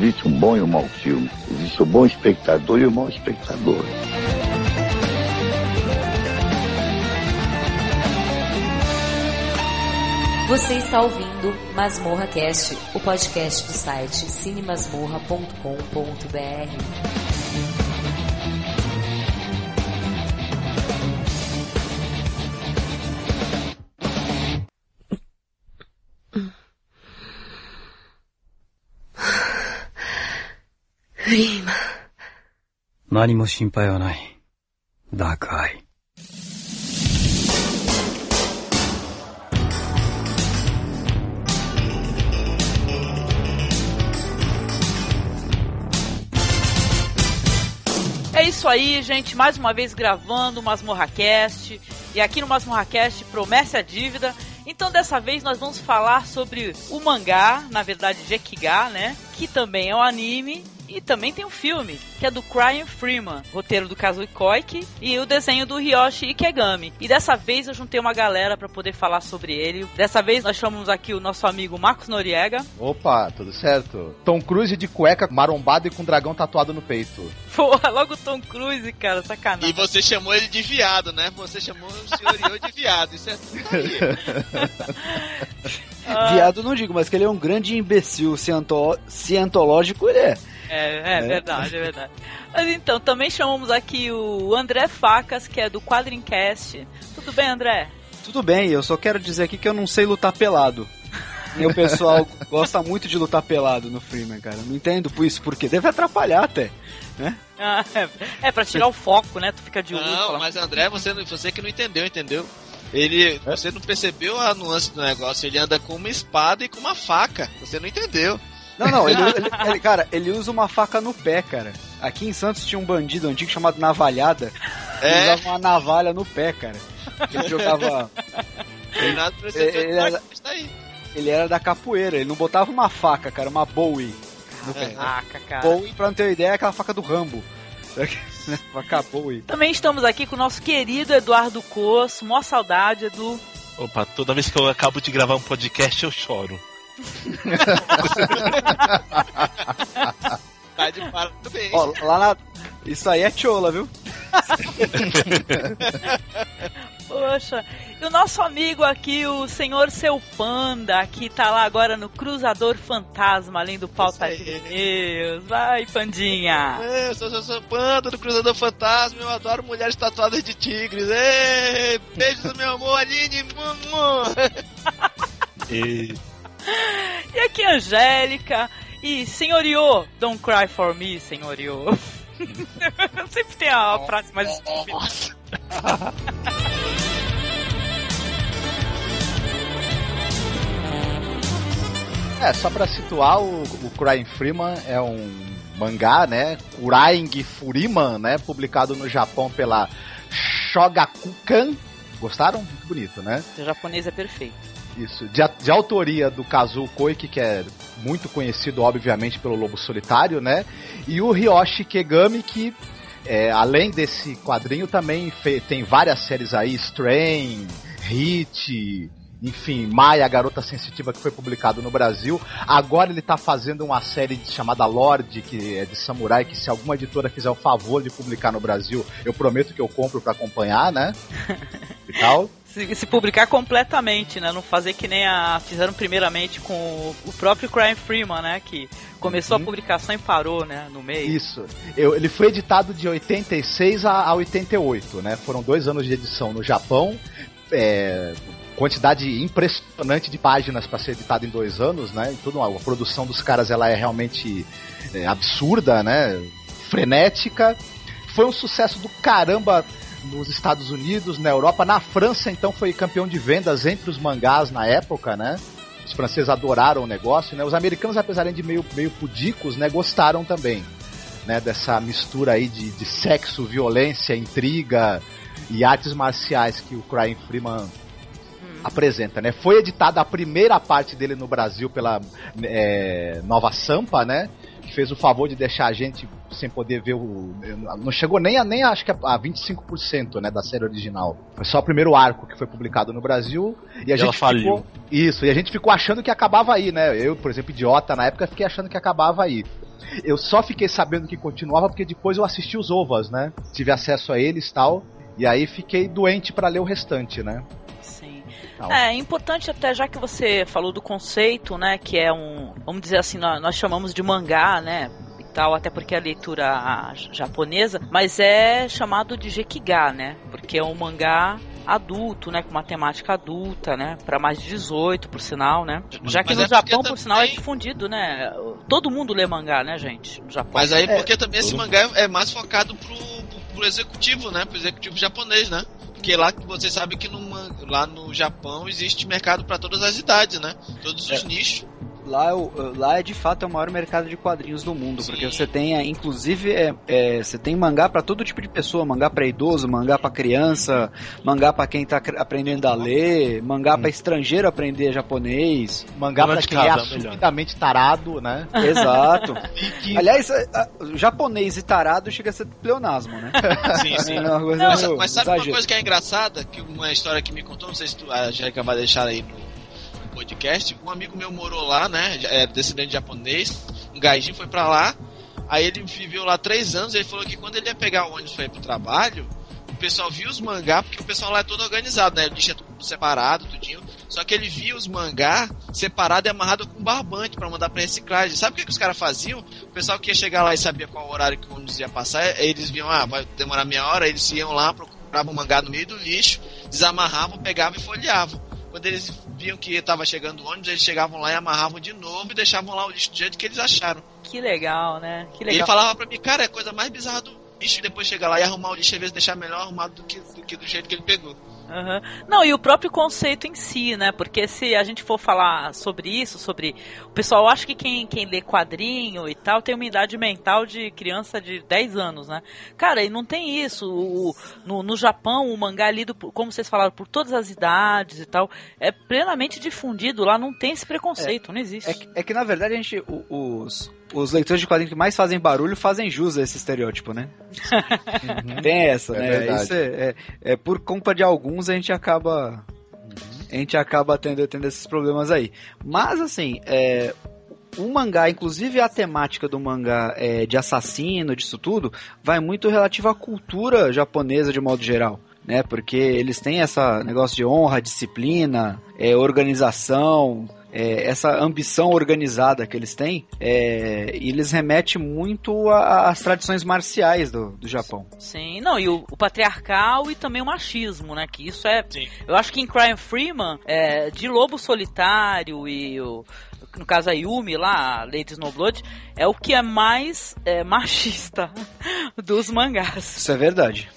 Existe um bom e um mau filme. Existe o bom espectador e o mau espectador. Você está ouvindo Masmorra Cast, o podcast do site cinemasmorra.com.br. Frima. 何も心配はない。ダークアイ。 É isso aí, gente. Mais uma vez gravando o MasmorraCast. E aqui no MasmorraCast promete a dívida. Então dessa vez nós vamos falar sobre o mangá, na verdade Jekiga, né? Que também é um anime. e também tem um filme, que é do Brian Freeman, roteiro do Kazuo Koike e o desenho do Ryoshi Ikegami. E dessa vez eu juntei uma galera para poder falar sobre ele. Dessa vez nós chamamos aqui o nosso amigo Marcos Noriega. Opa, tudo certo? Tom Cruise de cueca marombado e com dragão tatuado no peito. Porra, logo o Tom Cruise, cara, sacanagem. E você chamou ele de viado, né? Você chamou o senhor de viado. Isso é tudo aí. Ah, Viado não digo, mas que ele é um grande imbecil ciento- cientológico, ele é. É, é, verdade, é verdade. Mas então, também chamamos aqui o André Facas, que é do Quadrincast. Tudo bem, André? Tudo bem, eu só quero dizer aqui que eu não sei lutar pelado. E o pessoal gosta muito de lutar pelado no Freeman, cara. Não entendo por isso, porque deve atrapalhar até. Ah, é, é pra tirar o foco, né? Tu fica de olho. Não, fala, mas André, você, não- você que não entendeu, entendeu? Ele, você não percebeu a nuance do negócio. Ele anda com uma espada e com uma faca. Você não entendeu? Não, não, ele, ele- ele- cara, ele usa uma faca no pé, cara. Aqui em Santos tinha um bandido antigo chamado Navalhada. Ele É, usava uma navalha no pé, cara. Ele jogava. treinado pra ser ele- ele era- tá aí. Ele era da capoeira, ele não botava uma faca, cara, uma Bowie no pé. Caraca, cara. Bowie, pra não ter uma ideia, é aquela faca do Rambo. Faca Bowie. Também estamos aqui com o nosso querido Eduardo Coço. Mó saudade, Edu. Opa, toda vez que eu acabo de gravar um podcast eu choro. Tá de parabéns. Ó, lá na. Isso aí é chola, viu? Poxa. E o nosso amigo aqui, o senhor Seu Panda, que tá lá agora no Cruzador Fantasma, além do pauta aí. News. Vai, Pandinha. É, eu sou, sou, sou panda do Cruzador Fantasma, eu adoro mulheres tatuadas de tigres. Ei, beijos, meu amor, Aline. mu, mu. E E aqui, Angélica. E senhorio, don't cry for me, senhorio. Sempre tem a frase mais estúpida. É, só pra situar, o, o Crying Freeman é um mangá, né? Crying Furiman, né? Publicado no Japão pela Shogakukan. Gostaram? Muito bonito, né? O japonês é perfeito. Isso. De, de autoria do Kazuo Koike, que é muito conhecido, obviamente, pelo Lobo Solitário, né? E o Ryoshi Kegami, que é, além desse quadrinho também tem várias séries aí, Strain, Hit, enfim, Maia, Garota Sensitiva, que foi publicado no Brasil. Agora ele tá fazendo uma série chamada Lorde, que é de samurai, que se alguma editora fizer o favor de publicar no Brasil, eu prometo que eu compro pra acompanhar, né? e tal. Se, se publicar completamente, né? Não fazer que nem a fizeram primeiramente com o, o próprio Crime Freeman, né? Que começou Uhum. a publicação e parou, né? No meio. Isso. Eu- ele foi editado de 86 a, a 88, né? Foram dois anos de edição no Japão. É, quantidade impressionante de páginas para ser editado em dois anos, né? E tudo, a produção dos caras ela é realmente é, absurda, né? Frenética. Foi um sucesso do caramba nos Estados Unidos, na Europa, na França, então foi campeão de vendas entre os mangás na época, né? Os franceses adoraram o negócio, né? Os americanos, apesar de meio, meio pudicos, né, gostaram também, né, dessa mistura aí de, de sexo, violência, intriga e artes marciais que o Crying Freeman apresenta, né? Foi editada a primeira parte dele no Brasil pela é, Nova Sampa, né? Que fez o favor de deixar a gente sem poder ver o. Não chegou nem a, nem acho que a 25% né, da série original. Foi só o primeiro arco que foi publicado no Brasil. E a E gente ficou. Isso, e a gente ficou achando que acabava aí, né? Eu, por exemplo, idiota, na época fiquei achando que acabava aí. Eu só fiquei sabendo que continuava porque depois eu assisti os ovas, né? Tive acesso a eles e tal. E aí fiquei doente pra ler o restante, né? Sim. Tal. É importante até já que você falou do conceito, né, que é um, vamos dizer assim, nós, nós chamamos de mangá, né, e tal, até porque é a leitura japonesa, mas é chamado de Gekiga, né, porque é um mangá adulto, né, com uma temática adulta, né, para mais de 18, por sinal, né. Já que Mas no é Japão, por sinal, é difundido, né. Todo mundo lê mangá, né, gente, no Japão. Mas aí, É, porque também esse mangá é mais focado pro, pro, pro executivo, né? Pro executivo japonês, né? Porque lá você sabe que lá no Japão existe mercado pra todas as idades, né? Todos os nichos. Lá, é o- lá é de fato é o maior mercado de quadrinhos do mundo, Sim. porque você tem, é, inclusive, é, é, você tem mangá pra todo tipo de pessoa, mangá pra idoso, mangá pra criança, mangá pra quem tá aprendendo a ler, mangá pra estrangeiro aprender japonês. Mangá de quem é assumidamente tarado, né? Exato. Que Aliás, japonês e tarado chega a ser pleonasmo, né? Sim, sim. É uma coisa Mas, mas sabe uma exagero. coisa que é engraçada? Que uma história que me contou, não sei se tu, a Angélica vai deixar aí no podcast. Um amigo meu morou lá, né? É descendente japonês. Um gaijin foi pra lá. Aí ele viveu lá três anos. Ele falou que quando ele ia pegar o ônibus pra ir pro trabalho, o pessoal via os mangá, porque o pessoal lá é todo organizado, né? O lixo é tudo separado, tudinho. Só que ele via os mangá separado e amarrado com barbante pra mandar pra reciclagem. Sabe o que, que os caras faziam? O pessoal que ia chegar lá e sabia qual horário que o ônibus ia passar, eles viam, ah, vai demorar meia hora, eles iam lá, procuravam o mangá no meio do lixo, desamarravam, pegavam e folheavam. Quando eles viam que estava chegando o ônibus, eles chegavam lá e amarravam de novo e deixavam lá o lixo do jeito que eles acharam. Que legal, né? Que E ele legal. falava pra mim, cara, é a coisa mais bizarra do lixo e depois chegar lá e arrumar o lixo, às vezes deixar melhor arrumado do que do, que do jeito que ele pegou. Aham. Não, e o próprio conceito em si, né? Porque se a gente for falar sobre isso, sobre. O pessoal acha que quem, quem lê quadrinho e tal tem uma idade mental de criança de 10 anos, né? Cara, e não tem isso. O- no, no Japão, o mangá é lido, por- como vocês falaram, por todas as idades e tal. É plenamente difundido. Lá não tem esse preconceito, não existe. É que, é que, na verdade a gente. Os, os leitores de quadrinhos que mais fazem barulho fazem jus a esse estereótipo, né? Tem essa, É né? verdade. Isso é, é, é por culpa de alguns a gente acaba. A gente acaba tendo, tendo esses problemas aí. Mas assim, é, o mangá, inclusive a temática do mangá é, de assassino, disso tudo, vai muito relativo à cultura japonesa de modo geral. Né, porque eles têm essa negócio de honra, disciplina, é, organização, é, essa ambição organizada que eles têm, é, e eles remetem muito às tradições marciais do, do Japão. Sim, não, e o, o patriarcal e também o machismo, né? Que isso é. Sim. Eu acho que em Crime Freeman, é, de Lobo Solitário e o. No caso a Yumi lá, a Lady Snowblood, é o que é mais é, machista dos mangás. Isso é verdade.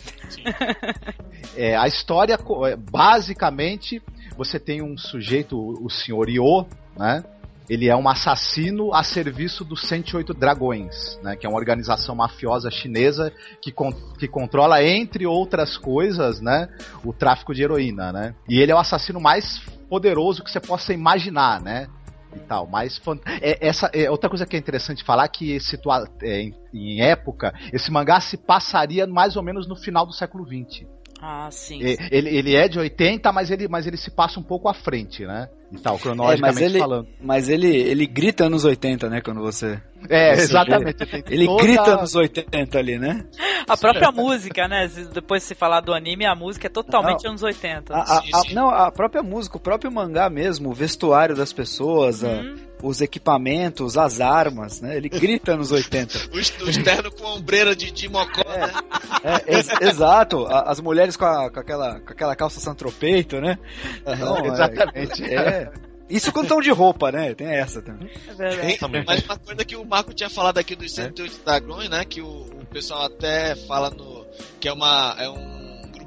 É, a história, é, basicamente, você tem um sujeito, o senhor Io, né? Ele é um assassino a serviço dos 108 Dragões, né? Que é uma organização mafiosa chinesa que, con- que controla, entre outras coisas, né? O tráfico de heroína, né? E ele é o assassino mais poderoso que você possa imaginar, né? E tal, mas é, essa é outra coisa que é interessante falar que situa é, em, em época esse mangá se passaria mais ou menos no final do século XX. Ah, sim. E- Ele, ele é de 80, mas ele, mas ele se passa um pouco à frente, né? E tal, É, cronologicamente mas ele, falando. mas ele, ele grita anos 80, né? Quando você. É, você exatamente. Ele toda- grita anos 80 ali, né? A própria música, né? Depois de se falar do anime, a música é totalmente Não. anos 80. A, a- a- não, a própria música, o próprio mangá mesmo, o vestuário das pessoas, a- Uhum. Os equipamentos, as armas, né? Ele grita anos 80. Os, os ternos com ombreira de, de mocó, né? É, ex- exato. A- as mulheres com, a- com aquela, com aquela calça santropeito, né? Então, é- Exatamente. É, Isso quando estão de roupa, né? Tem essa também. É verdade. Também. Mas uma coisa que o Marco tinha falado aqui dos 108 dragões, né? Que o, o pessoal até fala no. que é uma. é um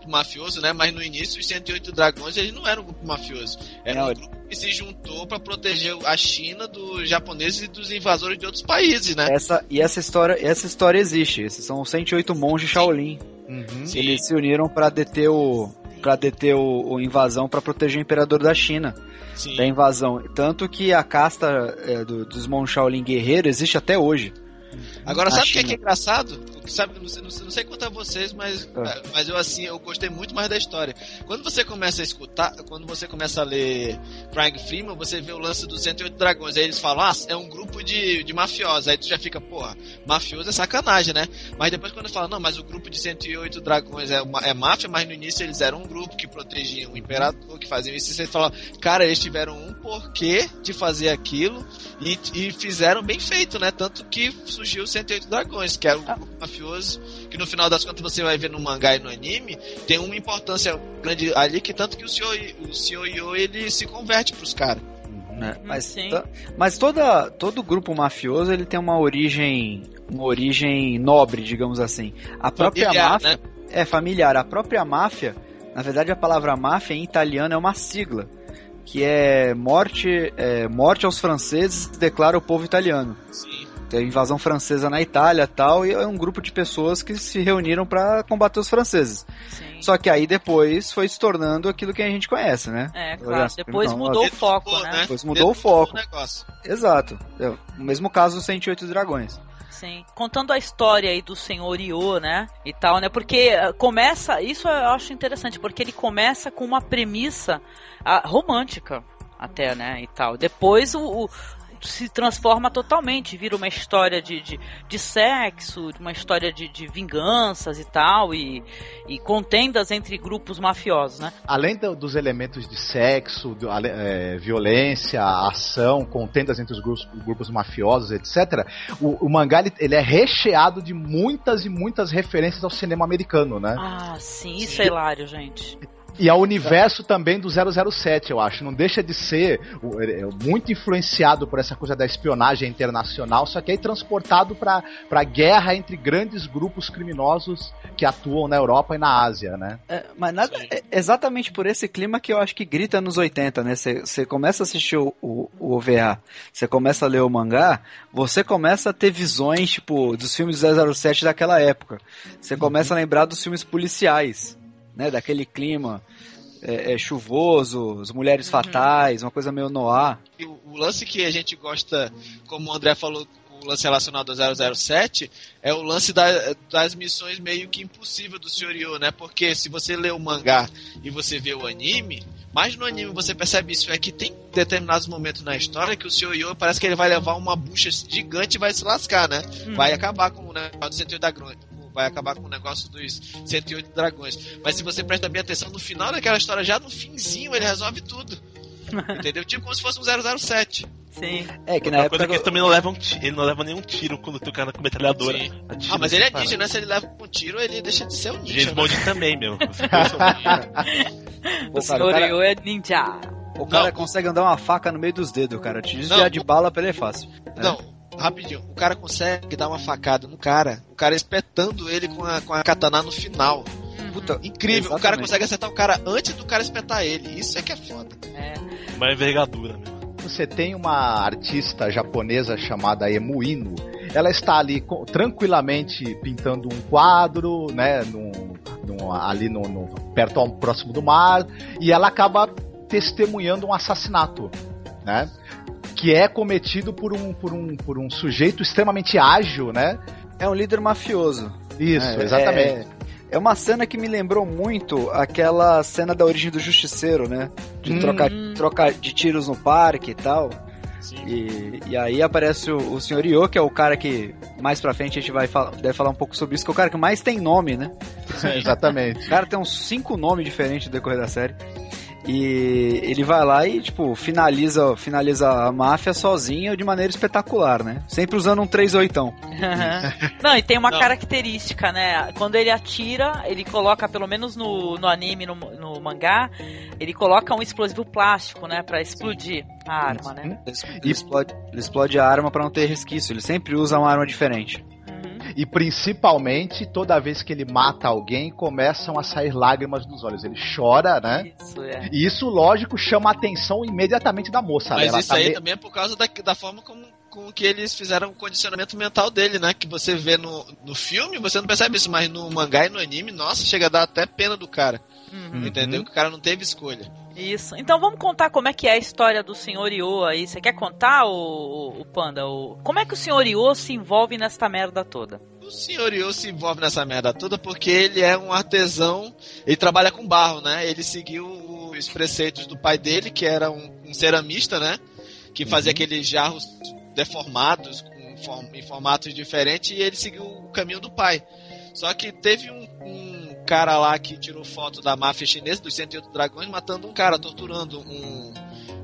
grupo mafioso, né? Mas no início os 108 dragões eles não eram um grupo mafioso. Era Não, um ele- grupo que se juntou para proteger a China dos japoneses e dos invasores de outros países, né? Essa, e essa história, essa história existe. Esses são os 108 monges Shaolin. Uhum. Eles se uniram para deter o para deter o, o invasão para proteger o imperador da China Sim. da invasão. Tanto que a casta é, do, dos monges Shaolin guerreiro existe até hoje. Agora, sabe o que é, é engraçado? Sabe, não sei, não sei- não sei quanto a vocês, mas, É. mas eu assim, eu gostei muito mais da história. Quando você começa a escutar, quando você começa a ler Craig Freeman, você vê o lance dos 108 dragões. Aí eles falam, ah, é um grupo de, de mafiosos. Aí tu já fica, porra, mafioso é sacanagem, né? Mas depois quando fala, não, mas o grupo de 108 dragões é, uma, é máfia, mas no início eles eram um grupo que protegiam o imperador, que faziam isso. E você fala, cara, eles tiveram um porquê de fazer aquilo e, e fizeram bem feito, né? Tanto que surgiu os 108 dragões, que era um grupo mafioso, que no final das contas você vai ver no mangá e no anime, tem uma importância grande ali, que tanto que o senhor, o senhor Yo, ele se converte pros caras. né? Mas, sim. ta- mas toda, todo grupo mafioso ele tem uma origem uma origem nobre, digamos assim. A própria Familiar, máfia né? é familiar. A própria máfia, na verdade, a palavra máfia em italiano é uma sigla que é morte, é, morte aos franceses declara o povo italiano. Sim. A invasão francesa na Itália tal, e é um grupo de pessoas que se reuniram para combater os franceses. Sim. Só que aí depois foi se tornando aquilo que a gente conhece, né? É, claro. Depois então, mudou o foco, né? Depois mudou o foco. negócio. Exato. É o mesmo caso dos 108 dragões. Sim. Contando a história aí do senhor Io, né? E tal, né? Porque eh, começa. Isso eu acho interessante, porque ele começa com uma premissa ah, romântica, até, né? E tal. Depois o. o- se transforma totalmente, vira uma história de, de, de sexo, uma história de, de vinganças e tal, e, e contendas entre grupos mafiosos, né? Além do- dos elementos de sexo, do- é, violência, ação, contendas entre os grupos, grupos mafiosos, etc., o, o mangá ele, ele é recheado de muitas e muitas referências ao cinema americano, né? Ah, sim, isso é hilário, gente. E ao universo também do 007, eu acho. Não deixa de ser é muito influenciado por essa coisa da espionagem internacional, só que aí transportado para a guerra entre grandes grupos criminosos que atuam na Europa e na Ásia, né? É, mas nada, é exatamente por esse clima que eu acho que grita nos 80, né? Você começa a assistir o, o, o OVA, você começa a ler o mangá, você começa a ter visões, tipo, dos filmes do 007 daquela época. Você começa a lembrar dos filmes policiais, né? Daquele clima é, é, chuvoso, as mulheres fatais, uma coisa meio noir. E o, o lance que a gente gosta, como o André falou, o lance relacionado ao 007, é o lance da- das missões meio que impossível do Sr. Yo, né? Porque se você lê o mangá e você vê o anime, mais no anime você percebe isso, é que tem determinados momentos na história que o Sr. Yo parece que ele vai levar uma bucha gigante e vai se lascar, né? Vai acabar com o negócio dos 108 dragões. Vai acabar com o negócio dos 108 dragões. Mas se você presta bem atenção, no final daquela história, já no finzinho, ele resolve tudo. Entendeu? Tipo como se fosse um 007. Sim. É, que na Uma época. coisa que ele também não leva um ele não leva nenhum tiro quando tem o cara com metralhadora. Ah, mas ele é ninja, né? Se ele leva um tiro, ele deixa de ser um ninja. James né? Bond também, meu. Pô, cara, o senhor cara- é ninja. O cara Não. consegue andar uma faca no meio dos dedos, cara. Te desviar Não. de bala pra ele é fácil. Não, rapidinho. O cara consegue dar uma facada no cara. O cara espetando ele com a, com a katana no final. Puta, Incrível. O cara exatamente. consegue acertar o cara antes do cara espetar ele. Isso é que é foda. Uma envergadura, meu. Você tem uma artista japonesa chamada Emuino. Ela está ali tranquilamente pintando um quadro, né, num, num- ali no, no- perto ao próximo do mar, e ela acaba testemunhando um assassinato, né, que é cometido por um, por um, por um sujeito extremamente ágil, né? É um líder mafioso. Isso, É, exatamente. É uma cena que me lembrou muito aquela cena da origem do Justiceiro, né? De Hum. trocar, trocar de tiros no parque e tal. E, e aí aparece o, o Sr. Io, que é o cara que mais pra frente a gente vai falar, deve falar um pouco sobre isso, que é o cara que mais tem nome, né? Exatamente. O cara tem uns cinco nomes diferentes no decorrer da série. E ele vai lá e, tipo, finaliza, finaliza a máfia sozinho de maneira espetacular, né? Sempre usando um 38. Não, e tem uma Não. característica, né? Quando ele atira, ele coloca, pelo menos no, no anime, no, no mangá, ele coloca um explosivo plástico, né? Pra explodir a arma, né? Ele explode, ele explode a arma pra não ter resquício. Ele sempre usa uma arma diferente. Uhum. E principalmente, toda vez que ele mata alguém, começam a sair lágrimas dos olhos. Ele chora, né? Isso, é. E isso, lógico, chama a atenção imediatamente da moça. né? Mas Ela isso tá aí me- também é por causa da, da forma como com que eles fizeram o condicionamento mental dele, né? Que você vê no, no filme, você não percebe isso, mas no mangá e no anime, nossa, chega a dar até pena do cara. Uhum. Entendeu? Que o cara não teve escolha. Isso. Então vamos contar como é que é a história do senhor Io aí. Você quer contar, o, Panda? O... Como é que o senhor Io se envolve nesta merda toda? O senhor Io se envolve nessa merda toda porque ele é um artesão, ele trabalha com barro, né? Ele seguiu os preceitos do pai dele, que era um, um ceramista, né? Que fazia aqueles jarros deformados, com em formatos diferentes, e ele seguiu o caminho do pai. Só que teve um, um cara lá que tirou foto da máfia chinesa, dos 108 dragões, matando um cara, torturando um,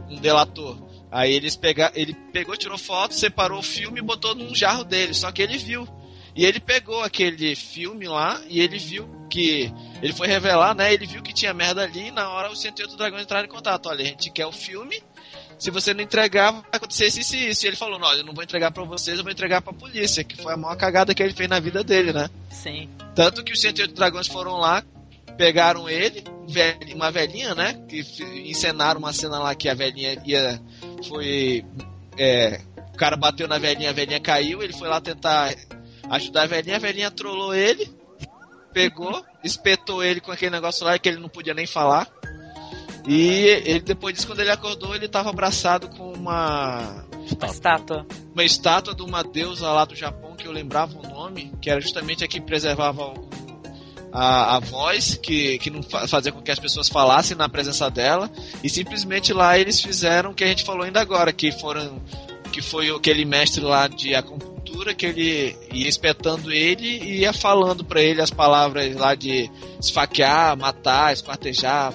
um delator. Aí eles pega, ele pegou, tirou foto, separou o filme e botou num jarro dele. Só que ele viu. E ele pegou aquele filme lá e ele viu que. Ele foi revelar, né? Ele viu que tinha merda ali e na hora os 108 dragões entraram em contato. Olha, a gente quer o filme. Se você não entregar, vai acontecer isso, e isso. E ele falou: Não, eu não vou entregar pra vocês, eu vou entregar pra polícia. Que foi a maior cagada que ele fez na vida dele, né? Sim. Tanto que os 108 dragões foram lá, pegaram ele, uma velhinha, né? Que encenaram uma cena lá que a velhinha ia. Foi. é, o cara bateu na velhinha, a velhinha caiu, ele foi lá tentar ajudar a velhinha, a velhinha trollou ele, pegou, espetou ele com aquele negócio lá que ele não podia nem falar. E ele depois disso, quando ele acordou, ele tava abraçado com uma Uma estátua. uma estátua de uma deusa lá do Japão que eu lembrava o nome, que era justamente a que preservava o- a, a voz, que, que não fa- fazia com que as pessoas falassem na presença dela, e simplesmente lá eles fizeram o que a gente falou ainda agora, que foram que foi aquele mestre lá de acupuntura que ele ia espetando ele e ia falando pra ele as palavras lá de esfaquear, matar, esquartejar,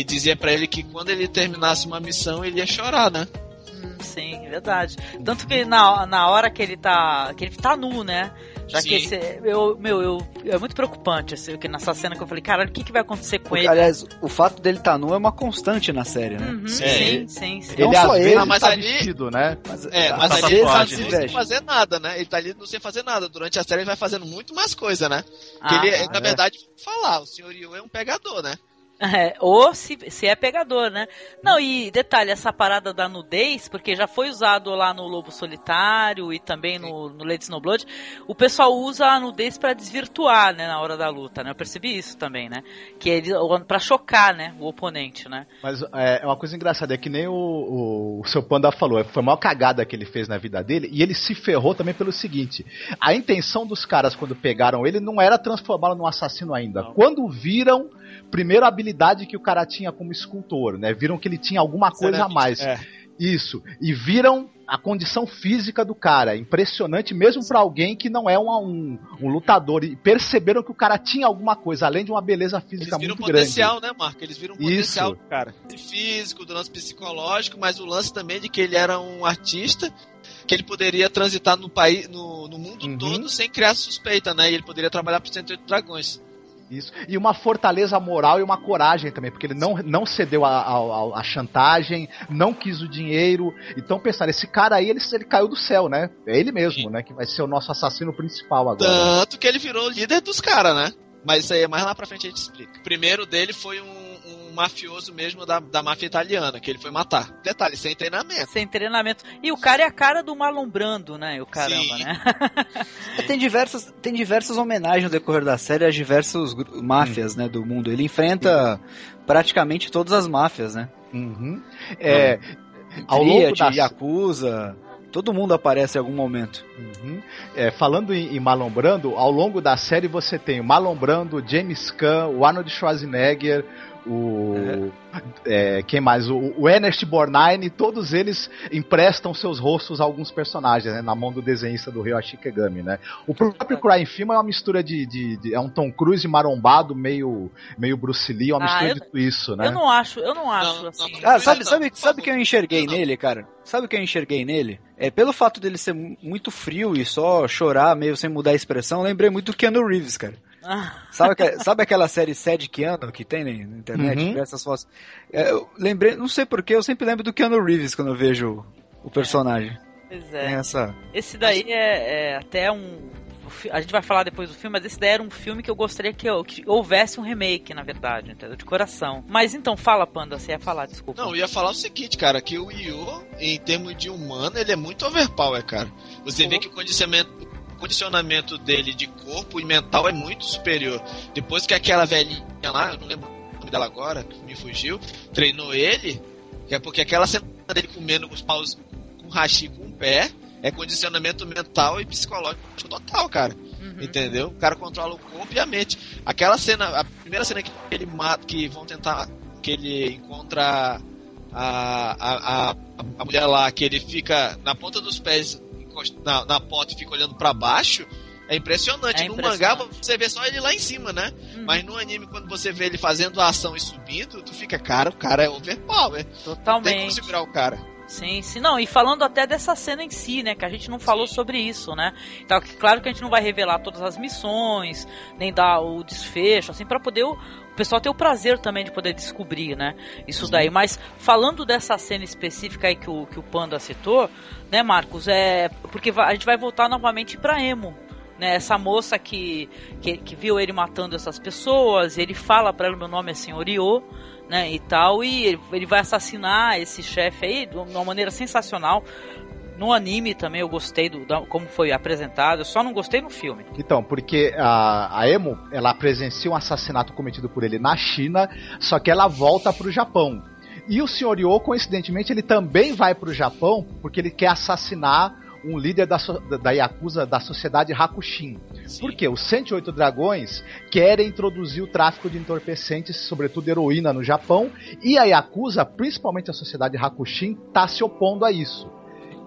e dizia pra ele que quando ele terminasse uma missão ele ia chorar, né? Hum, sim, verdade. Tanto que na, na hora que ele tá. que ele tá nu, né? Já que Sim. esse. Eu, meu, eu, é muito preocupante, assim, que nessa cena que eu falei, caralho, o que, que vai acontecer com Porque, ele? aliás, o fato dele estar nu é uma constante na série, né? Uhum, Sim. sim, sim, sim. Ele Não só ele, Ah, mas tá ali- vestido, né? Mas, É, às mas Passa ali vezes ele tá sem fazer nada, né? Ele tá ali não sem fazer nada. Durante a série ele vai fazendo muito mais coisa, né? Que Ah, ele, tá. na verdade, falar, o senhor Yu é um pegador, né? É, ou se, se é pegador, né? Não, e detalhe, essa parada da nudez, porque já foi usado lá no Lobo Solitário e também no, no Lady Snowblood, o pessoal usa a nudez pra desvirtuar, né, na hora da luta, né? Eu percebi isso também, né? Que ele para chocar, né, o oponente, né? Mas é, é uma coisa engraçada, é que nem o, o, o seu Panda falou, foi a maior cagada que ele fez na vida dele, e ele se ferrou também pelo seguinte: a intenção dos caras quando pegaram ele não era transformá-lo num assassino ainda. Quando viram, primeiro a habilidade que o cara tinha como escultor, né? Viram que ele tinha alguma coisa a mais. É. Isso. E viram a condição física do cara. Impressionante, mesmo pra alguém que não é um, um, um lutador. E perceberam que o cara tinha alguma coisa, além de uma beleza Eles física viram muito potencial, né, Marco? Eles viram Isso. potencial do cara. Físico, do lance psicológico, mas o lance também de que ele era um artista que ele poderia transitar no país, no, no mundo Uhum. todo sem criar suspeita, né? E ele poderia trabalhar para 108 dragões. Isso. E uma fortaleza moral e uma coragem também, porque ele não, não cedeu a chantagem, não quis o dinheiro. Então pensaram, esse cara aí, ele, ele caiu do céu, né? É ele mesmo, né? Que vai ser o nosso assassino principal agora. Tanto que ele virou líder dos caras, né? Mas isso aí é mais lá pra frente a gente explica. O primeiro dele foi um, um mafioso mesmo da, da máfia italiana, que ele foi matar. Detalhe, sem treinamento. Sem treinamento. E o cara é a cara do Marlon Brando, né? O caramba, Sim. né? É, Tem diversas, tem diversas homenagens no decorrer da série às diversas máfias, né, do mundo. Ele enfrenta praticamente todas as máfias, né? Uhum. É, ao longo Triad, da Yakuza, todo mundo aparece em algum momento. Uhum. É, falando em, em Marlon Brando, ao longo da série você tem o Marlon Brando, James Caan, o Arnold Schwarzenegger, o. é, quem mais? O, o Ernest Borgnine, todos eles emprestam seus rostos a alguns personagens, né, na mão do desenhista do Ryoshi Kegami, né? O próprio Crying Film é uma mistura de, de- de- É um Tom Cruise marombado, meio, meio Bruce Lee, uma Ah, mistura eu- de tudo isso, né? Eu não acho, eu não acho Não, assim. não. Ah, sabe, sabe, sabe que eu enxerguei Não. nele, cara? Sabe o que eu enxerguei nele? É pelo fato dele ser mu- muito frio e só chorar meio sem mudar a expressão, eu lembrei muito do Keanu Reeves, cara. Sabe, sabe aquela série Sad Keanu que tem na internet? Uhum. Diversas fotos. É, eu lembrei, não sei porquê, eu sempre lembro do Keanu Reeves quando eu vejo o personagem. pois é. essa. Esse daí é, é até um. a gente vai falar depois do filme, mas esse daí era um filme que eu gostaria que, eu- que houvesse um remake, na verdade, entendeu? De coração. Mas então, fala, Panda, você ia falar, desculpa. Não, eu ia falar o seguinte, cara, que o Io, em termos de humano, ele é muito overpower, cara. Você vê que o condicionamento, condicionamento dele de corpo e mental é muito superior. Depois que aquela velhinha lá, eu não lembro o nome dela agora, que me fugiu, treinou ele, é porque aquela cena dele comendo os paus com hashi com o pé, é condicionamento mental e psicológico total, cara. Entendeu? O cara controla o corpo e a mente. Aquela cena, a primeira cena que ele mata, que vão tentar, que ele encontra a, a, a, a mulher lá, que ele fica na ponta dos pés, na, na porta e fica olhando pra baixo, é impressionante. É no impressionante. mangá você vê só ele lá em cima, né? Mas no anime, quando você vê ele fazendo a ação e subindo, tu fica, cara, o cara é overpower. Não tem como Totalmente. segurar o cara. Sim, sim. Não, e falando até dessa cena em si, né? Que a gente não falou sobre isso, né? Então, claro que a gente não vai revelar todas as missões, nem dar o desfecho, assim, para poder o, o pessoal ter o prazer também de poder descobrir, né? Isso daí. Mas falando dessa cena específica aí que o, que o Panda citou, né, Marcos? É. Porque a gente vai voltar novamente pra Emo. Né, essa moça que, que, que viu ele matando essas pessoas, ele fala pra ela: meu nome é Senhor Io, né, e tal, e ele, vai assassinar esse chefe aí de uma maneira sensacional. No anime também eu gostei do da- como foi apresentado, eu só não gostei no filme. Então, porque a, a Emo, ela presencia um assassinato cometido por ele na China, só que ela volta pro Japão. E o Sr. Yo, coincidentemente, ele também vai pro Japão porque ele quer assassinar um líder da, da Yakuza da sociedade Hakushin. Por quê? Os 108 dragões querem introduzir o tráfico de entorpecentes, sobretudo heroína, no Japão, e a Yakuza, principalmente a sociedade Hakushin, está se opondo a isso.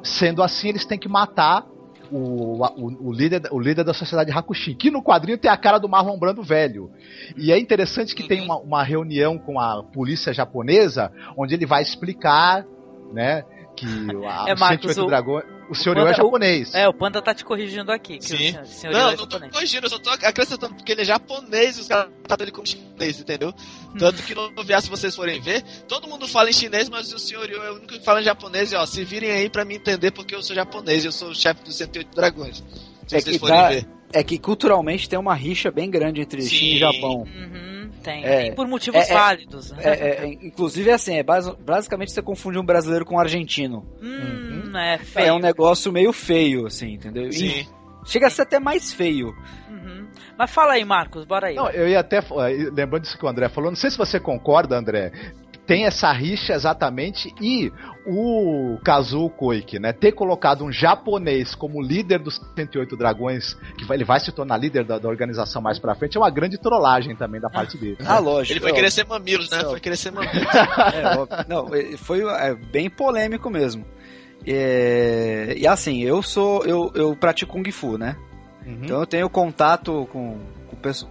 Sendo assim, eles têm que matar o, o, o líder, o líder da sociedade Hakushin, que no quadrinho tem a cara do Marlon Brando velho. E é interessante que tem uma, uma reunião com a polícia japonesa, onde ele vai explicar, né, que a, É, os Marcos, 108 o- dragões... O senhor Panda- é japonês. É, o Panda tá te corrigindo aqui. Que Sim. O senhor Não, é não tô japonês. corrigindo, eu só tô acrescentando porque ele é japonês e os caras tratam ele como chinês, entendeu? Tanto que no OVA, se vocês forem ver, todo mundo fala em chinês, mas o senhor Yo é o único que fala em japonês. E ó, se virem aí pra me entender porque eu sou japonês, eu sou o chefe dos 108 dragões. Se É vocês que, forem dá- ver. é que culturalmente tem uma rixa bem grande entre Sim. China e Japão. Uhum, tem, É. tem por motivos É, é- válidos. né? É, é, é, inclusive, assim, é basi- basicamente você confunde um brasileiro com um argentino. Hum, é feio. É um negócio meio feio, assim, entendeu? E Sim. chega a ser até mais feio. Uhum. Mas fala aí, Marcos, bora aí. Não, eu ia até. Lembrando disso que o André falou, não sei se você concorda, André. Tem essa rixa exatamente e o Kazuo Koike, né, ter colocado um japonês como líder dos 108 dragões, que vai- ele vai se tornar líder da, da organização mais pra frente, é uma grande trollagem também da parte dele. Ah, lógico. Ele foi querer ser mamilos, né? Foi querer ser mamilos. é, não, foi é, bem polêmico mesmo. É, e assim, eu sou. Eu, eu pratico Kung Fu, né? Uhum. Então eu tenho contato com,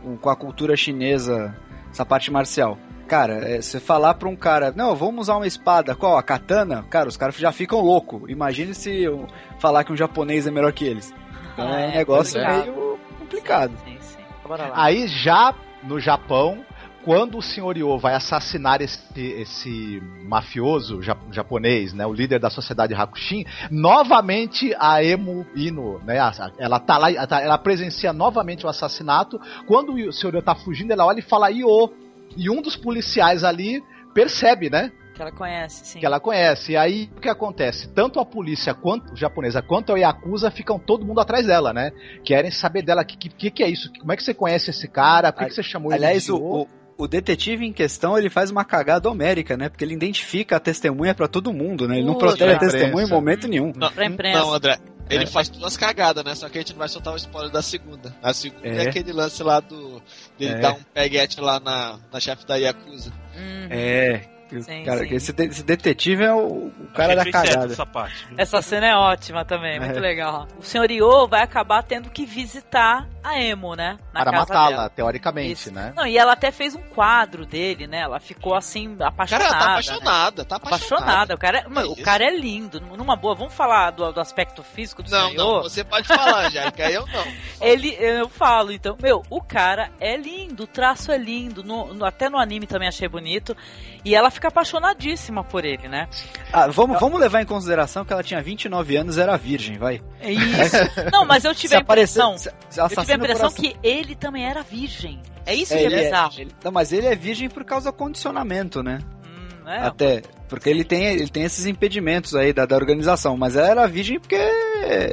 com, com a cultura chinesa, essa parte marcial. Cara, é, você falar pra um cara, não, vamos usar uma espada, qual? A katana? Cara, os caras já ficam loucos. Imagine se eu falar que um japonês é melhor que eles. Então é, um É, negócio complicado. meio complicado. Sim, sim. Bora lá. Aí já no Japão, quando o Sr. Yo vai assassinar esse, esse mafioso ja- japonês, né, o líder da sociedade Hakushin, novamente a Emo Ino, né, ela tá lá, ela tá- ela presencia novamente o assassinato. Quando o Sr. Yo tá fugindo, ela olha e fala Io. E um dos policiais ali percebe, né, Que ela conhece, sim. que ela conhece. E aí o que acontece? Tanto a polícia quanto japonesa quanto a Yakuza ficam todo mundo atrás dela, né? Querem saber dela que que, que é isso? Como é que você conhece esse cara? Por que, que você chamou Aliás, ele o, de o, o detetive em questão, ele faz uma cagada homérica, né? Porque ele identifica a testemunha pra todo mundo, né? Ele não protege a testemunha em momento nenhum. Não, Pra imprensa. não, André. Ele É. faz duas cagadas, né? Só que a gente não vai soltar o spoiler da segunda. A segunda é, É. aquele lance lá do. dele É. dar um peguete lá na, na chefe da Yakuza. Uhum. É. Sim, cara, sim. que Esse, de- esse detetive é o, o cara da cagada. essa parte. Essa cena é ótima também, muito É. legal. O senhor Io vai acabar tendo que visitar a Emo, né? Na para matá-la, teoricamente, Isso. né? Não, e ela até fez um quadro dele, né? Ela ficou assim, Cara, apaixonada. ela tá né? apaixonada, tá apaixonada. Apaixonada. O cara, é, mano, o cara é lindo. Numa boa, vamos falar do, do aspecto físico do Não, senhor não, Io? você pode falar, Angélica, eu não. Ele, eu falo, então, meu, o cara é lindo, o traço é lindo, no- no- até no anime também achei bonito. E ela fica apaixonadíssima por ele, né? Ah, vamos, vamos levar em consideração que ela tinha 29 anos era virgem, vai. É isso. Não, mas eu tive Se a impressão. aparecer- se- se eu tive a impressão que ele também era virgem. É isso É, que é ele é- bizarro. ele- não, mas ele é virgem por causa do condicionamento, né? Hum, é, Até. Porque ele tem, ele tem esses impedimentos aí da, da organização. Mas ela era virgem porque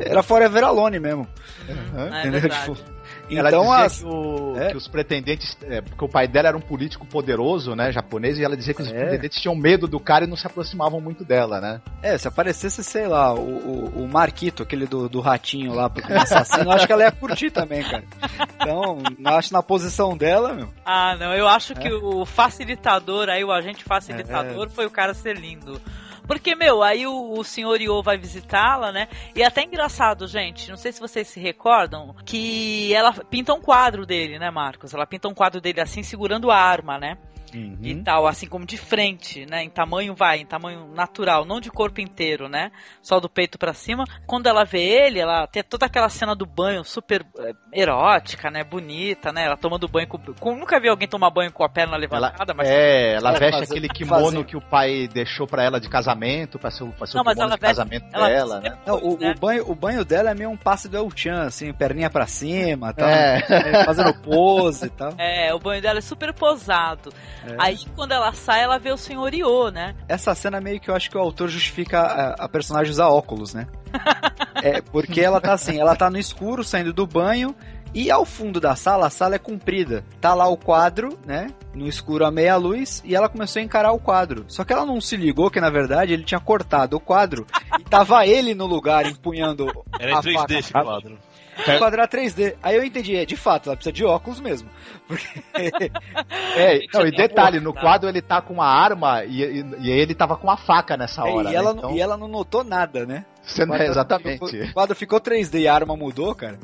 era Forever Alone mesmo. Uhum. é entendeu? verdade. Tipo, Ela então dizia as. que, o- é. que os pretendentes, é, porque o pai dela era um político poderoso, né, japonês, e ela dizia que os É. pretendentes tinham medo do cara e não se aproximavam muito dela, né? É, se aparecesse, sei lá, o, o, o Marquito, aquele do, do ratinho lá, como assassino, eu acho que ela ia curtir também, cara. Então, eu acho na posição dela, meu. Ah, não, eu acho É. que o facilitador, aí o agente facilitador foi o cara ser lindo. Porque, meu, aí o, o senhor Io vai visitá-la, né? E é até engraçado, gente, não sei se vocês se recordam, que ela pinta um quadro dele, né, Marcos? Ela pinta um quadro dele assim, segurando a arma, né? E tal, assim como de frente, né? Em tamanho vai, em tamanho natural, não de corpo inteiro, né? Só do peito pra cima. Quando ela vê ele, ela tem toda aquela cena do banho super eh, erótica, né? Bonita, né? Ela tomando banho com, com- Nunca vi alguém tomar banho com a perna levantada, mas. É, ela veste aquele kimono que o pai deixou pra ela de casamento, pra ser, o- pra ser Não, o mas kimono ela de veste- casamento ela dela, né? Não, o, né? o banho, o banho dela é meio um passe do El-Chan, assim, perninha pra cima, tal, É. fazendo pose e tal. É, o banho dela é super posado. É. Aí quando ela sai, ela vê o senhor Io, né? Essa cena meio que eu acho que o autor justifica a, a personagem usar óculos, né? é, porque ela tá assim, ela tá no escuro, saindo do banho, e ao fundo da sala, a sala é comprida. Tá lá o quadro, né? No escuro a meia luz, e ela começou a encarar o quadro. Só que ela não se ligou que, na verdade, ele tinha cortado o quadro e tava ele no lugar empunhando Era em a 3D faca. esse quadro. O quadro era 3D. Aí eu entendi, é, de fato, ela precisa de óculos mesmo. Porque É, não, e detalhe, no quadro ele tá com uma arma e, e, e ele tava com uma faca nessa hora. e, né? ela, Então, e ela não notou nada, né? você não- quadro exatamente. O quadro ficou 3D e a arma mudou, cara.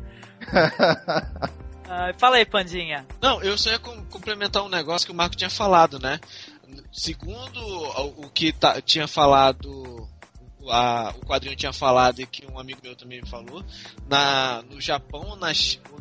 Ah, fala aí, Pandinha. Não, eu só ia com- complementar um negócio que o Marco tinha falado, né? Segundo o, que tá- tinha falado, a- o quadrinho tinha falado e que um amigo meu também me falou, na, no Japão, na,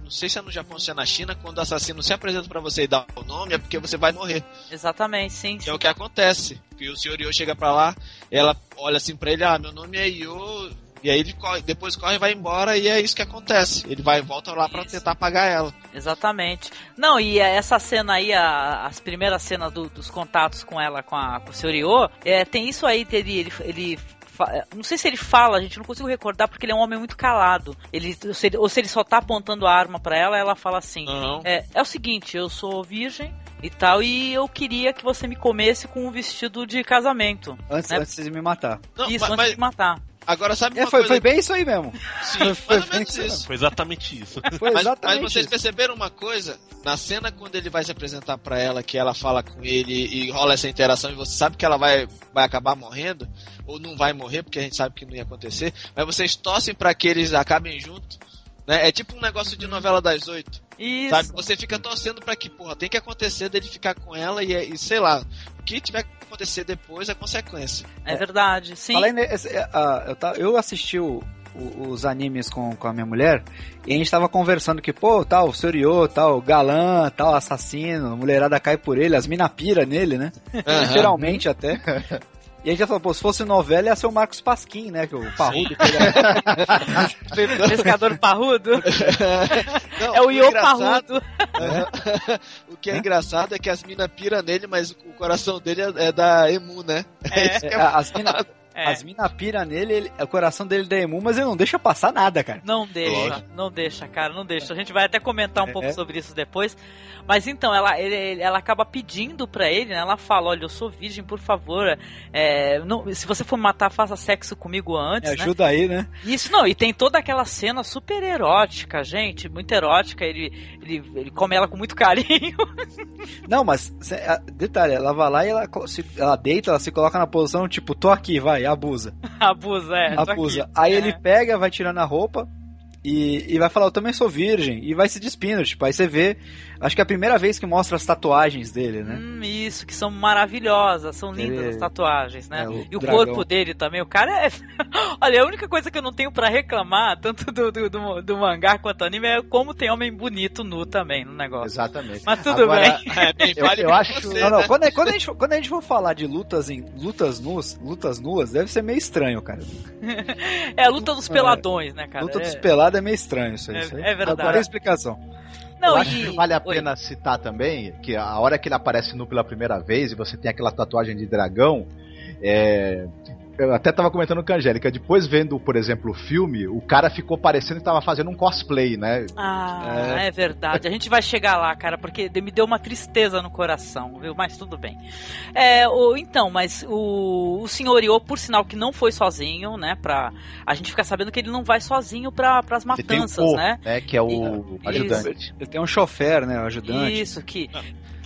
não sei se é no Japão ou se é na China, quando o assassino se apresenta pra você e dá o nome, é porque você vai morrer. Exatamente, sim. Que é o que acontece. Que o senhor Io chega pra lá, ela olha assim pra ele, ah, meu nome é Io, e aí ele corre, depois corre e vai embora, e é isso que acontece. Ele vai e volta lá pra Isso. tentar pagar ela. Exatamente. Não, e essa cena aí, a- as primeiras cenas do- dos contatos com ela, com, a, com o senhor Io, é, tem isso aí ele, ele fa- não sei se ele fala, gente, não consigo recordar porque ele é um homem muito calado. Ele, ou, se ele, ou se ele só tá apontando a arma pra ela, ela fala assim: é, é o seguinte, eu sou virgem e tal, e eu queria que você me comesse com um vestido de casamento. Antes, Né? antes de me matar. Não, isso, mas, antes mas de matar. Agora sabe É, uma foi, coisa foi bem isso aí mesmo. Sim, foi mais ou bem menos isso. Foi exatamente isso. Foi Mas, mas exatamente vocês isso. perceberam uma coisa? Na cena quando ele vai se apresentar pra ela, que ela fala com ele e rola essa interação e você sabe que ela vai, vai acabar morrendo, ou não vai morrer, porque a gente sabe que não ia acontecer, mas vocês torcem pra que eles acabem juntos. Né? É tipo um negócio de novela das oito. Isso. Sabe? Você fica torcendo pra que, porra, tem que acontecer dele ficar com ela e, e sei lá, o que tiver que acontecer depois é consequência. É verdade, sim. Falei nesse- é, ah, eu, assisti o- o- os animes com, com a minha mulher e a gente tava conversando que, pô, tal, Soryo, tal, galã, tal, assassino, a mulherada cai por ele, as mina pira nele, né? Aham. Literalmente até. E a gente já falou, pô, se fosse novela ia ser o Marcos Pasquim, né? Que o parrudo. Pescador parrudo. Não, É o engraçado- parrudo. o que é engraçado é que as minas pira nele, mas o coração dele é, é da Emu, né? É. isso que É, as mina, É. as mina pira nele, ele- o coração dele da emu, mas ele não deixa passar nada, cara. Não deixa, Lógico. não deixa, cara, não deixa. A gente vai até comentar um É. pouco sobre isso depois. Mas então, ela, ele- ela acaba pedindo pra ele, né? Ela fala, olha, eu sou virgem, por favor. é, não- se você for matar, faça sexo comigo antes, Me né? ajuda aí, né? Isso não, e tem toda aquela cena super erótica, gente, muito erótica. Ele, ele, ele come ela com muito carinho. Não, mas detalhe, ela vai lá e ela, ela deita, ela se coloca na posição tipo, tô aqui, vai, abusa. Abusa, é. abusa. Aí É. ele pega, vai tirando a roupa e, e vai falar, eu também sou virgem, e vai se despindo, tipo, aí você vê, acho que é a primeira vez que mostra as tatuagens dele, né? Hum, isso, que são maravilhosas, são lindas Ele- as tatuagens, né? é, o e o dragão. corpo dele também, o cara é. Olha, a única coisa que eu não tenho pra reclamar, tanto do, do, do, do mangá quanto do anime, é como tem homem bonito nu também no negócio. Exatamente. Mas tudo Agora, bem. É, bem, Eu, vale eu pra acho. você, Não, não, né? quando, a- quando a gente, for- quando a gente for falar de lutas em lutas nuas, lutas nuas, deve ser meio estranho, cara. É a luta dos peladões, né, cara? Luta é... dos pelados é meio estranho isso aí. É- isso aí. é verdade. Tem explicação. Não, eu e... acho que vale a Oi. pena citar também que a hora que ele aparece nu pela primeira vez e você tem aquela tatuagem de dragão, é, Eu até tava comentando com a Angélica, depois vendo, por exemplo, o filme, o cara ficou parecendo que tava fazendo um cosplay, né? Ah, é. verdade. A gente vai chegar lá, cara, porque me deu uma tristeza no coração, viu? Mas tudo bem. É, o, então, mas o, o senhor Iô, por sinal que não foi sozinho, né? Pra a gente ficar sabendo que ele não vai sozinho para as Ele tem o matanças, Po, né? Que é o Isso. ajudante. Ele tem um chofer, né? O ajudante. Isso, que,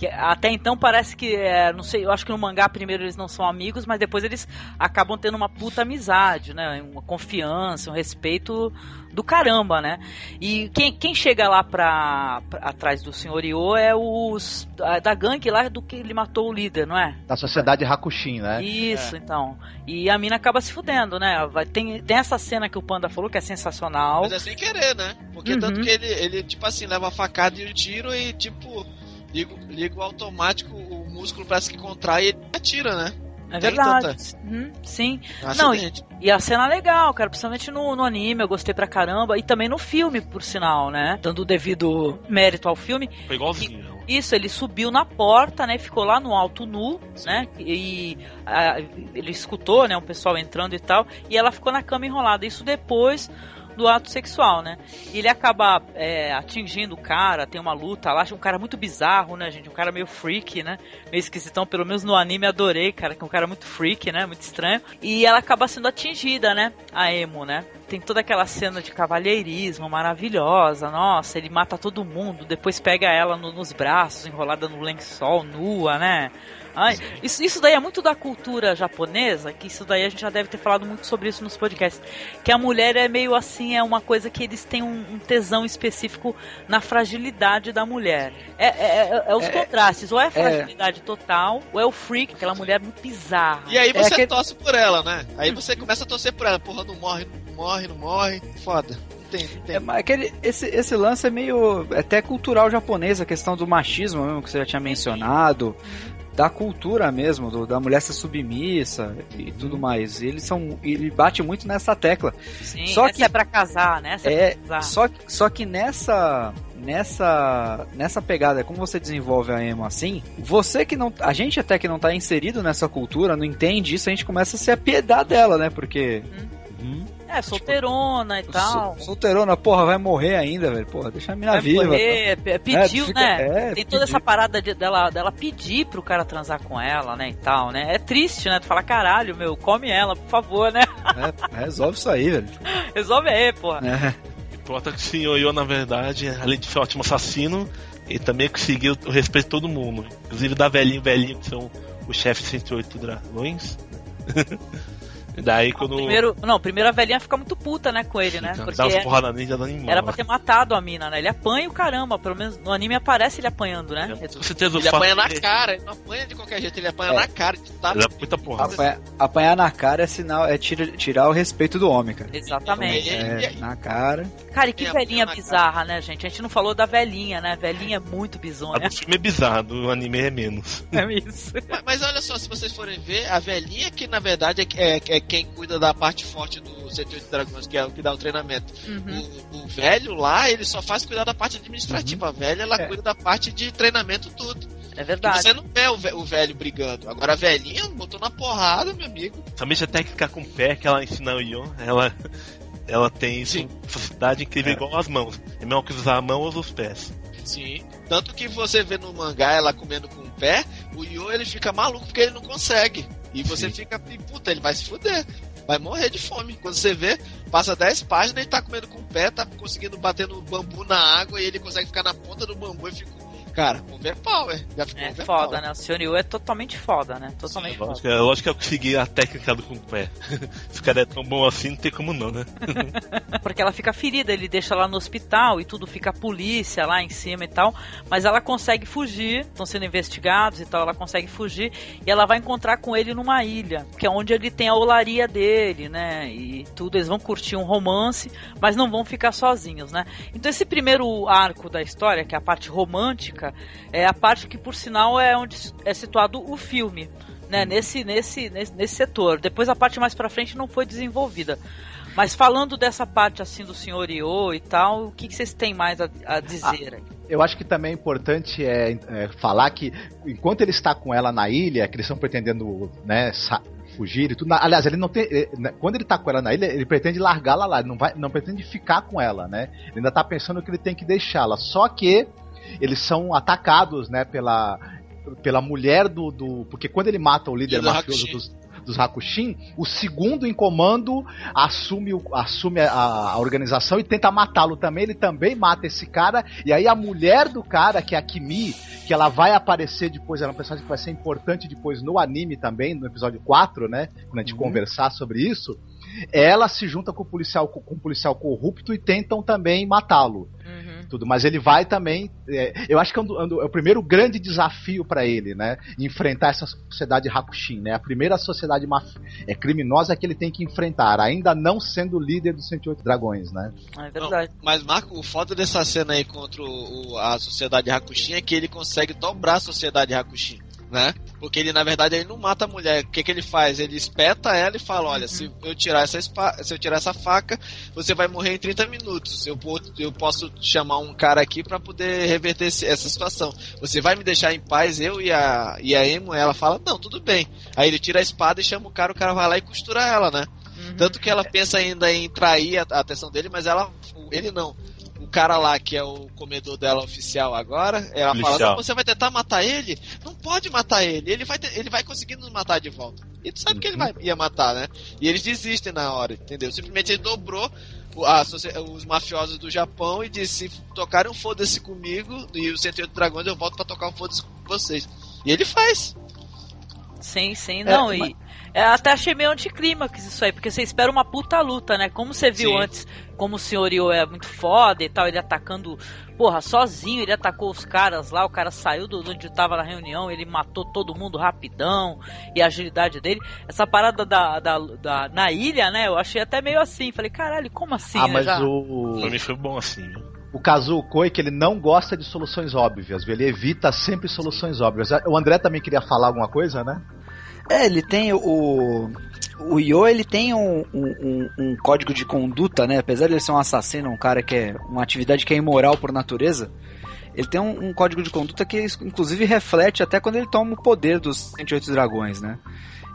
que até então parece que, é, não sei, eu acho que no mangá primeiro eles não são amigos, mas depois eles acabam tendo uma puta amizade, né? Uma confiança, um respeito do caramba, né? E quem, quem chega lá pra, pra- atrás do senhor Io é os da, gangue lá do que ele matou o líder, não é? Da sociedade Hakushin, né? Isso, então. E a mina acaba se fudendo, né? Vai- Tem, tem essa cena que o Panda falou que é sensacional. Mas é sem querer, né? Porque Uhum. tanto que ele, ele, tipo assim, leva a facada e o tiro e, tipo, liga, liga o automático, o músculo parece que contrai e ele atira, né? É Tem verdade. Uhum, sim. Um Não, acidente. E a cena é legal, cara, principalmente no, no anime, eu gostei pra caramba, e também no filme, por sinal, né? Dando o devido mérito ao filme. Foi igualzinho. Isso, ele subiu na porta, né? Ficou lá no alto nu, né? E ah, ele escutou, né? Um pessoal entrando e tal, e ela ficou na cama enrolada. Isso depois do ato sexual, né? E ele acaba é, atingindo o cara, tem uma luta lá, acho um cara muito bizarro, né, gente? Um cara meio freak, né? Meio esquisitão, pelo menos no anime adorei, cara, que é um cara muito freak, né? Muito estranho. E ela acaba sendo atingida, né? A emo, né? Tem toda aquela cena de cavalheirismo maravilhosa, nossa, ele mata todo mundo, depois pega ela no- nos braços, enrolada no lençol, nua, né? Ai, isso, isso daí é muito da cultura japonesa, que isso daí a gente já deve ter falado muito sobre isso nos podcasts. Que a mulher é meio assim, é uma coisa que eles têm um, um tesão específico na fragilidade da mulher. É, é- é- é os É, contrastes, ou é a fragilidade total, ou é o freak, aquela mulher muito bizarra. E aí É você aquele- torce por ela, né? Aí você começa a torcer por ela. Porra, não morre, não morre, não morre. Foda. Tem, tem. É, mas aquele, esse, esse lance é meio é até cultural japonês, a questão do machismo mesmo que você já tinha mencionado, da cultura mesmo, do- da mulher ser submissa e tudo mais. Eles são, ele bate muito nessa tecla. Sim, só essa que- é pra casar, né? Essa é, É, casar. só, que- só que nessa nessa nessa pegada, como você desenvolve a emo assim, você que não, a gente até que não tá inserido nessa cultura, não entende isso, a gente começa a se apiedar dela, né? Porque É, solteirona e tal. sol- solteirona, porra, vai morrer ainda, velho. Porra, deixa a mina Vai viva. morrer, p- pediu, É, fica- né? é, Tem toda pediu. essa parada de- dela, dela pedir pro cara transar com ela, né? E tal, né? É triste, né? Tu fala, caralho, meu, come ela, por favor, né? É, resolve isso aí, velho. Resolve aí, porra. É. Importa que o senhor Yo, na verdade, além de ser um ótimo assassino, ele também conseguiu o respeito de todo mundo. Inclusive da velhinho velhinho, que são os chefes 108 dragões. e daí quando. Primeiro, não, primeiro a velhinha fica muito puta, né, com ele, né? Fica, Porque dá umas é- porradas nele, já dá em era pra ter matado a mina, né? Ele apanha o caramba, pelo menos no anime aparece ele apanhando, né? Com certeza o Ele apanha na cara, ele não apanha de qualquer jeito, ele apanha É. na cara, tapa. Ele dá muita porrada. Apanha- apanhar na cara é sinal, é tira- tirar o respeito do homem, cara. Exatamente. É, na cara. Cara, e que velhinha bizarra, né, gente? A gente não falou da velhinha, né? Velhinha é muito A bizonha. do filme é bizarro, do anime é menos. É isso. Mas, mas olha só, se vocês forem ver, a velhinha que na verdade é, é- é quem cuida da parte forte do 108 Dragões, que é o que dá o treinamento. Uhum. O, o velho lá, ele só faz cuidar da parte administrativa. A velha, ela É. cuida da parte de treinamento tudo. É E verdade. você não vê o, ve- o velho brigando. Agora a velhinha botou na porrada, meu amigo. Somente a técnica com o pé que ela ensina o Yo, ela, ela tem isso, facilidade incrível igual as mãos. É melhor que usar a mão ou os pés. Sim. Tanto que você vê no mangá ela comendo com o pé, o Yo ele fica maluco porque ele não consegue. E você Sim. fica, e, puta, ele vai se fuder. Vai morrer de fome. Quando você vê, passa 10 páginas, ele tá comendo com o pé, tá conseguindo bater no bambu na água e ele consegue ficar na ponta do bambu e fica Cara, overpower. Já ficou É overpower. foda, né? O Senhor Yu é totalmente foda, né? Totalmente foda. Lógico, que- lógico que eu consegui a técnica do Kung Pé. Se o cara é tão bom assim, não tem como não, né? Porque ela fica ferida, ele deixa lá no hospital e tudo, fica a polícia lá em cima e tal. Mas ela consegue fugir, estão sendo investigados e tal, ela consegue fugir e ela vai encontrar com ele numa ilha, que é onde ele tem a olaria dele, né? E tudo, eles vão curtir um romance, mas não vão ficar sozinhos, né? Então esse primeiro arco da história, que é a parte romântica, é a parte que, por sinal, é onde é situado o filme. Né, nesse, nesse, nesse, nesse setor. Depois a parte mais pra frente não foi desenvolvida. Mas falando dessa parte assim do senhor Io e tal, o que, que vocês têm mais a, a dizer aí? Eu acho que também é importante é, é, falar que enquanto ele está com ela na ilha, que eles estão pretendendo né, fugir e tudo. aliás, ele não tem. ele- né, quando ele está com ela na ilha, ele pretende largá-la lá, ele não, vai, não pretende ficar com ela, né? Ele ainda está pensando que ele tem que deixá-la. Só que eles são atacados, né, pela, pela mulher do, do. Porque quando ele mata o líder mafioso Hakushin. dos, dos Hakushin, o segundo em comando assume, o- assume a, a organização e tenta matá-lo também. Ele também mata esse cara. E aí a mulher do cara, que é a Kimi, que ela vai aparecer depois, ela é uma personagem que vai ser importante depois no anime também, no episódio 4, né? Quando a gente conversar sobre isso. Ela se junta com o policial, com o policial corrupto e tentam também matá-lo tudo, mas ele vai também. é, eu acho que é, um é é o primeiro grande desafio para ele, né? Enfrentar essa sociedade Hakushin, né? A primeira sociedade maf- é, criminosa que ele tem que enfrentar, ainda não sendo líder dos 108 Dragões, né? É verdade. Mas, Marco, o foda dessa cena aí contra o, o- a sociedade Hakushin é que ele consegue dobrar a sociedade Hakushin, né? Porque ele, na verdade, ele não mata a mulher. O que, que ele faz? Ele espeta ela e fala: Olha, se eu tirar essa se eu tirar essa faca, você vai morrer em 30 minutos. Eu, eu posso chamar um cara aqui pra poder reverter esse- essa situação. Você vai me deixar em paz, eu e a, e a Emo? Ela fala: Não, tudo bem. Aí ele tira a espada e chama o cara, o cara vai lá e costura ela, né? Tanto que ela pensa ainda em trair a, a atenção dele, mas ela. Ele não. O cara lá, que é o comedor dela oficial agora, ela fala: Policial. Não, você vai tentar matar ele? Não pode matar ele. Ele vai, ter- ele vai conseguir nos matar de volta. E tu sabe que ele vai, ia matar, né? E eles desistem na hora, entendeu? Simplesmente ele dobrou a os mafiosos do Japão e disse: se tocarem um foda-se comigo e os 108 dragões, eu volto pra tocar um foda-se com vocês. E ele faz. Sim, sim, não, É, e é, até achei meio anticlímax isso aí, porque você espera uma puta luta, né? Como você viu Sim. antes, como o senhor Io é muito foda e tal, ele atacando, porra, sozinho, ele atacou os caras lá, o cara saiu do de onde tava na reunião, ele matou todo mundo rapidão, e a agilidade dele. Essa parada da, da, da- na ilha, né? Eu achei até meio assim, falei, caralho, como assim? ah, né? mas Já- o. Pra mim foi bom assim. viu? O Kazuo Koike, ele não gosta de soluções óbvias, viu? ele evita sempre soluções óbvias. O André também queria falar alguma coisa, né? É, ele tem o. O Yo, ele tem um, um, um- código de conduta, né? Apesar de ele ser um assassino, um cara que é. uma atividade que é imoral por natureza. Ele tem um, um código de conduta que, inclusive, reflete até quando ele toma o poder dos 108 dragões, né?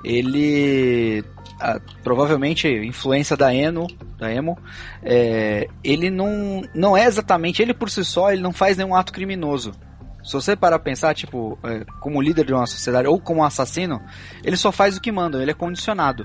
Ele. ah, provavelmente, influência da Eno, da Emo, é, ele não, não é exatamente, ele por si só, ele não faz nenhum ato criminoso. Se você parar pra pensar, tipo, é, como líder de uma sociedade ou como assassino, ele só faz o que mandam, ele é condicionado.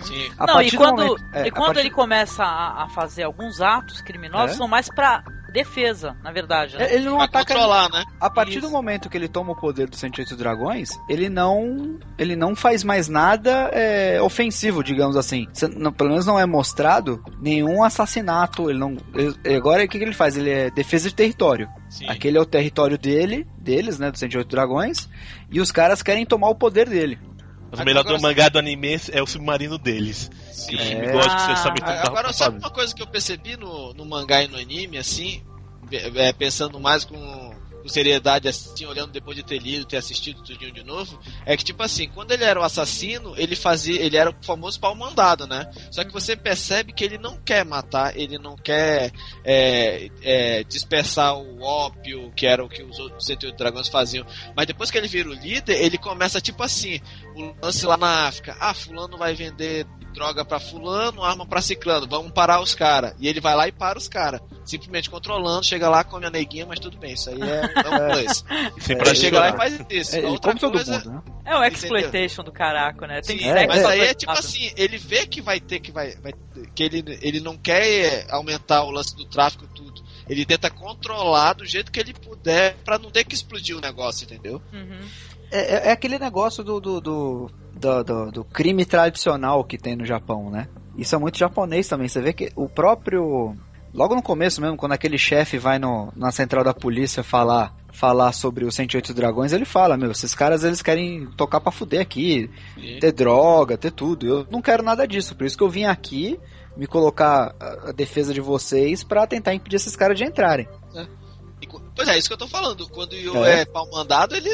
Sim. A não, e quando, momento- é, e a quando partir- ele começa a, a fazer alguns atos criminosos, É? são mais pra defesa, na verdade. Né? Ele não Pra ataca controlar, né? A partir Isso. do momento que ele toma o poder dos 108 dragões, ele não ele não faz mais nada é, ofensivo, digamos assim. Cê- não- pelo menos não é mostrado nenhum assassinato. Ele não. ele- agora o que, que ele faz? Ele é defesa de território. Sim. Aquele é o território dele, deles, né, dos 108 dragões, e os caras querem tomar o poder dele. Mas o Agora- melhor do mangá do anime é o submarino deles. Sim. Que o filme É. você Ah. sabe tudo da Agora, sabe fazer. uma coisa que eu percebi no, no mangá e no anime, assim, é, é, pensando mais com, com seriedade, assim, olhando depois de ter lido, ter assistido tudinho de novo, é que, tipo assim, quando ele era o assassino, ele fazia, ele era o famoso pau mandado, né? Só que você percebe que ele não quer matar, ele não quer é, é, dispersar o ópio, que era o que os outros 108 dragões faziam. Mas depois que ele vira o líder, ele começa, tipo assim, o lance lá na África, ah, fulano vai vender droga pra fulano, arma pra ciclano, vamos parar os caras. E ele vai lá e para os caras. Simplesmente controlando, chega lá, come a neguinha, mas tudo bem, isso aí é, é um plus. ele chega lá e faz isso. É, outra como coisa, todo mundo, né? É o exploitation do caraco, né? Tem Sim, sexo mas aí é tipo assim, ele vê que vai ter que vai, vai que ele, ele não quer aumentar o lance do tráfico e tudo. Ele tenta controlar do jeito que ele puder pra não ter que explodir o negócio, entendeu? Uhum. É, é- é aquele negócio do do, do, do, do- crime tradicional que tem no Japão, né? Isso é muito japonês também. Você vê que o próprio. Logo no começo mesmo, quando aquele chefe vai no, na central da polícia falar falar sobre os 108 dragões, ele fala, meu, esses caras eles querem tocar pra fuder aqui, ter droga, ter tudo. Eu não quero nada disso, por isso que eu vim aqui me colocar a, a defesa de vocês pra tentar impedir esses caras de entrarem. E co- Pois é, isso que eu tô falando. Quando o Yu É. é, pau mandado, ele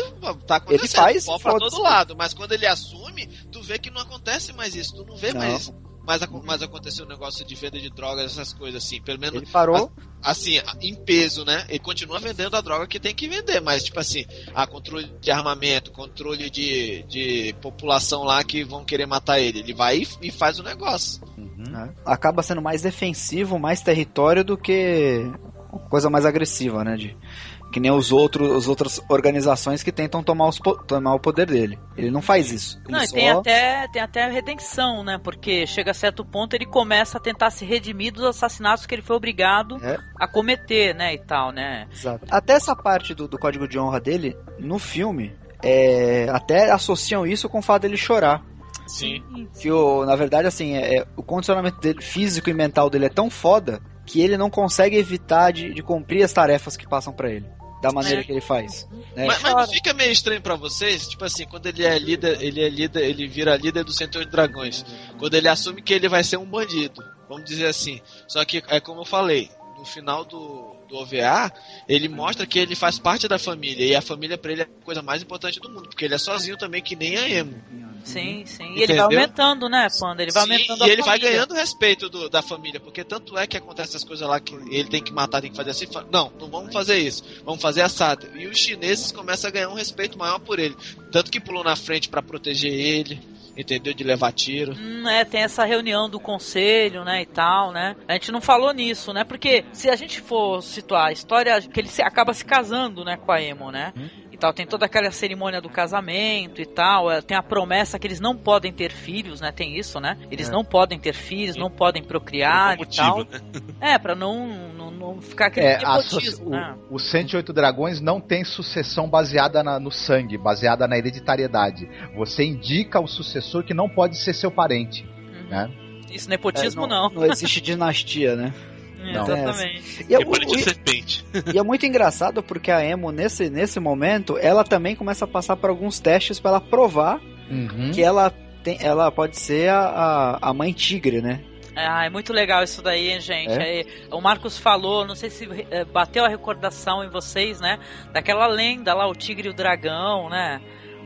tá acontecendo Ele faz, pau pra todo lado. Mas quando ele assume, tu vê que não acontece mais isso. Tu não vê Não. mais, mais, aco- mais acontecer o negócio de venda de drogas, essas coisas assim. Pelo menos Ele parou. assim, em peso, né? Ele continua vendendo a droga que tem que vender, mas tipo assim, a controle de armamento, controle de, de população lá que vão querer matar ele. Ele vai e, e faz o negócio. né? Acaba sendo mais defensivo, mais território do que coisa mais agressiva, né? De, que nem os outros, as outras organizações que tentam tomar, os, tomar o poder dele. Ele não faz isso. Ele Não, e só- tem até, tem até redenção, né? Porque chega a certo ponto ele começa a tentar se redimir dos assassinatos que ele foi obrigado É. a cometer, né? E tal, né? Exato. Até essa parte do, do código de honra dele, no filme, é, até associam isso com o fato dele chorar. Sim. Que, o, na verdade, assim, é, é- o condicionamento dele, físico e mental dele é tão foda que ele não consegue evitar de, de cumprir as tarefas que passam pra ele. Da maneira É. que ele faz. né? Mas, mas não fica meio estranho pra vocês? Tipo assim, quando ele é líder, ele é líder, ele vira líder dos 108 dragões. Quando ele assume que ele vai ser um bandido, vamos dizer assim. Só que é como eu falei, no final do, do OVA, ele mostra que ele faz parte da família. E a família pra ele é a coisa mais importante do mundo, porque ele é sozinho também, que nem a Emo. Sim, sim. E ele vai aumentando, né, Panda? Ele vai Sim, aumentando e ele vai família. ganhando o respeito do- da família, porque tanto é que acontece essas coisas lá que ele tem que matar, tem que fazer assim. Não, não vamos fazer isso, vamos fazer assado. E os chineses começam a ganhar um respeito maior por ele. Tanto que pulou na frente pra proteger ele, entendeu? De levar tiro. Hum, é, tem essa reunião do conselho, né, e tal, né? A gente não falou nisso, né? Porque se a gente for situar a história, que ele se, acaba se casando, né, com a Emo, né? E tal, tem toda aquela cerimônia do casamento e tal, é, tem a promessa que eles não podem ter filhos, né? Tem isso, né? Eles É. não podem ter filhos, não podem procriar e tal. né? É, pra não, não, não ficar aquele É, nepotismo, so- né? o, os 108 dragões não tem sucessão baseada na- no sangue, baseada na hereditariedade. Você indica o sucessor que não pode ser seu parente. Né? Isso, nepotismo É, não. Não existe dinastia, né? Não. Exatamente. E é, É pano de o- serpente. e é muito engraçado porque a Emo, nesse, nesse momento, ela também começa a passar por alguns testes pra ela provar Uhum. que ela, tem, ela pode ser a, a, a mãe tigre, né? Ah, é muito legal isso daí, hein, gente. É? Aí, o Marcos falou, não sei se eh, bateu a recordação em vocês, né? Daquela lenda lá, o tigre e o dragão, né?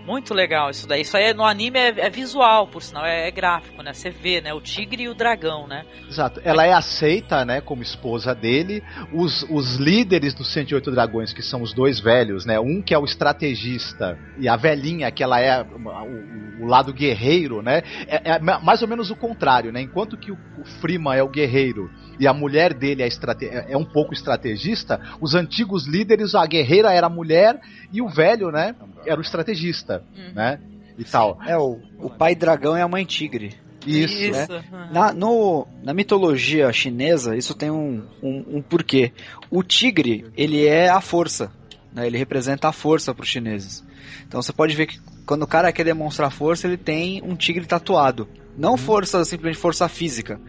Muito legal isso daí. Isso aí no anime é, é visual, por sinal, é, é gráfico, né? Você vê, né? O tigre e o dragão, né? Exato. Ela é aceita, né, como esposa dele. Os, os líderes dos 108 dragões, que são os dois velhos, né? Um que é o estrategista e a velhinha, que ela é o, o lado guerreiro, né? É, é ma- mais ou menos o contrário, né? Enquanto que o, o Freeman é o guerreiro e a mulher dele é, estrate- é um pouco estrategista, os antigos líderes, a guerreira era a mulher e o velho, né, era o estrategista, Uhum. né? E tal. É, o, o pai dragão é a mãe tigre. Isso. né? Uhum. Na, no, na mitologia chinesa, isso tem um, um, um porquê. O tigre, ele é a força. Né? Ele representa a força para os chineses. Então você pode ver que quando o cara quer demonstrar força, ele tem um tigre tatuado. Não força, simplesmente força física,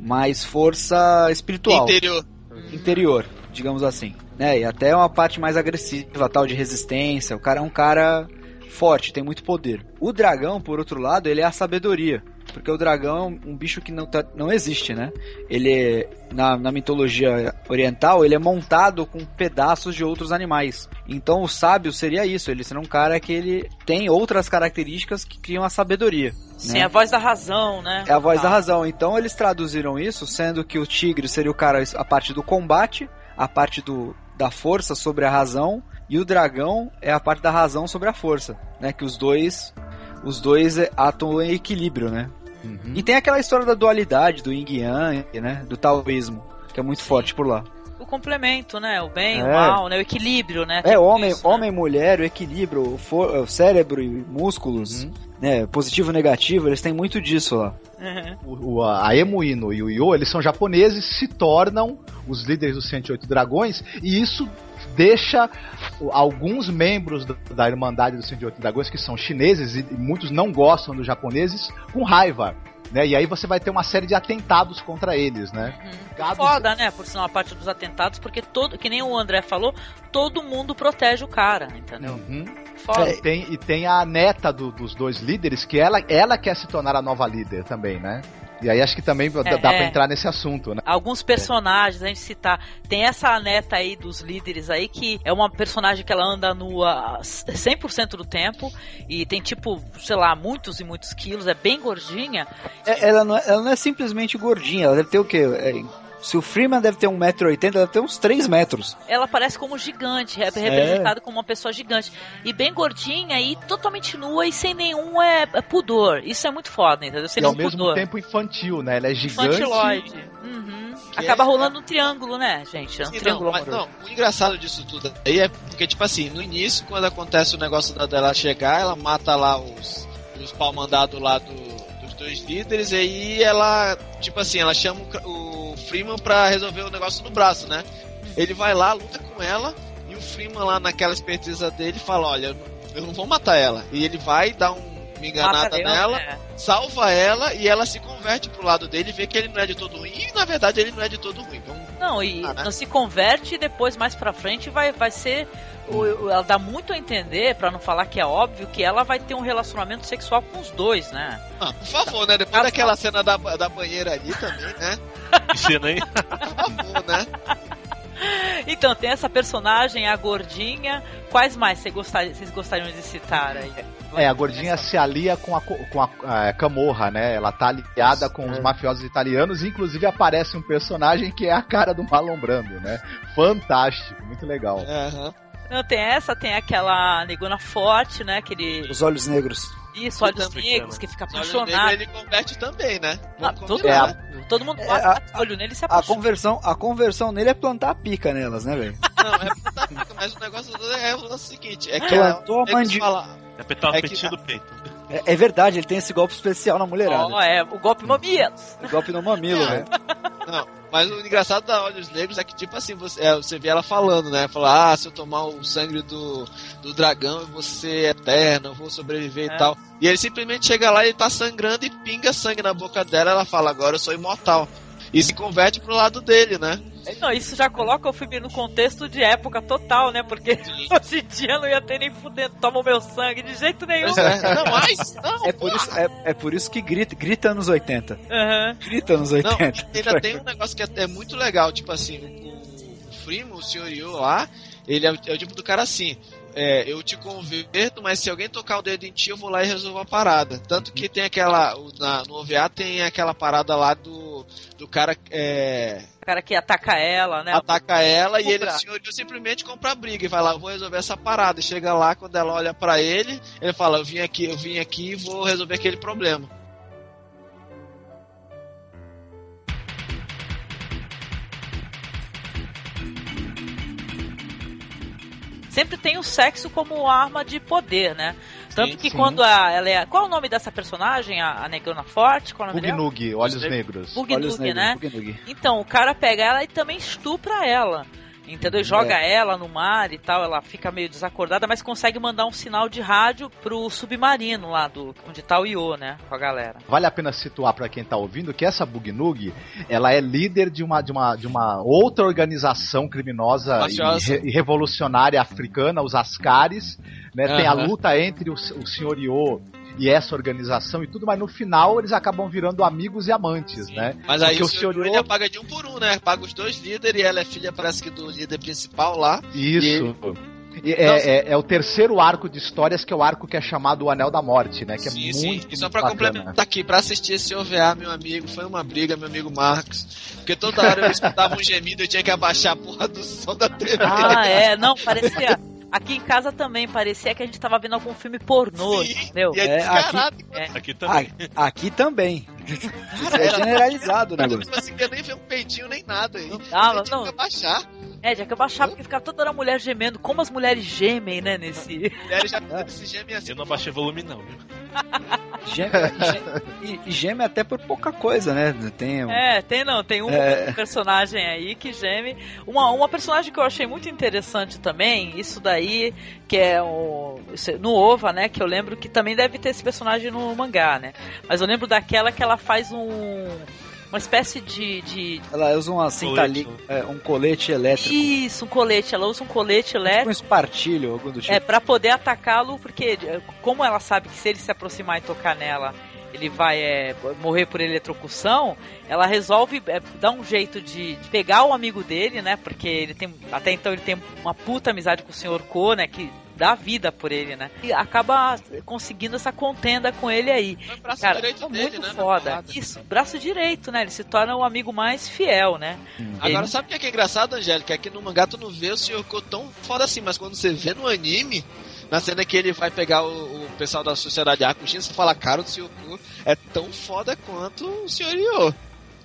mas força espiritual. Interior. interior, digamos assim. Né? E até uma parte mais agressiva, tal, de resistência. O cara é um cara forte, tem muito poder. O dragão, por outro lado, ele é a sabedoria. Porque o dragão é um bicho que não, tá- não existe, né? Ele, é- na, na mitologia oriental, ele é montado com pedaços de outros animais. Então o sábio seria isso, ele seria um cara que ele tem outras características que criam a sabedoria. Sim, né? a voz da razão, né? É a voz Tá. da razão. Então eles traduziram isso, sendo que o tigre seria o cara a parte do combate, a parte do, da força sobre a razão, e o dragão é a parte da razão sobre a força, né? Que os dois os dois atuam em equilíbrio, né? Uhum. E tem aquela história da dualidade, do yin yang, né? Do taoísmo, que é muito forte por lá. Complemento, né? O bem, É. o mal, né? O equilíbrio, né? É, homem, isso, né? homem e mulher, o equilíbrio, o, for- o cérebro e músculos, Uhum. né? Positivo e negativo, eles têm muito disso lá. Uhum. O, o- a Emuino e o Yo, eles são japoneses, se tornam os líderes dos 108 dragões, e isso deixa alguns membros da, da Irmandade dos 108 dragões, que são chineses, e muitos não gostam dos japoneses, com raiva. Né? E aí você vai ter uma série de atentados contra eles, né? Gados- Foda, né? Por sinal, a parte dos atentados, porque todo, que nem o André falou, todo mundo protege o cara, entendeu? Uhum. Foda. E tem, e tem a neta do- dos dois líderes, que ela, ela quer se tornar a nova líder também, né? E aí acho que também dá, dá pra é. entrar nesse assunto, né? Alguns personagens, a gente citar, tem essa neta aí dos líderes aí, que é uma personagem que ela anda nua 100% do tempo, e tem tipo, sei lá, muitos e muitos quilos, é bem gordinha. É, ela, não é, ela não é simplesmente gordinha, ela deve ter o quê? É, se o Freeman deve ter 1,80m, ela deve ter uns 3 metros. Ela parece como gigante, é representada como uma pessoa gigante. E bem gordinha e totalmente nua e sem nenhum é, é pudor. Isso é muito foda, entendeu? Sem E ao mesmo pudor. tempo infantil, né? Ela é gigante. Infantiloide. Uhum. Acaba é- rolando um triângulo, né, gente? É um Sim, não, triângulo mas, amoroso. não, o engraçado disso tudo aí é porque, tipo assim, no início, quando acontece o negócio da- dela chegar, ela mata lá os, os pau mandados lá do- dois líderes, e aí ela, tipo assim, ela chama o, Freeman pra resolver o negócio do braço, né? Ele vai lá, luta com ela, e o Freeman lá naquela esperteza dele fala, olha, eu não- vou matar ela. E ele vai dar um, uma enganada nela, né? salva ela, e ela se converte pro lado dele e vê que ele não é de todo ruim, e na verdade ele não é de todo ruim. Então, Não, e Ah, né? não se converte e depois mais pra frente vai, vai ser. O- Ela dá muito a entender, pra não falar que é óbvio, que ela vai ter um relacionamento sexual com os dois, né? Ah, por favor, né? Depois daquela cena da, da banheira ali também, né? Que cena, hein? Por favor, né? Então, tem essa personagem, a gordinha. Quais mais vocês gostariam, vocês gostariam de citar aí? É, a gordinha se alia com a, co- com a, a Camorra, né? Ela tá aliada com os mafiosos italianos, inclusive aparece um personagem que é a cara do Marlon Brando, né? Fantástico, muito legal. Aham. Não, tem essa, tem aquela negona forte, né? Aquele. Os olhos negros. Isso, olhos negros, que fica apaixonado. ele converte também, né? Ah, todo, mundo, todo mundo É, a- olho nele e se A apaixona. conversão, a conversão nele é plantar a pica nelas, né, velho? Não, é fantástico, mas o negócio todo é o seguinte: é que Plantou a é que mandi- fala- Apertar o É que- petinho do peito. É, é verdade, ele tem esse golpe especial na mulherada. Ó, é, o golpe mamilos. O golpe no mamilo, É. velho. Não, mas o engraçado da Olhos Negros é que, tipo assim, você, é, você vê ela falando, né? Falar, ah, se eu tomar o sangue do, do dragão, eu vou ser eterno, eu vou sobreviver É. e tal. E ele simplesmente chega lá e tá sangrando e pinga sangue na boca dela. Ela fala, agora eu sou imortal. E se converte pro lado dele, né? Não, isso já coloca o filme no contexto de época total, né? Porque hoje em dia não ia ter nem fudendo, toma o meu sangue de jeito nenhum. É. Não, mas, não, É por, isso, é, é por isso que grita, grita anos 80. Aham. Grita anos Não, 80. ainda tem um negócio que é, é muito legal, tipo assim, o, o Frimo, o Sr. Yu lá, ele é, o- é o tipo do cara assim. É, eu te converto, mas se alguém tocar o dedo em ti, eu vou lá e resolvo a parada. Tanto que tem aquela. Na, no OVA tem aquela parada lá do, do cara é, cara que ataca ela, né? ataca ela e ele, o senhor Yu simplesmente compra a briga e vai lá, vou resolver essa parada. Chega lá, quando ela olha pra ele, ele fala, eu vim aqui, eu vim aqui e vou resolver aquele problema. Sempre tem o sexo como arma de poder, né? Tanto Sim, que sim. quando a, ela é. Qual é o nome dessa personagem? A, a Negrona Forte? Qual é o nome dela? Bugnug, Olhos Negros. Bug Olhos Nug, negros, né? Bug-Nug. Então, o cara pega ela e também estupra ela. Entendeu? Joga ela no mar e tal, ela fica meio desacordada, mas consegue mandar um sinal de rádio pro submarino lá do onde tá o Io, né? Com a galera. Vale a pena situar para quem tá ouvindo que essa Bugnug, ela é líder de uma, de uma, de uma outra organização criminosa e, e revolucionária africana, os Ascaris, né? Tem a luta entre o, o Sr. Io e essa organização e tudo, mas no final eles acabam virando amigos e amantes, né? Mas aí Porque o senhor senhor ele apaga de um por um, né? Paga os dois líderes e ela é filha, parece que do líder principal lá. Isso. E é, é- é o terceiro arco de histórias que é o arco que é chamado O Anel da Morte, né? Que é sim, sim. muito E só pra bacana. complementar aqui, pra assistir esse OVA, meu amigo, foi uma briga, meu amigo Marcos. Porque toda hora eu escutava um gemido, eu tinha que abaixar a porra do som da TV. Ah, é, não, parecia. Aqui em casa também parecia que a gente tava vendo algum filme pornô, entendeu? E é, É, descarado. É. Aqui também. Aqui, aqui também. Isso é generalizado o Mas negócio. tipo quer nem ver um peitinho nem nada aí. dava, Nem tinha não. que abaixar. É, já que eu baixava porque ficava toda hora mulher gemendo. Como as mulheres gemem, né, nesse... Mulheres já se gemem assim. Eu não abaixei volume, não, viu? Geme, geme- e geme até por pouca coisa, né? Tem um- É, tem não, tem um É. personagem aí que geme. Uma, uma personagem que eu achei muito interessante também, isso daí, que é o. é No OVA, né? Que eu lembro que também deve ter esse personagem no mangá, né? Mas eu lembro daquela que ela faz um. Uma espécie de. de Ela usa uma cinta Colete. li- é, um colete elétrico. isso, um colete. Ela usa um colete Tipo um elétrico. espartilho, algo do tipo. É, pra poder atacá-lo, porque eh, como ela sabe que se ele se aproximar e tocar nela, ele vai é, morrer por eletrocução, ela resolve é, dar um jeito de, de pegar o amigo dele, né? Porque ele tem. Até então ele tem uma puta amizade com o Sr. Ko, né? Que dá vida por ele, né? E acaba conseguindo essa contenda com ele aí. Foi o braço Cara, direito é dele, muito né? foda. Isso, braço direito, né? Ele se torna o amigo mais fiel, né? Agora, Ele- sabe o que é, que é engraçado, Angélica? É que no mangá tu não vê o Sr. Tão foda assim, mas quando você vê no anime, na cena que ele vai pegar o, o pessoal da sociedade Akushin, você fala, cara, o Sr. É tão foda quanto o Sr. Yo.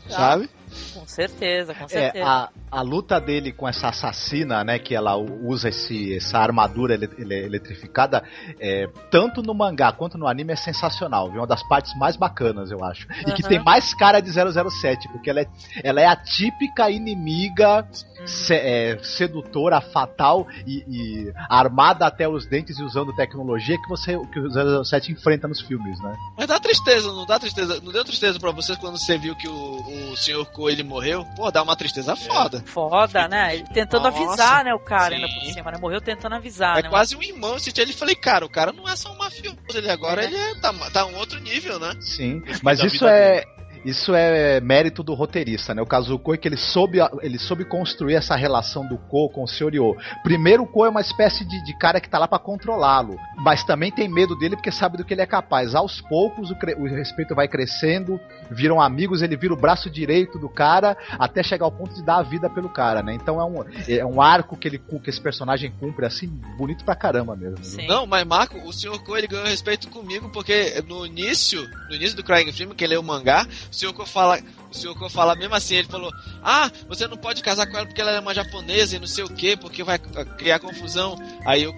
Sabe? Com certeza, com É, certeza. a, a luta dele com essa assassina, né, que ela usa esse, essa armadura ele- ele- eletrificada, é, tanto no mangá quanto no anime é sensacional, viu? Uma das partes mais bacanas, eu acho. E que tem mais cara de 007, porque ela é, ela é a típica inimiga se- é, sedutora, fatal e, e armada até os dentes e usando tecnologia que você que o 007 enfrenta nos filmes, né? Mas dá tristeza, não dá tristeza? Não deu tristeza pra vocês quando você viu que o, o Sr. Ko ele morreu? Pô, dá uma tristeza foda. Foda, né? Ele tentando Nossa, avisar, né, o cara sim. ainda por cima, né? Morreu tentando avisar, É né? quase um irmão, senti ele e falei, cara, o cara não é só um mafioso, ele agora É. ele é, tá, tá um outro nível, né? Sim, Isso mas isso é isso é mérito do roteirista, né? O Kazuko é que ele soube, ele soube construir essa relação do Ko com o Senhoryo. Primeiro, o Ko é uma espécie de, de cara que tá lá pra controlá-lo, mas também tem medo dele porque sabe do que ele é capaz. Aos poucos, o, o respeito vai crescendo, viram amigos, ele vira o braço direito do cara até chegar ao ponto de dar a vida pelo cara, né? Então é um, é um arco que, ele, que esse personagem cumpre, assim, bonito pra caramba mesmo. Sim. Não, mas Marco, o Sr. Ko ele ganhou respeito comigo porque no início, no início do Crying Film, que ele é o mangá, o Sr. Ko fala, o Sr. Ko fala mesmo assim, ele falou: "Ah, você não pode casar com ela porque ela é uma japonesa e não sei o quê, porque vai ah, criar confusão". Aí o,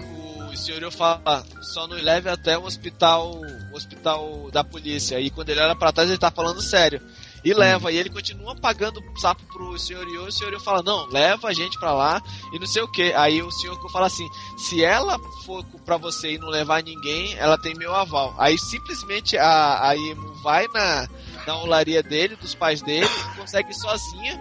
o senhor fala: "Só nos leve até o hospital, o hospital da polícia". Aí quando ele olha pra trás, ele tá falando sério. E leva, e ele continua pagando sapo pro senhor Yo, e o senhor Yo fala, não, leva a gente pra lá e não sei o que. Aí o senhor Ko fala assim, se ela for pra você e não levar ninguém, ela tem meu aval. Aí simplesmente a, a vai na, na olaria dele, dos pais dele, consegue sozinha,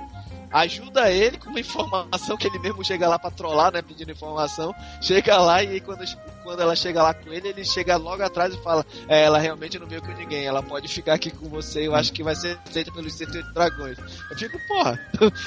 ajuda ele com uma informação que ele mesmo chega lá pra trollar, né, pedindo informação, chega lá e aí quando, quando ela chega lá com ele, ele chega logo atrás e fala, é, ela realmente não veio com ninguém, ela pode ficar aqui com você, eu acho que vai ser aceita pelos 108 dragões. Eu fico, porra,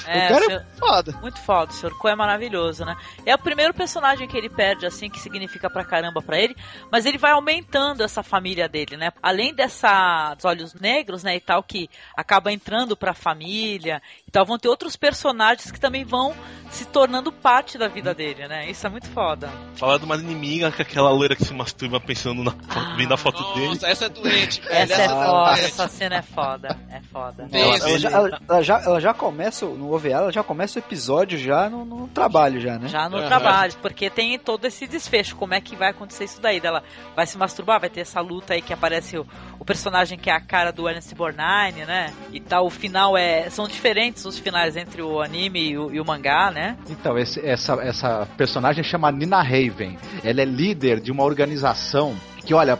É, o cara é foda. Muito foda, o Sr. Ko é maravilhoso, né? É o primeiro personagem que ele perde, assim, que significa pra caramba pra ele, mas ele vai aumentando essa família dele, né? Além dessa dos olhos negros, né, e tal, que acaba entrando pra família e tal, vão ter outros personagens que também vão se tornando parte da vida dele, né? Isso é muito foda. Falar de uma inimiga aquela loira que se masturba pensando na, vendo a foto dele. Nossa, essa é doente, velho. Essa é tá foda, doente. essa cena é foda, é foda. Ela, ela já, ela- ela já, ela já começa, no OVA, ela já começa o episódio já no, no trabalho, já, né? Já no Aham. trabalho, porque tem todo esse desfecho. Como é que vai acontecer isso daí? Ela vai se masturbar, vai ter essa luta aí que aparece o, o personagem que é a cara do Ernest Borgnine, né? E tal, o final é. São diferentes os finais entre o anime e o, e o mangá, né? Então, esse- essa, essa personagem chama Nina Raven. Ela é líder de uma organização que, olha,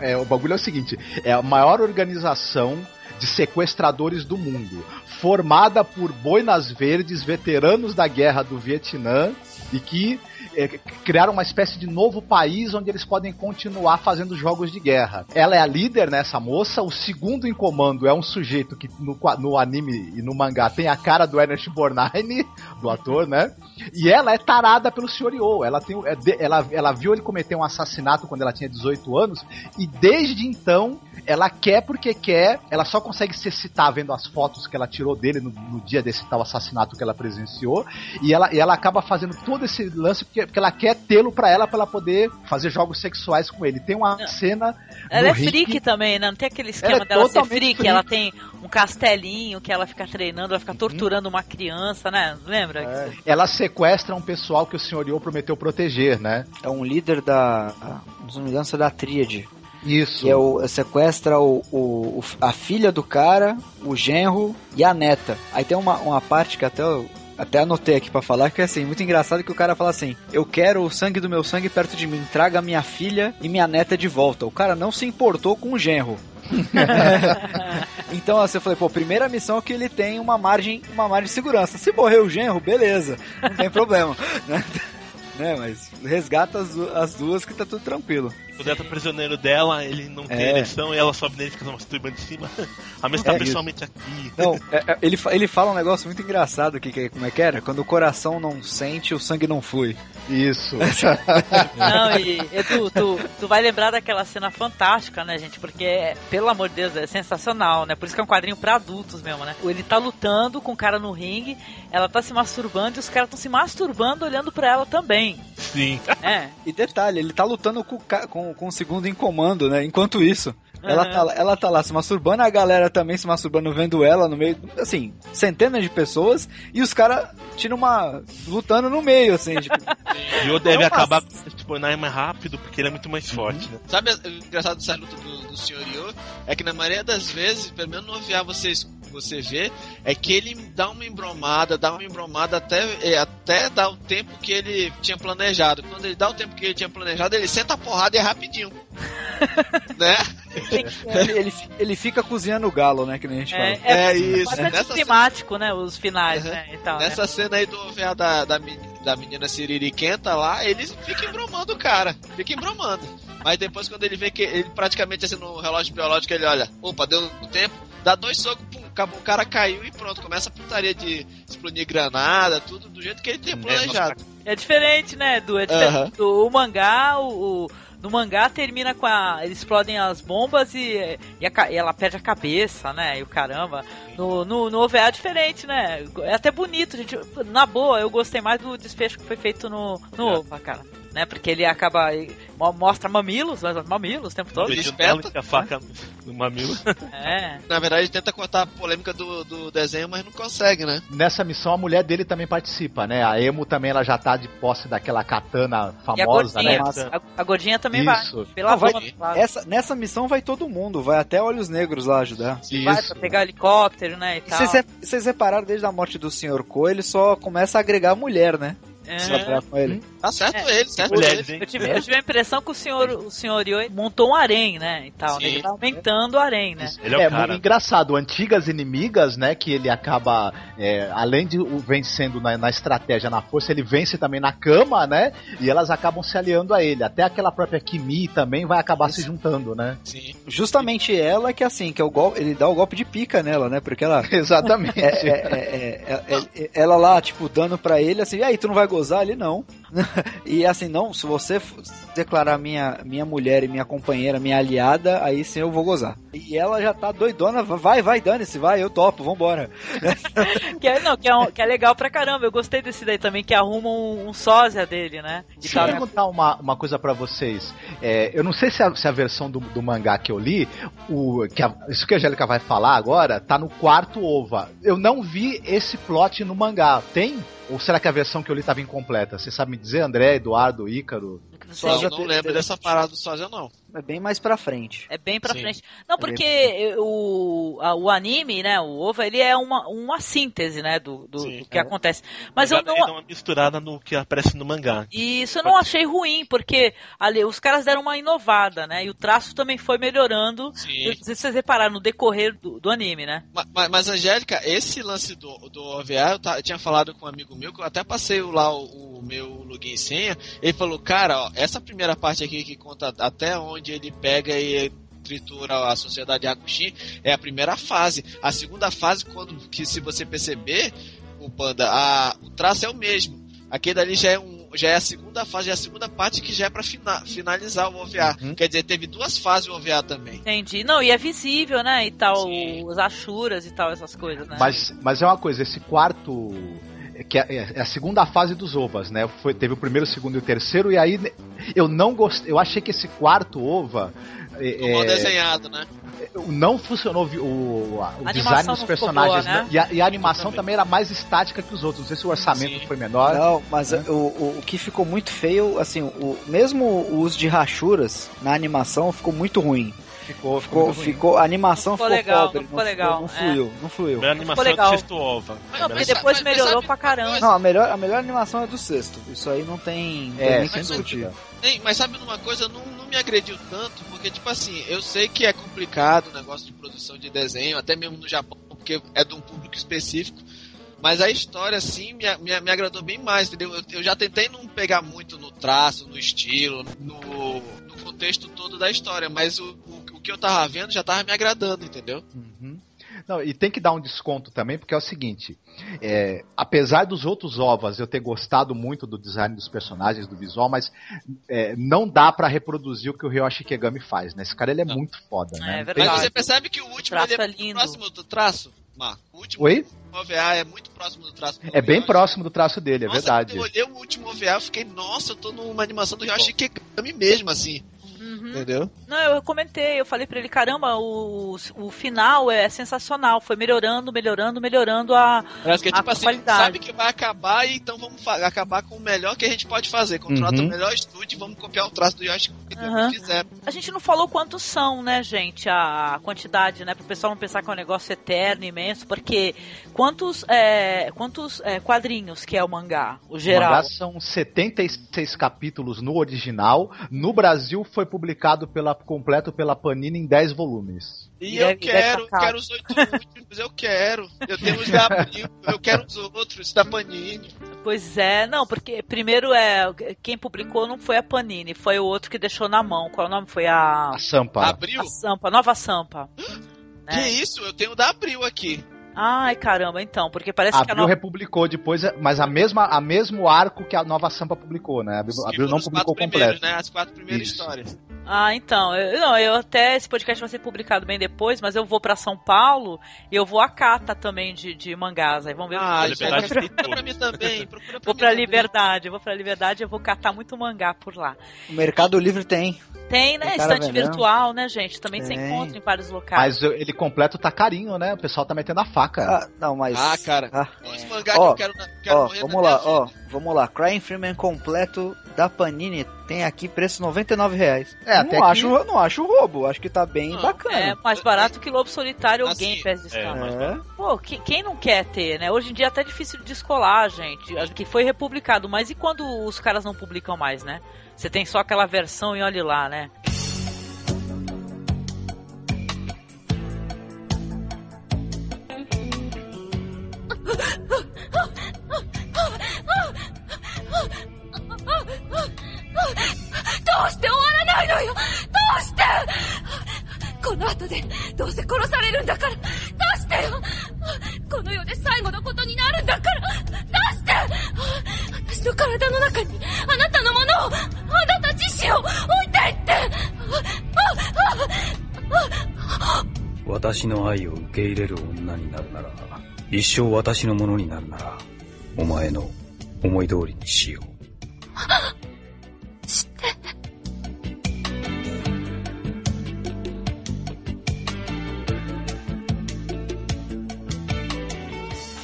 é, o bagulho é o seguinte: é a maior organização de sequestradores do mundo, formada por boinas verdes, veteranos da guerra do Vietnã e que é, criaram uma espécie de novo país onde eles podem continuar fazendo jogos de guerra. Ela é a líder nessa moça, o segundo em comando é um sujeito que no, no anime e no mangá tem a cara do Ernest Borgnine, do ator, né? E ela é tarada pelo Sr. Yo. Ela, tem, é ela, ela viu ele cometer um assassinato quando ela tinha 18 anos e desde então ela quer porque quer, ela só consegue se excitar vendo as fotos que ela tirou dele no, no dia desse tal assassinato que ela presenciou e ela, e ela acaba fazendo todo esse lance porque, porque ela quer tê-lo pra ela, pra ela poder fazer jogos sexuais com ele. Tem uma cena. Ela é ringue- freak também, né? Não tem aquele esquema Ela é dela ser totalmente freak, freak. ela tem um castelinho que ela fica treinando, ela fica torturando uma criança, né? Lembra? É. Ela sequestra um pessoal que o senhor Yo prometeu proteger, né? É um líder da. Não é da Tríade. Isso. Que é o, sequestra o, o- o- a filha do cara, o genro e a neta. Aí tem uma, uma parte que até eu até anotei aqui pra falar que é assim, muito engraçado que o cara fala assim: "Eu quero o sangue do meu sangue perto de mim, traga minha filha e minha neta de volta". O cara não se importou com o genro. então assim, eu falei, pô, primeira missão é que ele tem uma margem, uma margem de segurança. Se morrer o genro, beleza, não tem problema, né? Né, mas resgata as, as duas que tá tudo tranquilo. Quando ela tá prisioneiro dela, ele não tem É. ereção e ela sobe nele e fica masturbando em cima. A mesa tá É, principalmente aqui. Não, é- é- ele, fa- ele fala um negócio muito engraçado aqui, que é- como é que era? Quando o coração não sente, o sangue não flui. Isso. Não, e Edu, tu, tu vai lembrar daquela cena fantástica, né, gente? Porque, pelo amor de Deus, é sensacional, né? Por isso que é um quadrinho pra adultos mesmo, né? Ele tá lutando com o cara no ringue, ela tá se masturbando e os caras estão se masturbando olhando pra ela também. Sim. É. E detalhe, ele tá lutando com, o ca- com, com o segundo em comando, né? Enquanto isso, ela, tá, lá- ela tá lá se masturbando, a galera também se masturbando, vendo ela no meio, assim, centenas de pessoas, e os caras tiram uma. lutando no meio, assim, tipo, E o deve Não, acabar esse tipo, mais rápido porque ele é muito mais forte, né? Sabe o engraçado dessa luta do, do Sr. Yo? É que na maioria das vezes, pelo menos no OVA você, você vê, é que ele dá uma embromada, dá uma embromada até, é, até dar o tempo que ele tinha planejado. Quando ele dá o tempo que ele tinha planejado, ele senta a porrada e é rapidinho. né? ele, ele, ele fica cozinhando o galo, né? Que nem a gente É, fala. É isso. Bastante Nessa climático, né? Os finais, Uhum. né? E tal, né? Nessa cena aí do OVA da, da, meni- da menina Siririquenta lá, ele fica embromando o cara. Fica embromando. Mas depois, quando ele vê que ele praticamente assim no relógio biológico, ele olha, opa, deu o tempo, dá dois socos, pum, acabou, o cara caiu e pronto. Começa a putaria de explodir granada, tudo do jeito que ele tinha planejado. É diferente, né, Edu? É diferente. Do, o mangá, o, no mangá termina com a. Eles explodem as bombas e, e, a e ela perde a cabeça, né? E o caramba. No, no, no OVA é diferente, né? É até bonito, gente. Na boa, eu gostei mais do desfecho que foi feito no, no É. OVA, cara. Né? Porque ele acaba. mostra mamilos, mas mamilos o tempo todo. Ele espeta. a faca no mamilo. É. Na verdade, ele tenta cortar a polêmica do, do desenho, mas não consegue, né? Nessa missão a mulher dele também participa, né? A Emo também ela já tá de posse daquela katana E a famosa, gordinha. né? A, a gordinha também Isso. vai. Pela Ah, vai-. Essa, nessa missão vai todo mundo, vai até Olhos Negros lá ajudar. Vai pra pegar helicóptero, né? E E tal. Vocês re- vocês repararam desde a morte do Sr. Ko, ele só começa a agregar mulher, né? É. Com ele. Tá certo É. ele, certo Mulheres, ele. Eu tive, eu tive a impressão que o senhor, o senhor Yoi montou um harém, né? E tal, né? Ele tá aumentando o harém, né? Ele é, É, o cara. muito engraçado. Antigas inimigas, né? Que ele acaba, é, além de o vencendo na, na estratégia, na força, ele vence também na cama, né? E elas acabam se aliando a ele. Até aquela própria Kimi também vai acabar se juntando, né? Sim. Justamente ela que assim, que é o golpe, ele dá o golpe de pica nela, né? Porque ela Exatamente. é, é, é, é, é, é, ela lá, tipo, dando pra ele assim, e aí, tu não vai gozar? Ele não. e assim, não, se você declarar minha, minha mulher e minha companheira, minha aliada, aí sim eu vou gozar. E ela já tá doidona, vai, vai, dane-se, vai, eu topo, vambora. Que é, não, que é, um- que é legal pra caramba. Eu gostei desse daí também, que arruma um, um sósia dele, né? E Deixa eu tal, né? perguntar uma, uma coisa pra vocês. É, eu não sei se a, se a versão do, do mangá que eu li, o, que a- isso que a Angélica vai falar agora, tá no quarto ova. Eu não vi esse plot no mangá. Tem? Ou será que a versão que eu li estava incompleta? Você sabe me dizer, André, Eduardo, Ícaro? Só já não lembro dessa parada do sósia, não. É bem mais pra frente. É bem pra Sim. frente. Não, porque o, a- o anime, né, o OVA, ele é uma, uma síntese, né, do, do, Sim. do que É. acontece. Mas eu não... dá uma misturada no que aparece no mangá. E isso eu não achei ruim, porque ali, os caras deram uma inovada, né? E o traço também foi melhorando. Sim. Não sei se vocês repararam no decorrer do, do anime, né? Ma- ma- Mas, Angélica, esse lance do, do OVA, eu, ta- eu tinha falado com um amigo meu, que eu até passei lá o, o meu login e senha, ele falou, cara, ó, essa primeira parte aqui que conta até onde ele pega e tritura a sociedade Hakushin, é a primeira fase. A segunda fase, quando que se você perceber, o Panda, a, o traço é o mesmo. Aquele ali já é um já é a segunda fase, já é a segunda parte que já é pra fina- finalizar o OVA. Quer dizer, teve duas fases o OVA também. Entendi. Não, e é visível, né? E tal, os achuras e tal, essas coisas, né? Mas, mas é uma coisa, esse quarto que é, é a segunda fase dos ovas, né? Foi, teve o primeiro, o segundo e o terceiro, e aí eu não gostei. Eu achei que esse quarto ova. É, mal desenhado, né? Não funcionou o, o design dos personagens. Boa, né? e, a, e, a, animação também. também. era mais estática que os outros. Não sei se o orçamento Sim. foi menor. Não, mas né? o, o, o, que ficou muito feio, assim, o, mesmo o uso de rachuras na animação ficou muito ruim. Ficou, ficou, ficou, ficou, a animação ficou, ficou legal, pobre, não ficou legal, não, fluiu, é. não fluiu. A animação ficou legal. do ova. Não, porque depois mas, melhorou mas pra caramba. Não, a melhor, a melhor animação é do sexto. Isso aí não tem, é, nem que discutir. Mas sabe uma coisa, não, não me agrediu tanto, porque tipo assim, eu sei que é complicado o negócio de produção de desenho, até mesmo no Japão, porque é de um público específico. Mas a história, assim, me, me, me agradou bem mais, entendeu? Eu, eu, já tentei não pegar muito no traço, no estilo, no, no contexto todo da história, mas o, o que eu tava vendo já tava me agradando, entendeu? Uhum. Não, e tem que dar um desconto também, porque é o seguinte: é, apesar dos outros ovas eu ter gostado muito do design dos personagens, do visual, mas é, não dá para reproduzir o que o Ryoshi Kegami faz, né? Esse cara ele é não. muito foda, né? É verdade. Mas você percebe que o último ele é, é próximo do traço? Marco. O último Oi? OVA é muito próximo do traço do É bem próximo do traço dele, é nossa, verdade. Quando eu olhei o último OVA, eu fiquei, nossa, eu tô numa animação do Yoshi Kegami mesmo, assim. Uhum. Entendeu? Não, eu comentei, eu falei pra ele, caramba, o, o final é sensacional, foi melhorando, melhorando, melhorando a, Parece que é tipo assim, qualidade. sabe que vai acabar e então vamos acabar com o melhor que a gente pode fazer. Contrata uhum. o melhor estúdio e vamos copiar o traço do Yoshi que uhum. fizer. A gente não falou quantos são, né, gente, a quantidade, né, pro pessoal não pensar que é um negócio eterno, imenso, porque quantos, é, quantos é, quadrinhos que é o mangá, o geral? O mangá são 76 capítulos no original, no Brasil foi publicado pela, completo pela Panini em 10 volumes. E, eu quero, quero os oito últimos, eu quero. Eu tenho os da Abril, eu quero os outros da Panini. Pois é, não, porque primeiro é quem publicou não foi a Panini, foi o outro que deixou na mão. Qual é o nome? Foi a. A Sampa. Abril? A Sampa, Nova Sampa. Que né? isso? Eu tenho da Abril aqui. Ai, caramba, então, porque parece Abril que a Abril republicou depois, mas a mesma, a mesmo arco que a Nova Sampa publicou, né? Abril, Abril não publicou completo. Né? As quatro primeiras Isso. histórias. Ah, então, eu, não, eu até esse podcast vai ser publicado bem depois, mas eu vou para São Paulo e eu vou a cata também de, de mangás. Aí vamos ver ah, o que liberdade procura pra mim também. Procura pra vou pra Liberdade, vou pra Liberdade e eu vou catar muito mangá por lá. O Mercado Livre tem. Tem, né? Estante virtual, né, gente? Também tem. você encontra em vários locais. Mas ele completo tá carinho, né? O pessoal tá metendo a faca. Ah, não, mas. Ah, cara. Ah. Mangá ó, que eu quero, quero ó, Vamos lá, ó. Vamos lá. Crying Freeman completo da Panini tem aqui preço 99 reais. É, até não, acho, que... não acho roubo, acho que tá bem não, bacana. É mais barato que Lobo Solitário ou assim, Game Pass de é, é. Pô, que, quem não quer ter, né? Hoje em dia é até difícil de descolar, gente. Que foi republicado, mas e quando os caras não publicam mais, né? Você tem só aquela versão e olhe lá, né? どうして終わらないのよ？どうして？この後でどうせ殺されるんだから。出してよ！この世で最後のことになるんだから。出して！私の体の中にあなたのものをあなた自身を置いていって！私の愛を受け入れる女になるなら一生私のものになるならお前の思い通りにしよう。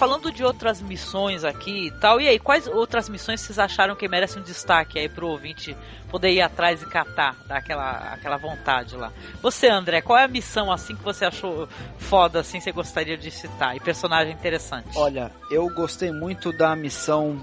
falando de outras missões aqui e tal, e aí, quais outras missões vocês acharam que merecem um destaque aí pro ouvinte poder ir atrás e catar, dar aquela, aquela vontade lá? Você, André, qual é a missão assim que você achou foda, assim, você gostaria de citar? E personagem interessante? Olha, eu gostei muito da missão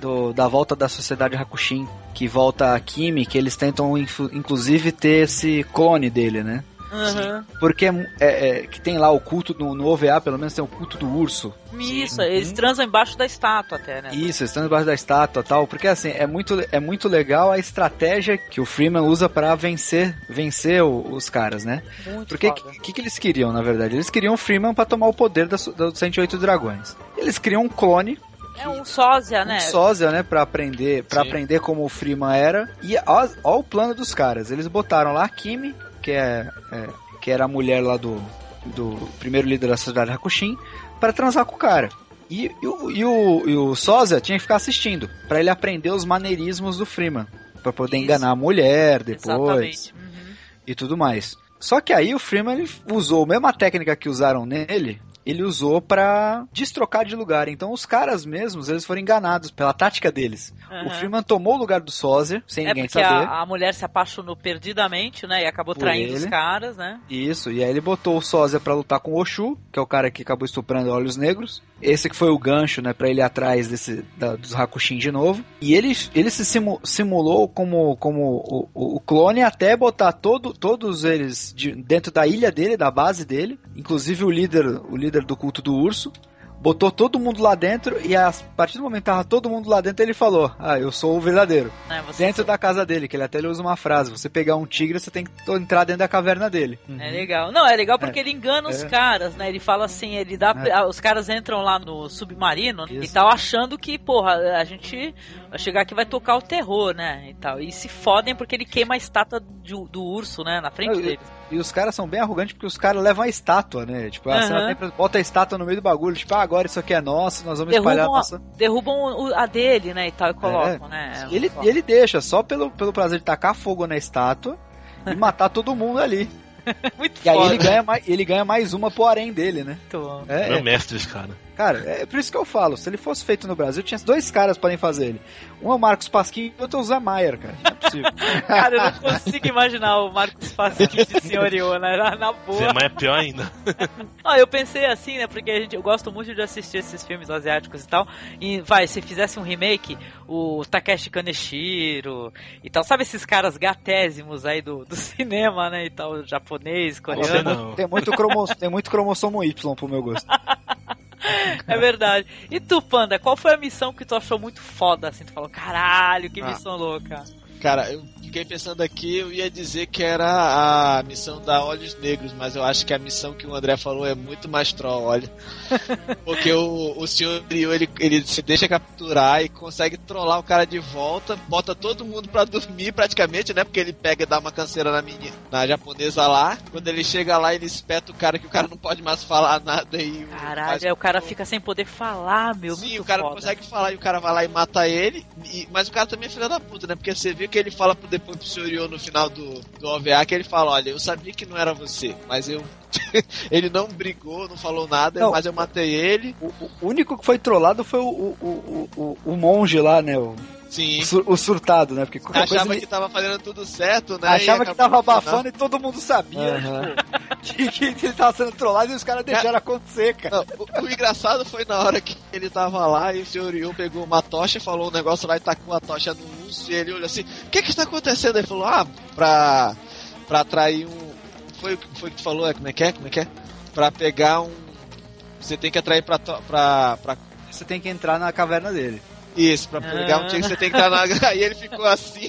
do, da volta da sociedade Hakushin, que volta a Kimi, que eles tentam inclusive ter esse clone dele, né? Uhum. Porque é, é, que tem lá o culto no, no, OVA, pelo menos tem o culto do urso. Isso, eles uhum. transam embaixo da estátua até, né? Isso, eles transam embaixo da estátua tal. Porque assim, é muito, é muito legal a estratégia que o Freeman usa para vencer vencer o, os caras, né? Muito porque o que, que, eles queriam, na verdade? Eles queriam o Freeman para tomar o poder dos 108 dragões. Eles criam um clone é um sósia, né? Um sósia, né? Pra aprender, pra aprender como o Freeman era. E ó, ó, o plano dos caras. Eles botaram lá a Kimi, que é, é, que era a mulher lá do, do primeiro líder da sociedade Hakushin, para transar com o cara. E, e o, e, o, e o Sósia tinha que ficar assistindo, pra ele aprender os maneirismos do Freeman. Pra poder Isso. enganar a mulher depois. Uhum. e tudo mais. Só que aí o Freeman ele usou a mesma técnica que usaram nele, ele usou pra destrocar de lugar. Então os caras mesmos, eles foram enganados pela tática deles. O Aham. Freeman tomou o lugar do Sósia, sem É ninguém porque saber. a, a mulher se apaixonou perdidamente, né? E acabou Por traindo os ele. caras, né? Isso, e aí ele botou o Sósia pra lutar com o Oshu, que é o cara que acabou estuprando Olhos Negros. Esse que foi o gancho, né, pra ele ir atrás desse, da- dos Hakushin de novo. E ele, ele se simu- simulou como, como o, o- o clone até botar todo, todos eles de- dentro da ilha dele, da base dele. Inclusive o líder, o líder do culto do urso. Botou todo mundo lá dentro e a partir do momento que tava todo mundo lá dentro, ele falou: Ah, eu sou o verdadeiro. Você Dentro da casa dele, que ele até ele usa uma frase: Você pegar um tigre, você tem que entrar dentro da caverna dele. É legal. Não, é legal porque ele engana os É. caras, né? Ele fala assim, ele dá. É. Os caras entram lá no submarino e Isso. tal, achando que, porra, a gente vai chegar aqui e vai tocar o terror, né? E tal. E se fodem porque ele queima a estátua do, do urso, né? Na frente Não, deles. E os caras são bem arrogantes porque os caras levam a estátua, né? Tipo, a Aham. cena sempre bota a estátua no meio do bagulho, tipo, ah, agora isso aqui é nosso, nós vamos espalhar a Derrubam, nossa. derrubam a dele, né? E tal, e colocam, né? E ele, e ele deixa, só pelo, pelo prazer de tacar fogo na estátua e matar todo mundo ali. Muito E aí foda. ele ganha, mais, ele ganha mais uma pro harém dele, né? Muito bom. É, é, mestre, esse cara. Cara, é por isso que eu falo, se ele fosse feito no Brasil, tinha dois caras podem fazer ele. Um é o Marcos Pasquim e outro é o Zé Maier, cara. Não é possível. Cara, eu não consigo imaginar o Marcos Pasquim de senhoriô, né? Na, na boa. Zé Maia é pior ainda. Ah, eu pensei assim, né? Porque a gente, eu gosto muito de assistir esses filmes asiáticos e tal. E vai, se fizesse um remake, o Takeshi Kaneshiro e tal, sabe esses caras gatésimos aí do, do cinema, né? E tal, japonês, coreano. não. Tem muito, cromo, tem muito cromossomo Y pro meu gosto. É verdade. E tu, Panda, qual foi a missão que tu achou muito foda, assim? Tu falou, caralho, que Ah. missão louca. Cara, eu fiquei pensando aqui, eu ia dizer que era a missão da Olhos Negros, mas eu acho que a missão que o André falou é muito mais troll, olha. Porque o, o senhor Ryu, ele, ele se deixa capturar e consegue trollar o cara de volta, bota todo mundo pra dormir praticamente, né? Porque ele pega e dá uma canseira na menina, na japonesa lá. Quando ele chega lá, ele espeta o cara que o cara não pode mais falar nada e Caralho, aí o cara fica sem poder falar, meu. Sim, o cara foda. consegue falar e o cara vai lá e mata ele. e- mas o cara também é filho da puta, né? Porque você viu que ele fala pro, depois pro. Ryo no final do, do OVA que ele fala: Olha, eu sabia que não era você, mas eu. ele não brigou, não falou nada, Não. mas eu matei ele. O, o único que foi trollado foi o, o, o, o, o monge lá, né? O, Sim. o, sur- o surtado, né? Porque Achava coisa ele que tava fazendo tudo certo, né? achava que tava abafando e todo mundo sabia tipo, que, que ele tava sendo trollado e os caras deixaram acontecer, cara. Não, o, o engraçado foi na hora que ele tava lá e o Sr. Ryo pegou uma tocha, falou um negócio lá e tacou a tocha no urso e ele olhou assim: O que que está acontecendo? Ele falou: Ah, pra, pra atrair um. Foi o que foi que tu falou? É, como é que é? Como é que é? Pra pegar um. Você tem que atrair pra. to- pra, pra Você tem que entrar na caverna dele. Isso, pra pegar um tigre, você tem que estar na. Aí ele ficou assim.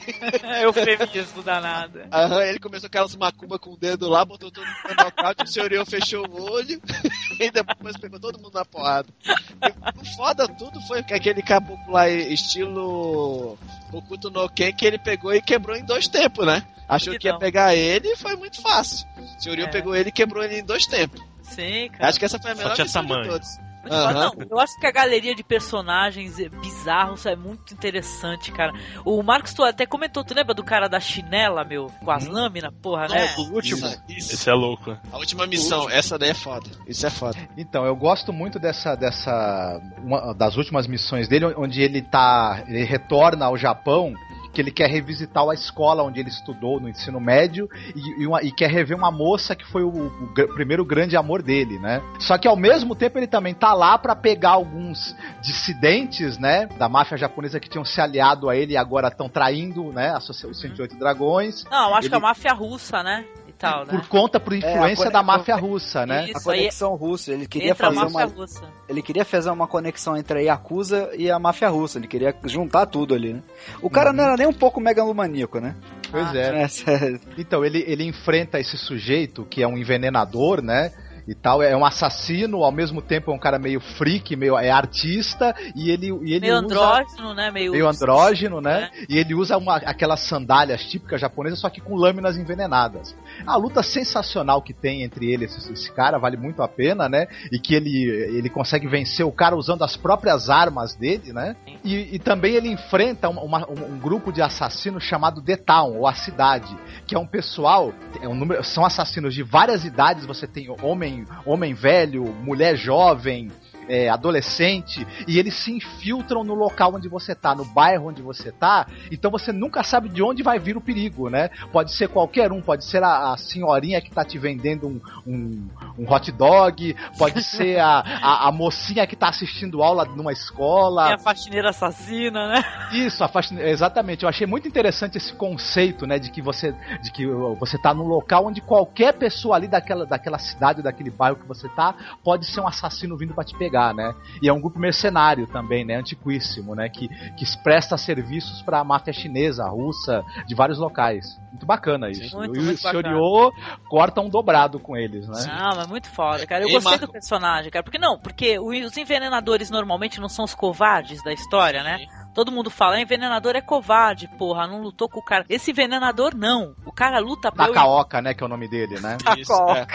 Eufemismo danado. Aham, ele começou aquelas macumba com o dedo lá, botou todo mundo no nocaute, o senhor Ryo fechou o olho e depois pegou todo mundo na porrada. E o foda tudo foi que aquele caboclo lá, estilo Okuto no Ken, que ele pegou e quebrou em dois tempos, né? Achou que ia pegar ele e foi muito fácil. O senhor Ryo É. pegou ele e quebrou ele em dois tempos. Sim, cara. Acho que essa foi a Só melhor tinha missão de tamanho. todos. Muito. Aham. Não, eu acho que a galeria de personagens bizarros é muito interessante, cara. O Marcos, tu até comentou, tu lembra do cara da chinela, meu? Com as lâminas, porra, né? Não, O último. Isso, isso. Esse é louco. A última missão, essa daí é foda. Isso é foda. Então, eu gosto muito dessa, dessa uma das últimas missões dele, onde ele tá, ele retorna ao Japão, que ele quer revisitar a escola onde ele estudou no ensino médio e, e uma- e quer rever uma moça que foi o, o gr- primeiro grande amor dele, né? Só que ao mesmo tempo ele também tá lá pra pegar alguns dissidentes, né, da máfia japonesa que tinham se aliado a ele e agora estão traindo, né, a os 108 dragões. Não, eu acho Ele- que a máfia russa, né? Tal, né? Por conta, por influência cone- da máfia russa, né? Isso. A conexão russa. Ele queria fazer uma. russa. Ele queria fazer uma conexão entre a Yakuza e a máfia russa. Ele queria juntar tudo ali, né? O cara não era nem um pouco megalomaníaco, né? Pois Ah, é. Essa- Então, ele, ele enfrenta esse sujeito, que é um envenenador, né? E tal. É um assassino, ao mesmo tempo é um cara meio freak, meio é artista, e ele, e ele Meio usa... andrógeno, né? Meio, Meio andrógeno, né? E ele usa uma, aquelas sandálias típicas japonesas, só que com lâminas envenenadas. A luta sensacional que tem entre ele e esse, esse cara vale muito a pena, né? E que ele, ele consegue vencer o cara usando as próprias armas dele, né? E, e também ele enfrenta uma- uma- um, um grupo de assassinos chamado The Town, ou a cidade, que é um pessoal, é um número, são assassinos de várias idades, você tem homem, homem velho, mulher jovem, é, adolescente, e eles se infiltram no local onde você tá, no bairro onde você tá, então você nunca sabe de onde vai vir o perigo, né? Pode ser qualquer um, pode ser a, a senhorinha que tá te vendendo um, um, um hot dog, pode ser a, a, a mocinha que tá assistindo aula numa escola. Tem a faxineira assassina, né? Isso, a fascina... exatamente. Eu achei muito interessante esse conceito, né, de que você, de que você tá num local onde qualquer pessoa ali daquela, daquela cidade, daquele bairro que você tá, pode ser um assassino vindo pra te pegar, né? E é um grupo mercenário também, né, antiquíssimo, né, que, que presta serviços pra máfia chinesa, russa, de vários locais. Muito bacana isso. Muito, e o muito bacana. Senhoriô corta um dobrado com eles, né? Ah, mas muito foda, cara. Eu E gostei Marco- do personagem, cara. Porque não, porque o- os envenenadores normalmente não são os covardes da história, né? Todo mundo fala, "Ah, envenenador é covarde, porra, não lutou com o cara. Esse envenenador não. O cara luta pra eu Takaoka, né, que é o nome dele, né? Isso, é.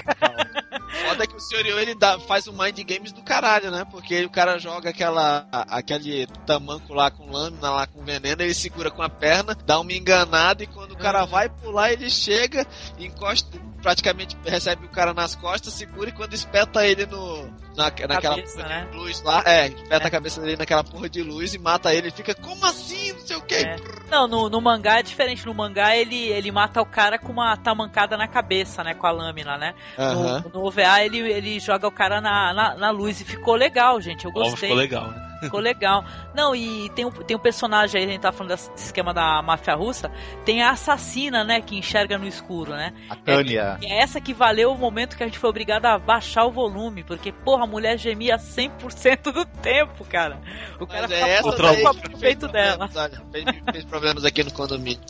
Foda é que o Senhor ele dá, faz um mind games do caralho, né? Porque o cara joga aquela, a- aquele tamanco lá com lâmina, lá com veneno, ele segura com a perna, dá uma enganada e quando o cara vai pular, ele chega, encosta, praticamente recebe o cara nas costas, segura e quando espeta ele no, na, naquela Cabeça, porra né? de luz lá, é, espeta a cabeça dele naquela porra de luz e mata ele, fica, como assim? Não sei o que. É. Não, no, no mangá é diferente. No mangá ele, ele mata o cara com uma tamancada na cabeça, né? Com a lâmina, né? Aham. No, no OVA ele, ele joga o cara na, na, na luz e ficou legal, gente. Eu Ó, gostei. ficou legal, né? Ficou legal. Não, e tem um, tem um personagem aí, a gente tá falando desse esquema da máfia russa, tem a assassina, né, que enxerga no escuro, né? A Tânia. É essa que valeu o momento que a gente foi obrigado a baixar o volume, porque, porra, a mulher gemia 100% do tempo, cara. O cara Mas é essa daí com que o fez peito dela. olha, fez, fez problemas aqui no condomínio.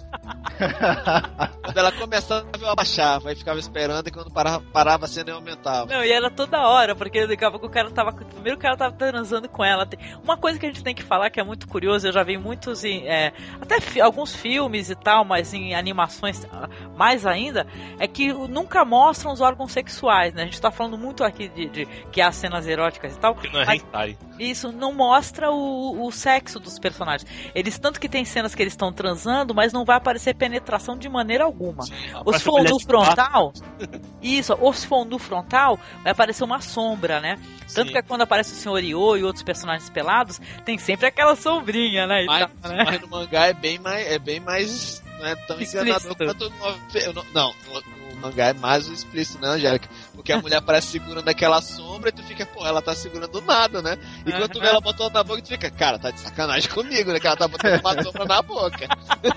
quando ela começava eu abaixava, aí ficava esperando e quando parava, parava a cena eu aumentava. Não, e era toda hora, porque daqui a pouco o cara tava. Primeiro o cara tava transando com ela. Uma coisa que a gente tem que falar que é muito curioso, eu já vi muitos em. é, até fi- alguns filmes e tal, mas em animações ah, mais ainda, é que nunca mostram os órgãos sexuais, né? A gente tá falando muito aqui de, de que há cenas eróticas e tal. Que não é hentai. isso não mostra o, o sexo dos personagens. Eles, tanto que tem cenas que eles estão transando, mas não vai aparecer penetração de maneira alguma. For mulher no de frontal, isso, for no frontal, vai aparecer uma sombra, né? Tanto Sim. que quando aparece o Senhor Io e outros personagens pelados, tem sempre aquela sombrinha, né? Mas, tal, né? mas no mangá é bem mais. É bem mais. Não é tão enganador quanto no, não, não, no, no mangá é mais o explícito, né, Angélica? Porque a mulher parece segurando aquela sombra e tu fica, pô, ela tá segurando nada, né? E quando tu vê ela botando na boca, tu fica, cara, tá de sacanagem comigo, né? Que ela tá botando uma sombra na boca.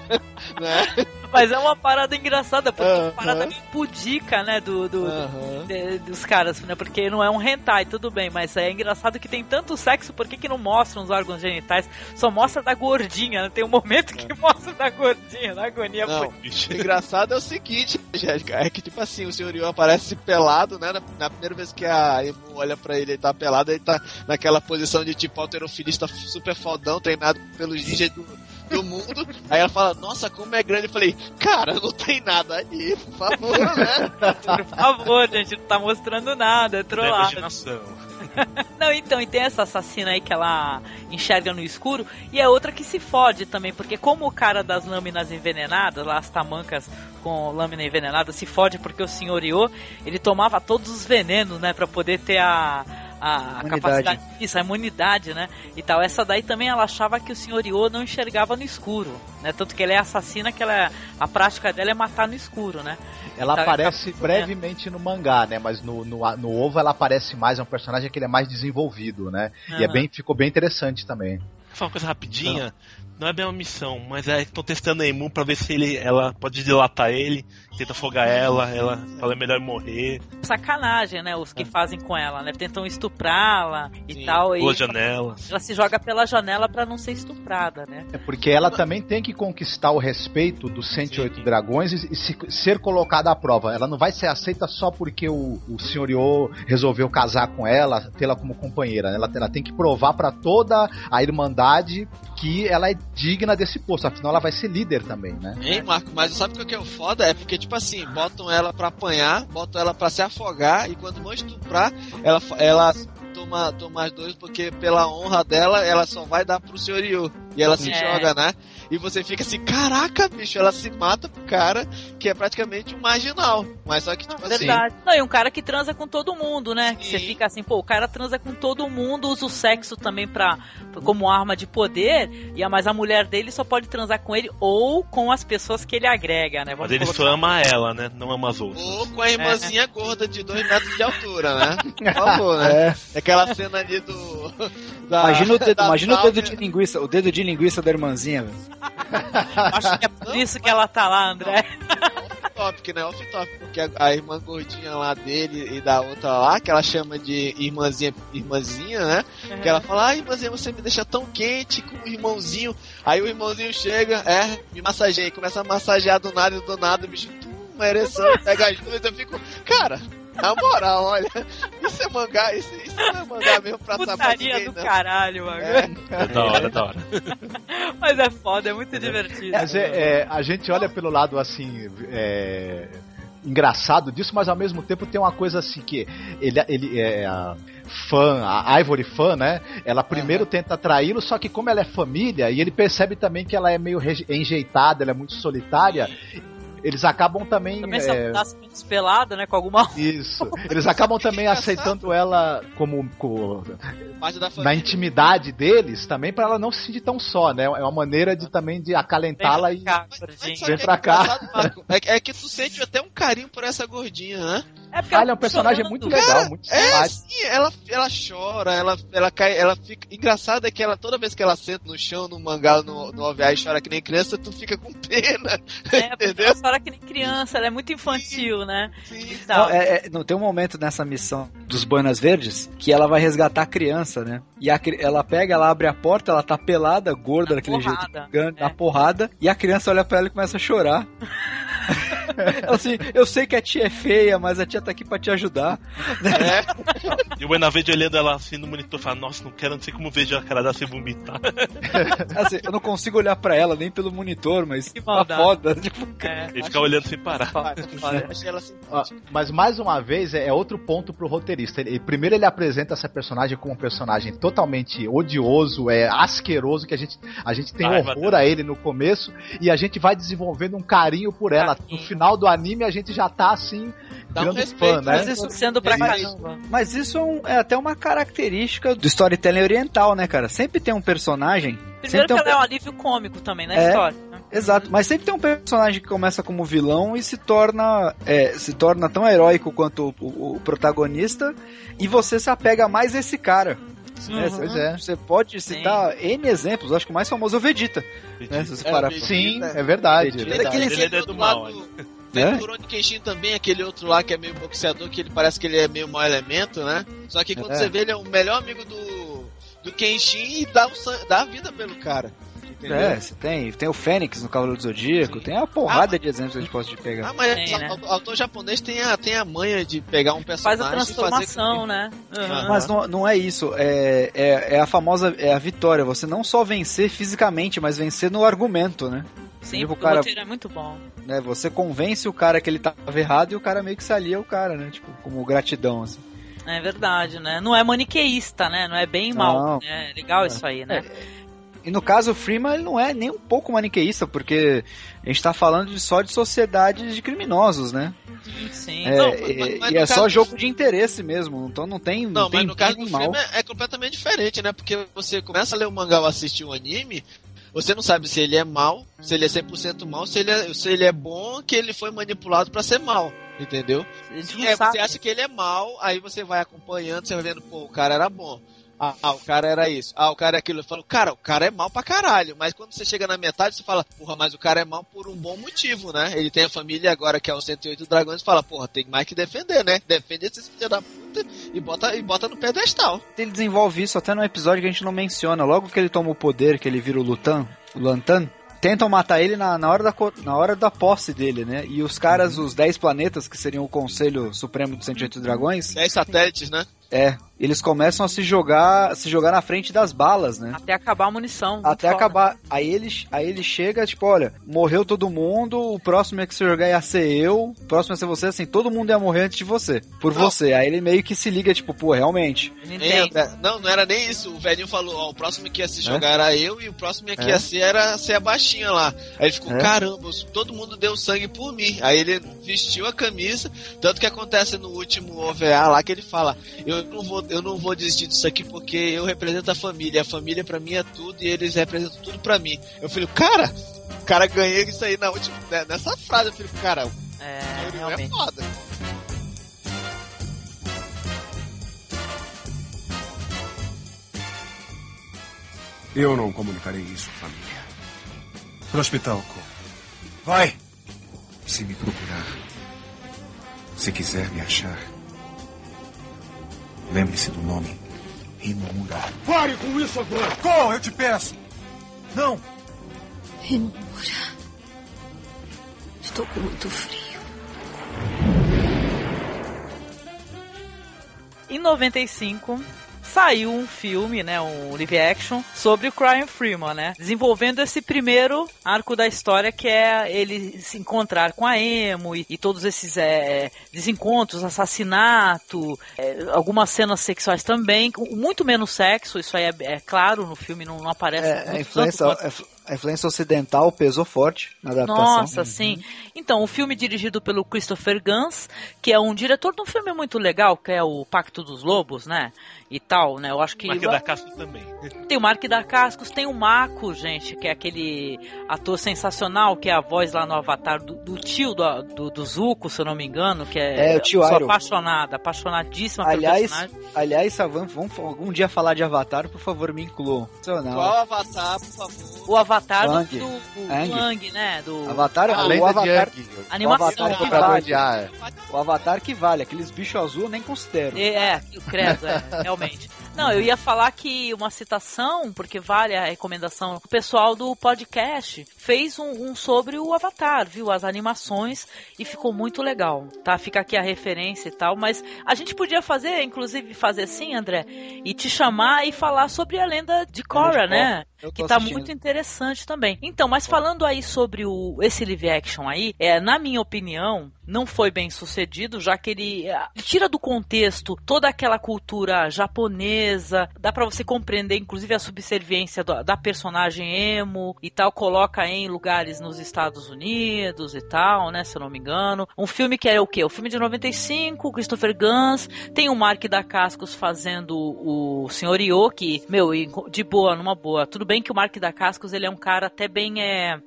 né? Mas é uma parada engraçada, porque é uma parada meio pudica, né? Do, do, Aham. de- dos caras, né? Porque não é um hentai, tudo bem, mas é engraçado que tem tanto sexo, por que, que não mostram os órgãos genitais? Só mostra da gordinha, né? Tem um momento que mostra da gordinha, da agonia Não, o engraçado é o seguinte, Angélica, é que tipo assim, o senhor Yu aparece pelado, né? Na, na primeira vez que a Emu olha pra ele, ele tá pelado, ele tá naquela posição de tipo alterofilista super fodão, treinado pelos ninjas do, do mundo. Aí ela fala, nossa, como é grande. Eu falei, cara, não tem nada ali, por favor, né? Por favor, gente, não tá mostrando nada, é imaginação. Não, então, e tem essa assassina aí que ela enxerga no escuro, e é outra que se fode também, porque como o cara das lâminas envenenadas, lá as tamancas com lâmina envenenada, se fode porque o senhor Io, ele tomava todos os venenos, né, pra poder ter a, a capacidade, isso, a imunidade, né, e tal. Essa daí também ela achava que o senhor Io não enxergava no escuro, né, tanto que ela é assassina, que ela, é- a prática dela é matar no escuro, né. Ela Então, aparece ele tá- brevemente no mangá, né? Mas no, no, no ovo ela aparece mais, é um personagem que ele é mais desenvolvido, né? E é bem, ficou bem interessante também. Vou falar uma coisa rapidinha. Não é bem uma missão, mas é que estão testando a Emu pra ver se ele, ela pode dilatar ele, tenta afogar ela, ela fala é melhor morrer. Sacanagem, né? Os que fazem com ela, né? Tentam estuprá-la e tal. Pela e janela. ela se joga pela janela pra não ser estuprada, né? É porque ela também tem que conquistar o respeito dos 108 dragões e, e se- ser colocada à prova. Ela não vai ser aceita só porque o, o senhor Yo resolveu casar com ela, tê-la como companheira. Ela, ela tem que provar pra toda a irmandade que ela é digna desse posto. Afinal, ela vai ser líder também, né? Hein, Marco? Mas sabe o que é o foda? É porque, tipo assim, botam ela pra apanhar, botam ela pra se afogar, e quando vão estuprar, ela, ela toma, toma as dois, porque pela honra dela, ela só vai dar pro senhor Yu. E ela se É. joga, né? E você fica assim, caraca, bicho, ela se mata pro cara que é praticamente um marginal. Mas só que, tipo assim. Verdade. Não, e um cara que transa com todo mundo, né? Que você fica assim, pô, o cara transa com todo mundo, usa o sexo também pra, como arma de poder, e a, mas a mulher dele só pode transar com ele ou com as pessoas que ele agrega, né? Mas ele só ama ela, né? Não ama as outras. Ou com a irmãzinha gorda de 2 metros de altura, né? Por favor, né? É. Aquela cena ali do. da- Imagina o dedo, da imagina o dedo de linguiça, o dedo de linguiça da irmãzinha, velho. Acho que é por isso que ela tá lá, André. Off-topic, né? Off-topic, porque a, a irmã gordinha lá dele e da outra lá, que ela chama de irmãzinha, irmãzinha, né? Uhum. Que ela fala, ah, irmãzinha, você me deixa tão quente com o irmãozinho. Aí o irmãozinho chega, é, me massageia, começa a massagear do nada e do nada, o bicho, tum, uma ereção, pega as duas, eu fico, cara, na moral, olha, isso é mangá, isso, isso não é mangá mesmo pra saber Putaria ninguém, do não. caralho, mano. É da hora, é da hora. Mas é foda, é muito divertido. Mas é, é, a gente olha pelo lado assim. é, engraçado disso, mas ao mesmo tempo tem uma coisa assim que ele, ele é a fã, a Ivory fã, né? Ela primeiro tenta atraí-lo, só que como ela é família e ele percebe também que ela é meio enjeitada, ela é muito solitária, eles acabam também, Também se é, tá pelada, né? Com alguma. isso. Eles acabam também aceitando ela como, na intimidade deles também para ela não se sentir tão só, né? É uma maneira de também de acalentá-la e Cá, Vem pra é cá. Marco? É, que- é que tu sente até um carinho por essa gordinha, né? É porque Ah, ela é um tá personagem chorando. muito legal, muito É, simpático. sim, ela, ela chora, ela, ela cai, ela fica. Engraçado é que ela, toda vez que ela senta no chão, no mangá, no, no OVA e chora que nem criança, tu fica com pena. É, porque Entendeu? ela chora que nem criança, ela é muito infantil, né? Sim. E tal. Não, é- é- não, tem um momento nessa missão dos Boinas Verdes que ela vai resgatar a criança, né? E a ela pega, ela abre a porta, ela tá pelada, gorda daquele jeito, porrada, é. na porrada, e a criança olha pra ela e começa a chorar. assim, eu sei que a tia é feia, mas a tia tá aqui pra te ajudar. E o Buenavide olhando ela assim no monitor fala, nossa, não quero, não sei como vejo a cara dela se vomitar. Assim, eu não consigo olhar pra ela nem pelo monitor, mas Que tá foda. Tipo, É. Ele fica olhando sem parar. Mas mais uma vez é, é outro ponto pro roteirista. Ele, primeiro ele apresenta essa personagem como um personagem totalmente odioso, é asqueroso, que a gente, a gente tem Ai, horror a ele no começo e a gente vai desenvolvendo um carinho por ela. No final do anime a gente já tá assim, Dá um respeito, fã, né? Mas isso sendo pra Mas- caramba. Mas isso é, um- é até uma característica do storytelling oriental, né, cara? Sempre tem um personagem. Primeiro que um ela é um alívio cômico também na É. história. né? Exato, mas sempre tem um personagem que começa como vilão e se torna é, se torna tão heróico quanto o, o- o protagonista e você se apega mais a esse cara. Né? Uhum. Pois é. Você pode citar N exemplos, acho que o mais famoso é o Vegeta. Né? Se você É, parar pra- Sim, é verdade. Ele é Tem verdade. aquele Ele tem é do mal, lado- É? Tem o Rurouni Kenshin também, aquele outro lá que é meio boxeador, que ele parece que ele é meio mau elemento, né? Só que quando É. você vê, ele é o melhor amigo do, do Kenshin e dá, o dá a vida pelo cara. Entendeu? É, você tem, tem o Fênix no Cavaleiro do Zodíaco, Sim. tem uma porrada de exemplos que a gente pode pegar. Ah, mas Tem, o né? autor, japonês tem a, tem a manha de pegar um personagem Faz a e fazer transformação, com né? Uhum. Ah, Mas não, não é isso, é, é, é a famosa é a vitória. Você não só vencer fisicamente, mas vencer no argumento, né? Sim, Tipo, o cara- roteiro é muito bom. né? Você convence o cara que ele tava errado e o cara meio que se alia ao cara, né? Tipo, como gratidão, assim. É verdade, né? Não é maniqueísta, né? Não é bem e mal. Não. É legal isso aí, né? E no caso, o Freeman ele não é nem um pouco maniqueísta, porque a gente tá falando de, só de sociedades de criminosos, né? Sim. É, Não, mas- e mas e é só caso- jogo de interesse mesmo, então não tem, não, Não, tem mas no caso do mal. filme é, é completamente diferente, né? Porque você começa a ler o mangá ou assistir um anime, você não sabe se ele é mal, se ele é 100% mal, se ele é, se ele é bom, que ele foi manipulado pra ser mal, entendeu? É, você acha que ele é mal, aí você vai acompanhando, você vai vendo, pô, o cara era bom. Ah, ah, o cara era isso. Ah, o cara é aquilo. Eu falo, cara, o cara é mal pra caralho. Mas quando você chega na metade, você fala, porra, mas o cara é mal por um bom motivo, né? Ele tem a família agora que é o 108 Dragões e fala, porra, tem mais que defender, né? Defende esses filhos da puta e bota, e bota no pedestal. Ele desenvolve isso até no episódio que a gente não menciona. Logo que ele toma o poder, que ele vira o Lutan, o Lantan, tentam matar ele na, na, hora da, na hora da posse dele, né? E os caras, os 10 planetas, que seriam o Conselho Supremo dos 108 Dragões. 10 satélites, né? É, eles começam a se jogar, se jogar na frente das balas, né? Até acabar a munição. Até acabar. Aí ele, aí ele chega, tipo, olha, morreu todo mundo, o próximo é que se jogar ia ser eu, o próximo ia ser você, assim, todo mundo ia morrer antes de você. Por não. você. Aí ele meio que se liga, tipo, pô, realmente. não, não era nem isso. O velhinho falou, ó, o próximo que ia se jogar é? era eu e o próximo que é? ia ser era ser a baixinha lá. Aí ele ficou, é? caramba, todo mundo deu sangue por mim. Aí ele vestiu a camisa, tanto que acontece no último OVA lá que ele fala, eu não vou, eu não vou desistir disso aqui porque eu represento a família. A família para mim é tudo e eles representam tudo para mim. Eu falei, cara, o cara ganhei isso aí na última, né, nessa frase. Eu falei, cara, é, é realmente. é foda. Eu não comunicarei isso, família. Pro hospital, Co. Vai! Se me procurar, se quiser me achar, lembre-se do nome Rimura. Pare com isso agora! Ko, eu te peço! Não! Rimura. Estou com muito frio. Em 95, saiu um filme, né, um live action sobre o Crime Freeman, né, desenvolvendo esse primeiro arco da história que é ele se encontrar com a Emo e, e todos esses é, desencontros, assassinato, é, algumas cenas sexuais também, muito menos sexo, isso aí é, é claro no filme, não, não aparece. É, a influência, a influência ocidental pesou forte na adaptação. Nossa, sim. Uhum. Então, o filme dirigido pelo Christopher Gans, que é um diretor de um filme muito legal, que é o Pacto dos Lobos, né? E tal, né? Eu acho que. Mark da Cascos também. Tem o Mark da Cascos, tem o Mako, gente, que é aquele ator sensacional, que é a voz lá no Avatar do, do tio do, do, do, Zuko, se eu não me engano, que é. É, o tio Sou apaixonada, apaixonadíssima aliás, pelo personagem. Aliás, vamos, vamos algum dia falar de Avatar, por favor, me incluam. Qual Avatar, por favor? O Avatar Avatar do, do, do né? Do... Avatar, ah, o Avatar, animação. O Avatar que vale. É. O Avatar que vale, aqueles bichos azul eu nem considero. É, é o credo, é, realmente. Não, eu ia falar que uma citação, porque vale a recomendação, o pessoal do podcast fez um, um, sobre o Avatar, viu? As animações e ficou muito legal, tá? Fica aqui a referência e tal, mas a gente podia fazer, inclusive fazer assim, André, e te chamar e falar sobre a lenda de Korra, né? Que tá assistindo. muito interessante também. Então, mas falando aí sobre o, esse live action aí, é, na minha opinião, não foi bem sucedido, já que ele eh, tira do contexto toda aquela cultura japonesa, dá para você compreender inclusive a subserviência da personagem emo e tal, coloca em lugares nos Estados Unidos e tal, né, se eu não me engano. Um filme que é o quê? O filme de 95, Christopher Gans, tem o Mark da Cascos fazendo o Sr. Io, meu, de boa, numa boa. Tudo bem que o Mark da Cascos, ele é um cara até bem é,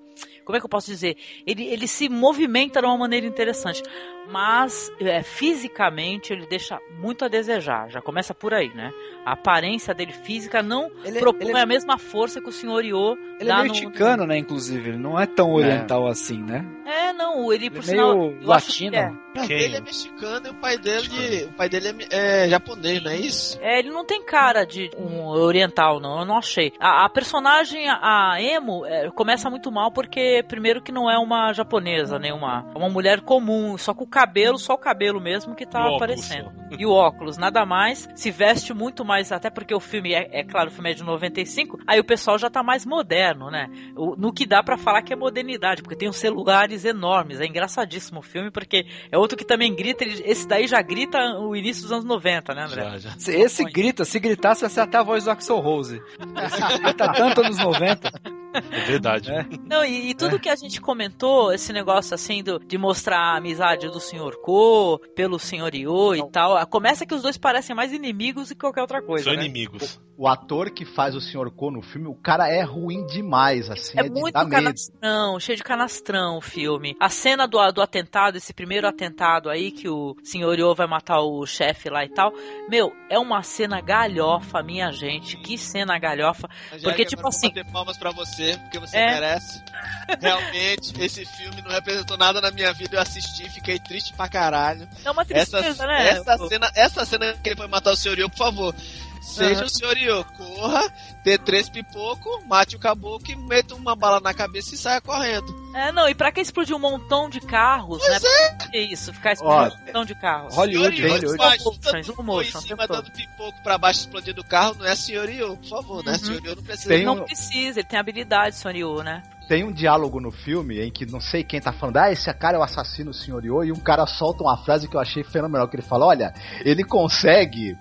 como é que eu posso dizer? Ele, ele se movimenta de uma maneira interessante, mas é, fisicamente ele deixa muito a desejar. Já começa por aí, né? A aparência dele física não ele, é, propõe ele é... a mesma força que o senhor Io Ele é meio mexicano, no... né? Inclusive, ele não é tão oriental é. assim, né? É, não. Ele, por ele sinal, meio latino. É. Ele é mexicano e o pai dele, o pai dele é, é, japonês, não é isso? É, ele não tem cara de um oriental, não. Eu não achei. A, a personagem, a Emo, é, começa muito mal porque primeiro que não é uma japonesa, nem uma, uma mulher comum, só com o cabelo, só o cabelo mesmo que tá aparecendo. E o óculos, nada mais. Se veste muito mais, até porque o filme é, é claro, o filme é de 95, aí o pessoal já tá mais moderno, né? O, no que dá para falar que é modernidade, porque tem os celulares enormes. É engraçadíssimo o filme, porque é outro que também grita, ele, esse daí já grita o início dos anos 90, né, André? Já, já. Esse grita, se gritasse vai ser até a voz do Axel Rose. Esse grita tanto anos 90. É verdade. Não, e, e tudo que a gente comentou, esse negócio assim do, de mostrar a amizade do Sr. Ko pelo Sr. Yo e tal, começa que os dois parecem mais inimigos do que qualquer outra coisa. São né? inimigos. O ator que faz o Sr. Ko no filme, o cara é ruim demais, assim, É é, de muito canastrão, cheio de canastrão o filme. A cena do, do atentado, esse primeiro atentado aí, que o Sr. Yo vai matar o chefe lá e tal. Meu, é uma cena galhofa, minha gente. Que cena galhofa. Porque, tipo agora eu assim. palmas pra você, porque você É. merece. Realmente, esse filme não representou nada na minha vida. Eu assisti, fiquei triste pra caralho. É uma Essa, tristeza, né? essa, cena, essa cena que ele foi matar o. Yo, por favor. Seja Aham. o. Yo, corra, dê três pipoco, mate o caboclo e meta uma bala na cabeça e saia correndo. É, não, e pra que explodir um montão de carros, Pois né? é. Que isso, ficar explodindo Ó, um montão de carros. Hollywood. Yo, Hollywood. faz Slow motion, em o cima dando pipoco pra baixo explodindo o carro, não é. Yo, por favor, né? Uhum. Sr. Yo não precisa. Tem Não um- precisa, ele tem habilidade, Sonyu, né? Tem um diálogo no filme em que não sei quem tá falando, ah, esse cara é o assassino Sr. Yo, e um cara solta uma frase que eu achei fenomenal, que ele fala, olha, ele consegue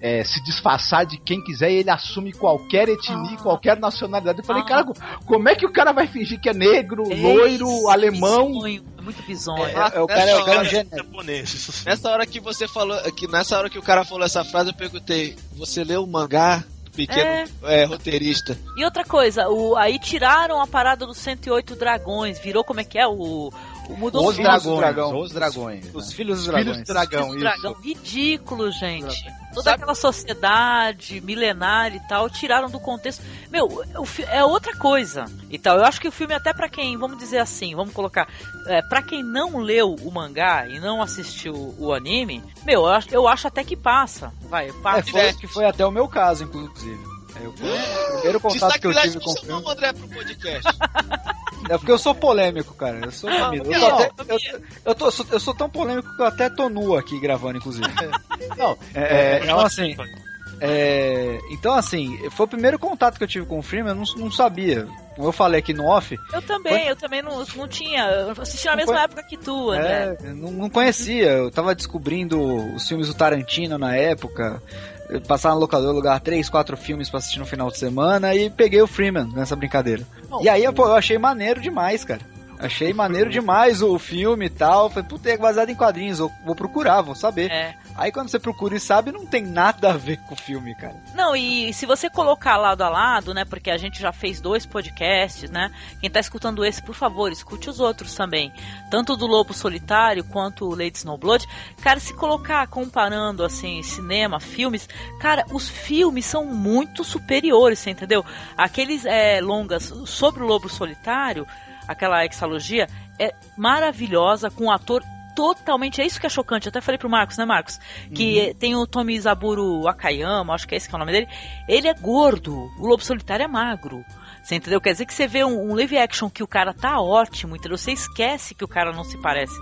é, se disfarçar de quem quiser e ele assume qualquer etnia, qualquer nacionalidade. Eu falei, Ah. cara, como é que o cara vai fingir que é negro, loiro, Esse alemão? bizonho, É muito bizonho. É, É, o cara é o cara é um. Japonês. Nessa hora que você falou, que nessa hora que o cara falou essa frase, eu perguntei: você leu o mangá do pequeno é, roteirista? E outra coisa, o, aí tiraram a parada dos 108 dragões, virou como é que é? O mudou Os o dragões, dragão. os dragões. Os né? filhos dos Filhos dragões. do dragão, isso. dragão ridículo, gente. Toda Sabe- aquela sociedade milenária e tal, tiraram do contexto. Meu, é outra coisa e tal. Eu acho que o filme, até pra quem, vamos dizer assim, vamos colocar, é, para quem não leu o mangá e não assistiu o anime, meu, eu acho, eu acho até que passa. Vai, É, passa. foi, que foi até o meu caso, inclusive. Eu, o primeiro contato que eu tive com filme. o André pro podcast. É porque eu sou polêmico, cara. Eu sou Não. Eu, não, tô até- eu, eu tô- sou, eu sou tão polêmico que eu até tô nu aqui gravando, inclusive. Não, É, é, então, assim, é, então, assim, foi o primeiro contato que eu tive com o filme, eu não, não sabia. Como eu falei aqui no off, Eu também, eu também não, não tinha. Eu assisti na mesma foi- época que tu, é, eu não, não conhecia. Eu tava descobrindo os filmes do Tarantino na época. Eu passava no locador lugar três, quatro filmes pra assistir no final de semana e peguei o Freeman nessa brincadeira. e aí, pô, eu achei maneiro demais, cara. Achei maneiro demais o filme e tal. Falei, puta, é baseado em quadrinhos, eu vou procurar, vou saber. É. Aí quando você procura e sabe, não tem nada a ver com o filme, cara. Não, e se você colocar lado a lado, né? Porque a gente já fez dois podcasts, né? Quem tá escutando esse, por favor, escute os outros também. Tanto do Lobo Solitário quanto o Lady Snowblood. Cara, se colocar comparando assim, cinema, filmes, cara, os filmes são muito superiores, você entendeu? Aqueles é, longas sobre o Lobo Solitário, aquela exalogia, é maravilhosa, com um ator totalmente. É isso que é chocante. Eu até falei pro Marcos, né, Marcos? Que tem o Tomi Zaburo Wakayama, acho que é esse que é o nome dele. Ele é gordo, o Lobo Solitário é magro. Você entendeu? Quer dizer que você vê um, um live action que o cara tá ótimo, entendeu? Você esquece que o cara não se parece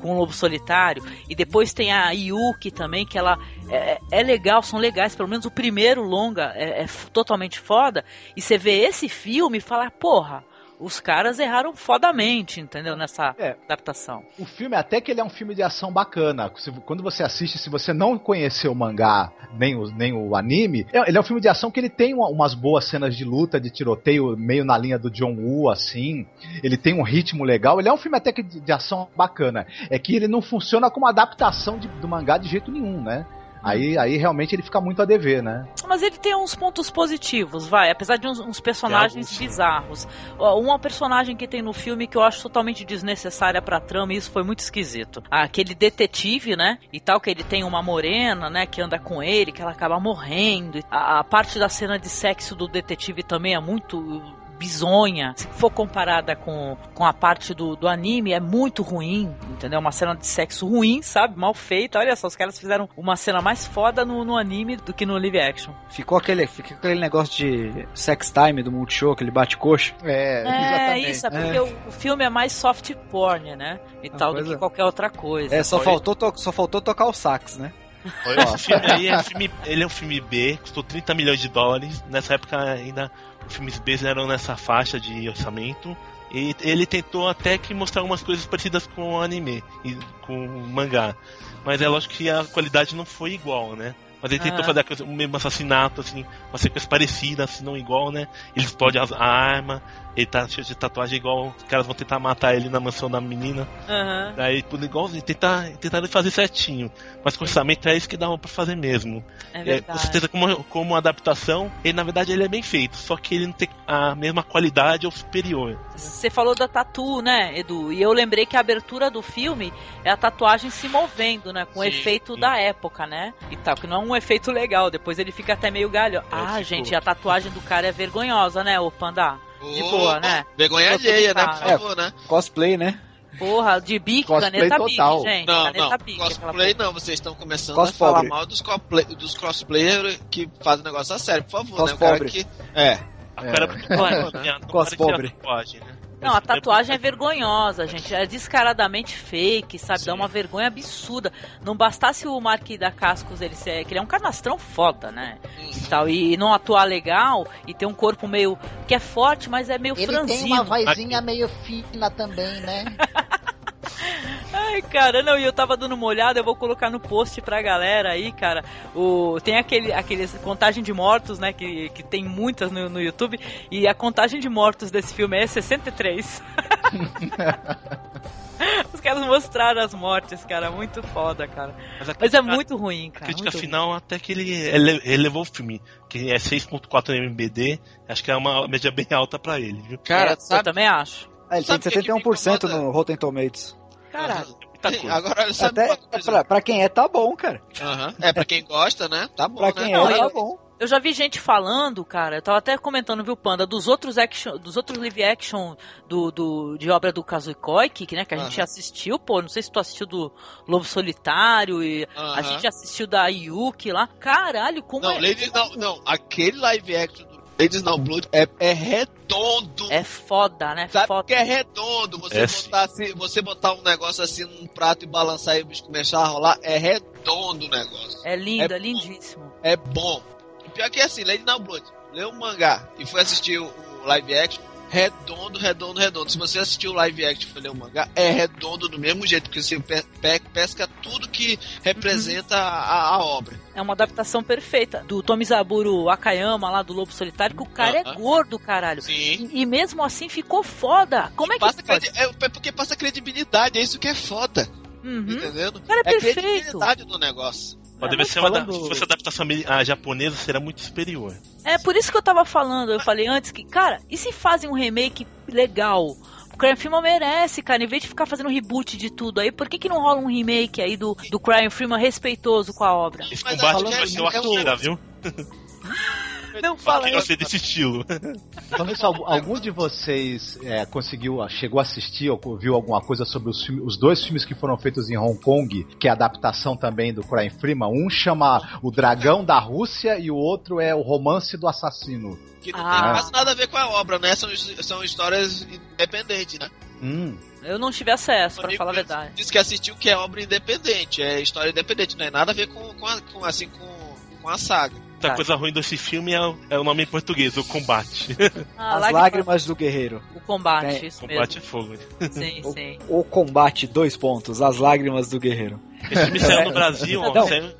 com o Lobo Solitário. E depois tem a Yuki também, que ela é, é legal, são legais. Pelo menos o primeiro longa é, é totalmente foda. E você vê esse filme e fala, porra, os caras erraram fodamente, entendeu? Nessa É. adaptação. O filme, até que ele é um filme de ação bacana. Quando você assiste, se você não conheceu o mangá nem o, nem o anime, é- ele é um filme de ação que ele tem uma- umas boas cenas de luta, de tiroteio, meio na linha do John Woo, assim. Ele tem um ritmo legal. Ele é um filme até que de, de ação bacana. É que ele não funciona como adaptação de- do mangá de jeito nenhum, né? Aí, aí realmente ele fica muito a dever, né? Mas ele tem uns pontos positivos, vai. Apesar de uns, uns personagens alguns, bizarros. Uma personagem que tem no filme que eu acho totalmente desnecessária pra trama, e isso foi muito esquisito. Aquele detetive, né? E tal, que ele tem uma morena, né? Que anda com ele, que ela acaba morrendo. A, a parte da cena de sexo do detetive também é muito bizonha. Se for comparada com, com a parte do, do anime, é muito ruim, entendeu? Uma cena de sexo ruim, sabe? Mal feita. Olha só, os caras fizeram uma cena mais foda no, no anime do que no live action. Ficou aquele, ficou aquele negócio de sex time do Multishow, aquele bate-coxa. É, É, isso, é porque O, o filme é mais soft porn, né? E tal, do pois que é. qualquer outra coisa. É, só faltou, to- só faltou tocar o sax, né? Olha, Esse filme aí é um filme, ele é um filme B, custou 30 milhões de dólares. Nessa época ainda filmes B eram nessa faixa de orçamento. E ele tentou até que mostrar algumas coisas parecidas com o anime e com o mangá. Mas é lógico que a qualidade não foi igual, né? Mas ele tentou Aham. fazer coisa- o mesmo assassinato, assim, uma sequência parecida, assim, não igual, né? Ele explode a arma, ele tá cheio de tatuagem igual, os caras vão tentar matar ele na mansão da menina. Aham. Daí, tudo igualzinho, tentar, tentaram fazer certinho. Mas com orçamento é isso que dava pra fazer mesmo. É com verdade. certeza, como, como adaptação, ele na verdade ele é bem feito, só que ele não tem a mesma qualidade ou superior. Você falou da tatu, né, Edu? E eu lembrei que a abertura do filme é a tatuagem se movendo, né? Com o efeito sim. da época, né? E tal, que não é um efeito legal. Depois ele fica até meio galho. ah, ficou. gente, a tatuagem do cara é vergonhosa, né, ô Panda? De boa, né? Vergonha alheia, né? Por favor, né? Cosplay, né? Porra, de bique, Cosplay caneta total. bique, gente. Não, caneta não. bique. Cosplay não, vocês estão começando Cos a falar pobre. mal dos, cosplay, dos cosplayers que fazem negócio a sério, por favor, Cos né? O cara pobre. que. É. Agora, É. né? não Cos né? Não, a tatuagem é vergonhosa, gente. É descaradamente fake, sabe? Dá uma vergonha absurda. Não bastasse o Mark da Cascos ele ser. que ele é um canastrão foda, né? E tal. E não atuar legal e ter um corpo meio. que é forte, mas é meio Ele franzino. tem uma vozinha meio fina também, né? Ai, cara, não, e eu tava dando uma olhada, eu vou colocar no post pra galera aí, cara. O, tem aquele, aqueles contagem de mortos, né? Que, que tem muitas no, no YouTube. E a contagem de mortos desse filme é 63. Os caras mostraram as mortes, cara. Muito foda, cara. Mas, a Mas é crítica- muito ruim, A cara. crítica muito final, até que ele ele- elevou o filme, que é 6.4 MBD, acho que é uma média bem alta pra ele, viu? ruim. Cara, É, eu sabe, também acho. Ah, ele Sabe tem o que que me 71% incomoda? no Rotten Tomatoes. Caralho. Muita coisa. Agora, sabe Até coisa? pra, pra quem é, tá bom, cara. Aham. É, pra quem gosta, né? Tá bom, Pra né? quem Não, é, tá eu- bom. Eu já vi gente falando, cara, eu tava até comentando, viu, Panda, dos outros action, dos outros live action do, do, de obra do Kazui Koike, que, né, que a gente Aham. assistiu, pô, não sei se tu assistiu do Lobo Solitário e a Aham. gente assistiu da Yuki lá. Caralho, como Não, é, Ladies não, não. Aquele live action do Ladies Now Blood é, é redondo. é foda, né? Sabe foda. que é redondo? Você, É, botar assim, você botar um negócio assim num prato e balançar e o bicho começar a rolar, é redondo o negócio. É lindo, é, É lindíssimo. É bom. O pior que é assim, Lady Now Blood, leu o mangá e foi assistir o, o live action, redondo, redondo, redondo. Se você assistiu o live action e foi ler o mangá, é redondo do mesmo jeito, porque você pe- pe- pesca tudo que representa a, a obra. É uma adaptação perfeita do Tomizaburo Akayama lá do Lobo Solitário, que o cara é Aham. gordo, caralho. Sim. E, e mesmo assim ficou foda. Como é que Passa pode? é, é porque passa credibilidade, é isso que é foda, Uhum. entendendo? Cara, é é perfeito. credibilidade do negócio. Mas É, deve ser uma falando- se fosse a adaptação ameri- a japonesa, será muito superior. É por isso que eu tava falando, eu falei antes que, cara, e se fazem um remake legal? O Crime Freeman merece, cara, em vez de ficar fazendo reboot de tudo aí, por que, que não rola um remake aí do, do Crime Freeman respeitoso com a obra? Esse combate vai ser o é um- Akira, viu? Não fala isso. ser desse estilo. Falando isso, algum, algum de vocês é, conseguiu, chegou a assistir ou viu alguma coisa sobre os, filmes- os dois filmes que foram feitos em Hong Kong, que é a adaptação também do Crime Freeman? Um chama O Dragão da Rússia e o outro é O Romance do Assassino. Que não Ah. tem quase nada a ver com a obra, né? São, são histórias independentes, né? Hum. Eu não tive acesso, pra Amigo falar a verdade. Disse que assistiu que é obra independente, é história independente, não é nada a ver com, com, a- com, assim, com, com a saga. Outra Tá. coisa ruim desse filme é, o- é o nome em português, o combate. Ah, As lágrimas- lágrimas do guerreiro. O combate, É, isso combate é mesmo. fogo. Sim, sim. O combate, dois pontos. As lágrimas do guerreiro. Esse filme saiu no Brasil, ó, Não. saiu- saiu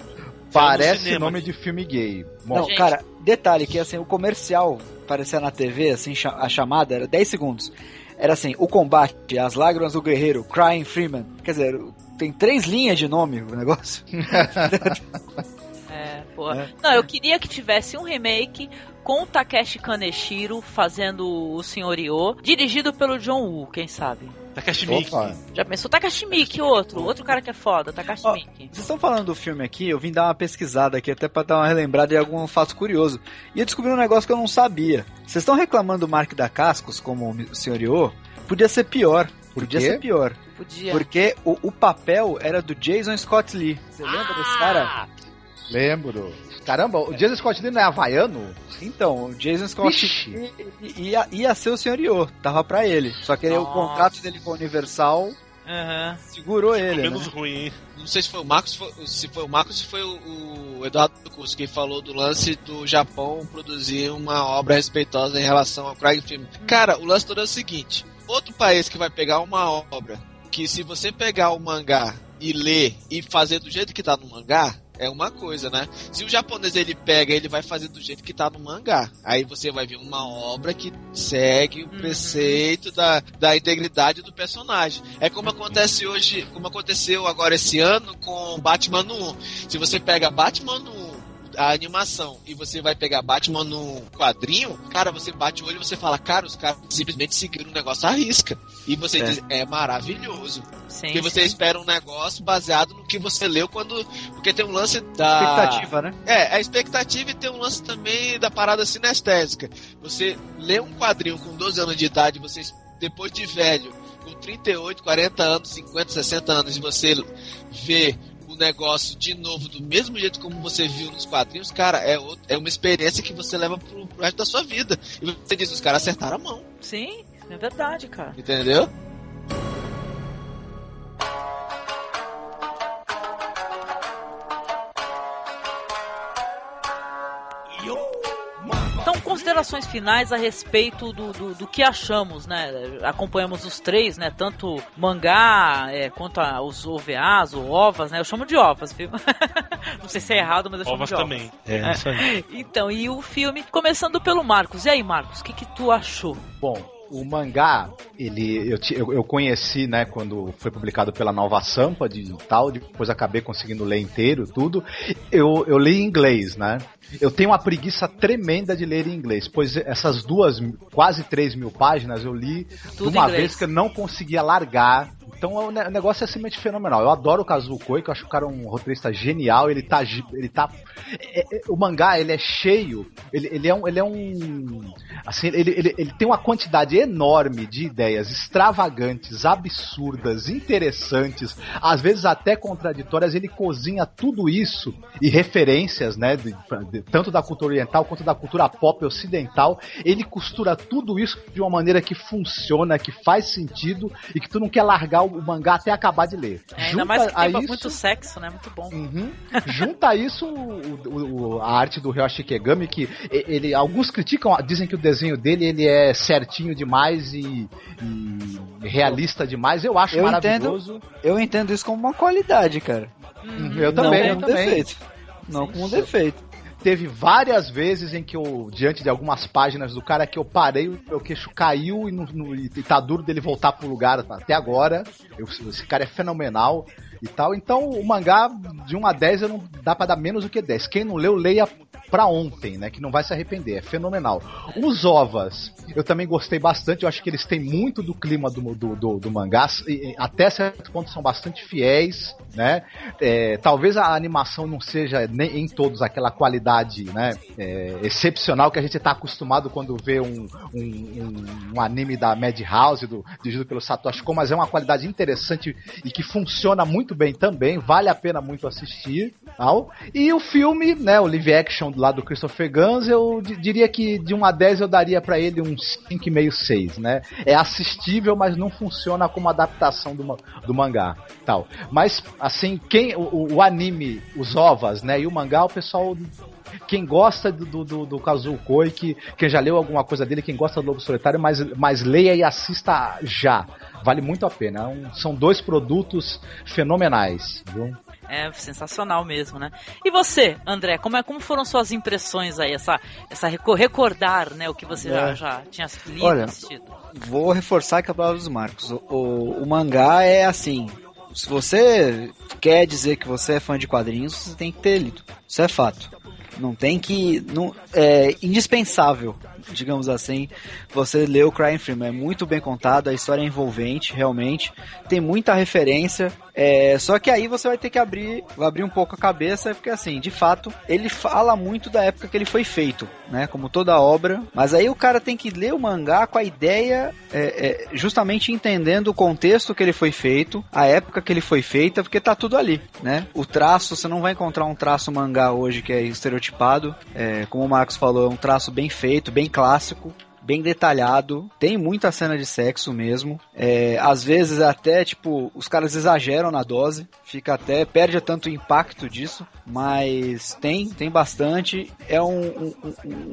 Parece no cinema. nome de filme gay. Bom, Não, Gente. cara, detalhe que assim, o comercial aparecia na TV, assim, a chamada era 10 segundos. Era assim, o combate, as lágrimas do guerreiro, Crying Freeman. Quer dizer, tem três linhas de nome o negócio. É, porra. É. Não, eu queria que tivesse um remake com o Takeshi Kaneshiro fazendo o Sr. Io, dirigido pelo John Woo, quem sabe? Takashi Miike. Opa. Já pensou? Takashi Miike, outro. Outro cara que é foda, Takashi Ó, Miike. Vocês estão falando do filme aqui, eu vim dar uma pesquisada aqui até pra dar uma relembrada de algum fato curioso. E eu descobri um negócio que eu não sabia. Vocês estão reclamando do Mark da Cascos como o Sr. Io? Podia ser pior. Podia quê? ser pior. Podia. Porque o, o papel era do Jason Scott Lee. Você lembra desse cara? Lembro. Caramba, o Jason Scott Lee não é havaiano? Então, o Jason Scott ia, ia ser o. Io. Tava pra ele. Só que ele- o contrato dele com a Universal Aham. segurou ele. Menos né? ruim, hein? Não sei se foi o Marcos, se foi- se foi o Marcos, se foi o, o Eduardo Curso que falou do lance do Japão produzir uma obra respeitosa em relação ao Craig Film. Cara, o lance todo é o seguinte: outro país que vai pegar uma obra que se você pegar o mangá e ler e fazer do jeito que tá no mangá, é uma coisa, né? Se o japonês ele pega, ele vai fazer do jeito que tá no mangá. Aí você vai ver uma obra que segue o preceito da, da integridade do personagem. É como acontece hoje, como aconteceu agora esse ano com Batman no 1. Se você pega Batman no 1, a animação e você vai pegar Batman no quadrinho, cara, você bate o olho e você fala, cara, os caras simplesmente seguiram o negócio à risca. E você É. diz, é maravilhoso. Sim, porque você sim. espera um negócio baseado no que você leu quando. Porque tem um lance da. Expectativa, né? É, a expectativa e tem um lance também da parada sinestésica. Você lê um quadrinho com 12 anos de idade, você, depois de velho, com 38, 40 anos, 50, 60 anos, e você vê o negócio de novo do mesmo jeito como você viu nos quadrinhos, cara, é, outro- é uma experiência que você leva pro, pro resto da sua vida. E você diz, os caras acertaram a mão, Sim, é verdade, cara. entendeu? Considerações finais a respeito do, do, do que achamos, né? Acompanhamos os três, né? Tanto mangá é, quanto a- os OVAs, ou OVAs, né? Eu chamo de OVAs, viu? Não sei se é errado, mas eu chamo Ovas de OVAs. também. É, isso aí. Então, e o filme, começando pelo Marcos. E aí, Marcos, o que, que tu achou? Bom, o mangá, ele eu, eu, eu conheci, né, quando foi publicado pela Nova Sampa de tal, depois acabei conseguindo ler inteiro, tudo. Eu, eu li em inglês, né? Eu tenho uma preguiça tremenda de ler em inglês, pois essas duas, quase três mil páginas eu li Tudo de uma vez que eu não conseguia largar. Então o ne- o negócio é simplesmente fenomenal. Eu adoro o Kazuo Koi, que eu acho o cara um roteirista genial. Ele tá. Ele tá é- é- o mangá, ele é cheio. Ele, ele é um. Ele é um assim, ele, ele, ele tem uma quantidade enorme de ideias extravagantes, absurdas, interessantes, às vezes até contraditórias. Ele cozinha tudo isso e referências, né? de- de- tanto da cultura oriental quanto da cultura pop ocidental. Ele costura tudo isso de uma maneira que funciona, que faz sentido e que tu não quer largar o mangá até acabar de ler. É, ainda Junta mais que isso- muito sexo, né? Muito bom. Uhum. Junta a isso o- o- o- a arte do Ryoshi Kegami, que ele, alguns criticam, dizem que o desenho dele ele é certinho demais e, e realista demais. Eu acho Eu maravilhoso. entendo, eu entendo isso como uma qualidade, cara. Uhum, Eu também, não eu como também. defeito. Não como defeito. Teve várias vezes em que eu, diante de algumas páginas do cara, que eu parei, o meu queixo caiu e, não- não- e tá duro dele voltar pro lugar até agora. Eu- esse cara é fenomenal e tal. Então o mangá de 1 a 10 eu não dá pra dar menos do que 10. Quem não leu, leia pra ontem, né? Que não vai se arrepender. É fenomenal. Os ovas, eu também gostei bastante. Eu acho que eles têm muito do clima do, do, do, do mangá. e até certo ponto são bastante fiéis, né? É, talvez a animação não seja nem em todos aquela qualidade, né? é, excepcional que a gente tá acostumado quando vê um, um, um- um anime da Madhouse, do, dirigido pelo Satoshi Kon, mas é uma qualidade interessante e que funciona muito bem também. Vale a pena muito assistir. Tal. E o filme, né? O live action lá do Christopher Guns, eu di- diria que de 1 a 10 eu daria pra ele um 5,5, 6, né? É assistível, mas não funciona como adaptação do, do mangá, tal. Mas, assim, quem o, o- o anime, os ovas, né? E o mangá, o pessoal... Quem gosta do, do, do, do Kazuo Koi, que, quem já leu alguma coisa dele, quem gosta do Lobo Solitário, mas, mas leia e assista já. Vale muito a pena. É um- são dois produtos fenomenais, viu? É sensacional mesmo, né? E você, André, como, é, como foram suas impressões aí? Essa, essa reco- recordar, né? O que você já, É. já tinha lido, Olha, assistido. Vou reforçar que a palavra dos Marcos. O, o, o mangá é assim. Se você quer dizer que você é fã de quadrinhos, você tem que ter lido. Isso é fato. Não tem que. Não, é indispensável, digamos assim, você ler o Crying Freeman. É muito bem contado, a história é envolvente, realmente. Tem muita referência. É, só que aí você vai ter que abrir, abrir um pouco a cabeça, porque assim, de fato, ele fala muito da época que ele foi feito, né? Como toda obra. Mas aí o cara tem que ler o mangá com a ideia, é, é, justamente entendendo o contexto que ele foi feito, a época que ele foi feita, porque tá tudo ali, né? O traço, você não vai encontrar um traço mangá hoje que é estereotipado. É, como o Marcos falou, é um traço bem feito, bem clássico. bem detalhado, tem muita cena de sexo mesmo. É, às vezes até, tipo, os caras exageram na dose, fica até, perde tanto o impacto disso, mas tem, tem bastante. É um, um,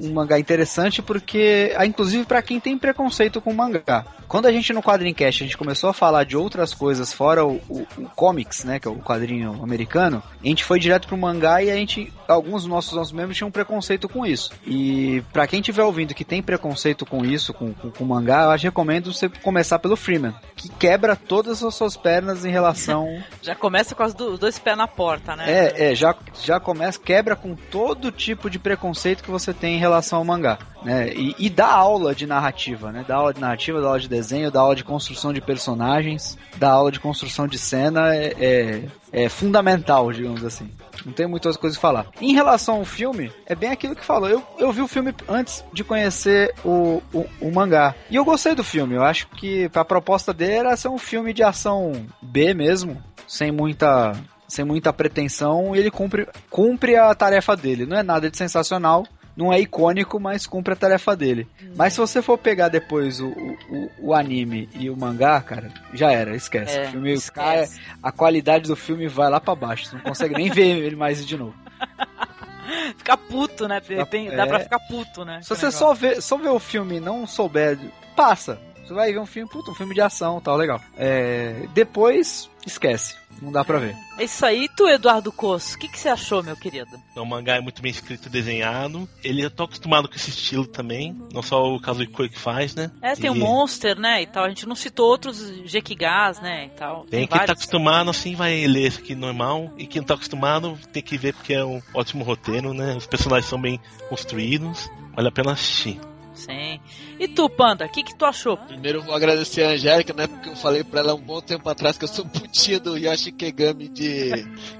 um, mangá interessante porque, ah, inclusive para quem tem preconceito com mangá. Quando a gente no Quadrincast a gente começou a falar de outras coisas fora o, o, o comics, né, que é o quadrinho americano, a gente foi direto pro mangá e a gente, alguns dos nossos, nossos membros tinham preconceito com isso. E para quem tiver ouvindo que tem preconceito com isso, com, com, com mangá, eu acho que recomendo você começar pelo Freeman, que quebra todas as suas pernas em relação. Já começa com os do- dois pés na porta, né? É, é, já, já começa, quebra com todo tipo de preconceito que você tem em relação ao mangá, né? E, e dá aula de narrativa, né? Dá aula de narrativa, dá aula de desenho, dá aula de construção de personagens, dá aula de construção de cena, é, é, é fundamental, digamos assim. Não tem muitas coisas a falar. Em relação ao filme, é bem aquilo que falou. Eu, eu vi o filme antes de conhecer o, o, o mangá. E eu gostei do filme. Eu acho que a proposta dele era ser um filme de ação B mesmo, sem muita sem muita pretensão, e ele cumpre, cumpre a tarefa dele. Não é nada de sensacional, não é icônico, mas cumpre a tarefa dele. Mas se você for pegar depois o, o, o anime e o mangá, cara, já era, esquece. É, o filme esquece. cai, a qualidade do filme vai lá pra baixo, você não consegue nem ver ele mais de novo. Fica puto, né? Tem- tem- dá é. pra ficar puto, né? Se você só ver, só ver o filme e não souber, passa. Você vai ver um filme, puta, um filme de ação, tal, legal. É, depois, esquece. Não dá pra ver. É isso aí. E tu, Eduardo Coço, o que, que você achou, meu querido? O mangá é muito bem escrito e desenhado. Ele eu tô acostumado com esse estilo também. Não só o Kazuhiko que faz, né? É, tem o E Monster, né, e tal. A gente não citou outros Jequigás, né, e tal. Tem quem tá vários. acostumado assim vai ler isso aqui normal. E quem não tá acostumado tem que ver porque é um ótimo roteiro, né? Os personagens são bem construídos. Vale a pena assistir. Sim. E tu, Panda, o que, que tu achou? Primeiro eu vou agradecer a Angélica, né? Porque eu falei pra ela um bom tempo atrás que eu sou putinha do Yoshi Kegami de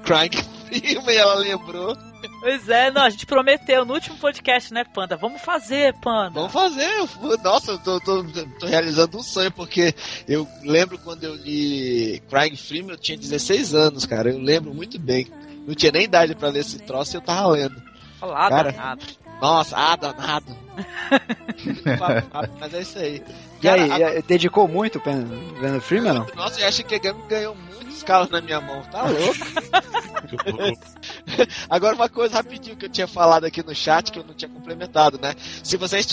Crying Freeman e ela lembrou. Pois é, não, a gente prometeu no último podcast, né, Panda? Vamos fazer, Panda. Vamos fazer. Nossa, eu tô, tô- tô realizando um sonho, porque eu lembro quando eu li Crying Freeman, eu tinha 16 anos, cara. Eu lembro muito bem. Não tinha nem idade pra ler esse troço e eu tava lendo. Falar Cara, danado. Nossa, ah, danado. Mas é isso aí. E aí, Cara, e aí, dedicou muito pen- vendo Freeman, não? Nossa, eu acho que ganhou muitos calos na minha mão, tá louco? Agora uma coisa rapidinho que eu tinha falado aqui no chat que eu não tinha complementado, né? Se vocês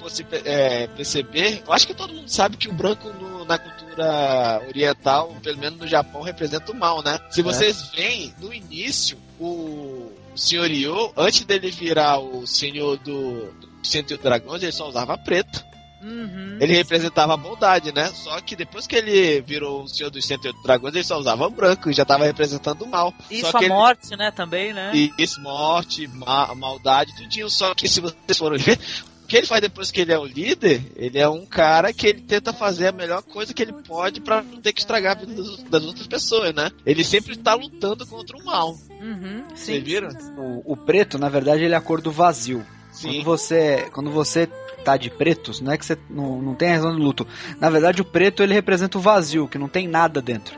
fossem é, perceber, eu acho que todo mundo sabe que o branco no- na cultura oriental, pelo menos no Japão, representa o mal, né? Se vocês veem, no início, o, o Senhor Yo, antes dele virar o Senhor do, do 108 Dragões, ele só usava preto. Uhum. Ele representava a bondade, né? Só que depois que ele virou o Senhor dos 108 Dragões, ele só usava branco e já tava representando o mal. Isso, só a ele- morte, né, também, né? Isso, morte, ma- maldade, tudinho. Só que se vocês forem ver, o que ele faz depois que ele é o líder, ele é um cara que ele tenta fazer a melhor coisa que ele pode pra não ter que estragar a vida das, das outras pessoas, né? Ele sempre tá lutando contra o mal. Uhum, Vocês viram? O, o preto, na verdade, ele é a cor do vazio. Sim. Quando você, quando você tá de pretos, não é que você não, não tem a razão de luto. Na verdade, o preto ele representa o vazio, que não tem nada dentro.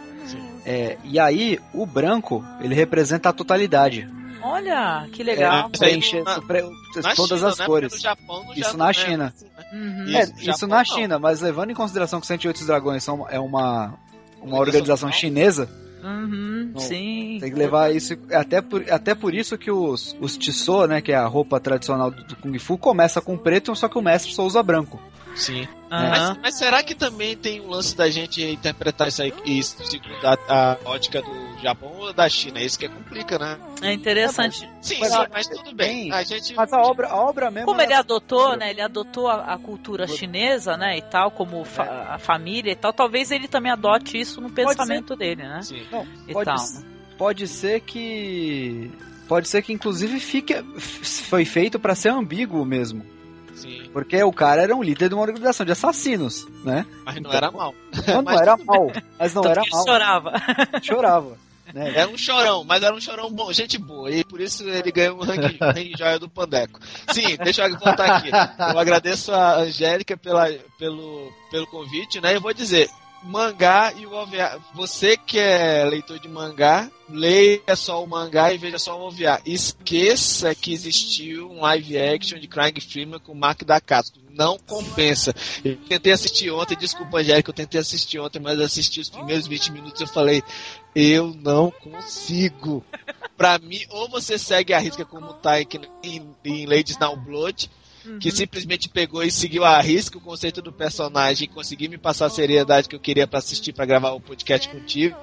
É, e aí, o branco, ele representa a totalidade. Olha, que legal. É, preenche na- pre- na todas China, as né? cores. No Japão, no isso Japão, na né? China. Uhum. É, Isso, isso, Japão na não. China, mas levando em consideração que 108 Dragões são, é uma, uma Organização chinesa, Uhum, Não, sim. tem que levar isso. Até por, até por isso que os, os Tissot, né, que é a roupa tradicional do, do Kung Fu, começa com preto, só que o mestre só usa branco. Sim. Mas, mas será que também tem um lance da gente interpretar isso aí isso segundo a, a ótica do Japão ou da China? É isso que complica, né? É interessante. Sim, Mas, sim, ah, mas tudo bem. A gente. Mas a obra, a obra mesmo. Como ele ela- adotou, né? Ele adotou a, a cultura chinesa, né? E tal, como fa- a família e tal. Talvez ele também adote isso no pensamento dele, né? Sim. Não, E pode, pode ser que. Pode ser que inclusive fique, foi feito pra ser ambíguo mesmo. Sim. Porque o cara era um líder de uma organização de assassinos, né? Mas não era mal. Não, não era mal, mas não Tanto era mal. chorava. Chorava. Né? Era um chorão, mas era um chorão bom, gente boa. E por isso ele ganhou um ranking, ranking joia do Pandeco. Sim, deixa eu voltar aqui. Eu agradeço a Angélica pela, pelo, pelo convite, né? Eu vou dizer, mangá e o OVA. Você que é leitor de mangá, leia só o mangá e veja só o OVA. Esqueça que existiu um live action de Crying Freeman com o Mark Dacasco. Não compensa. Eu tentei assistir ontem, desculpa, Angélica, eu tentei assistir ontem, mas assisti os primeiros 20 minutos e eu falei, eu não consigo. Pra mim, ou você segue a risca como tá aqui em, em Ladies Now Blood, que simplesmente pegou e seguiu a risca o conceito do personagem e conseguiu me passar a seriedade que eu queria para assistir para gravar o podcast contigo,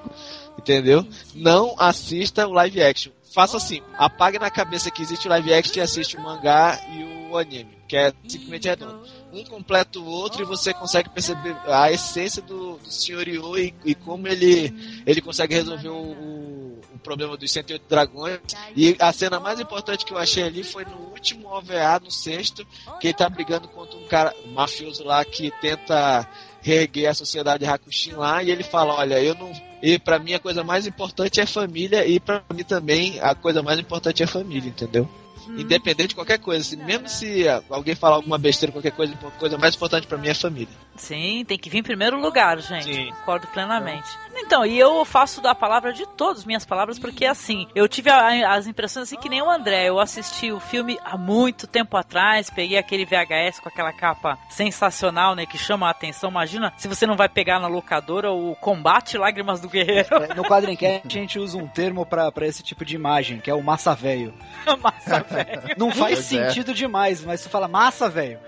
entendeu? Não assista o live action. Faça assim, apague na cabeça que existe o live action e assiste o mangá e o anime, que é simplesmente redondo. Um completa o outro e você consegue perceber a essência do, do. Yu e, e como ele, ele consegue resolver o, o, o problema dos 108 dragões. E a cena mais importante que eu achei ali foi no último OVA, no sexto, que ele tá brigando contra um cara mafioso lá que tenta reerguer a sociedade Hakushin lá e ele fala, olha, eu não e para mim a coisa mais importante é família e para mim também a coisa mais importante é família, entendeu? Independente de qualquer coisa, assim, mesmo se alguém falar alguma besteira, qualquer coisa, a coisa mais importante para mim é família. Sim, tem que vir em primeiro lugar, gente. Concordo plenamente. Então, e eu faço da palavra de todos, minhas palavras, porque assim, eu tive a- as impressões assim que nem o André. Eu assisti o filme há muito tempo atrás, peguei aquele VHS com aquela capa sensacional, né, que chama a atenção. Imagina se você não vai pegar na locadora o Combate Lágrimas do Guerreiro. É, No Quadrincast a gente usa um termo pra pra esse tipo de imagem, que é o massa velho. massa velho. Não faz Pois é. sentido demais, mas tu fala massa velho.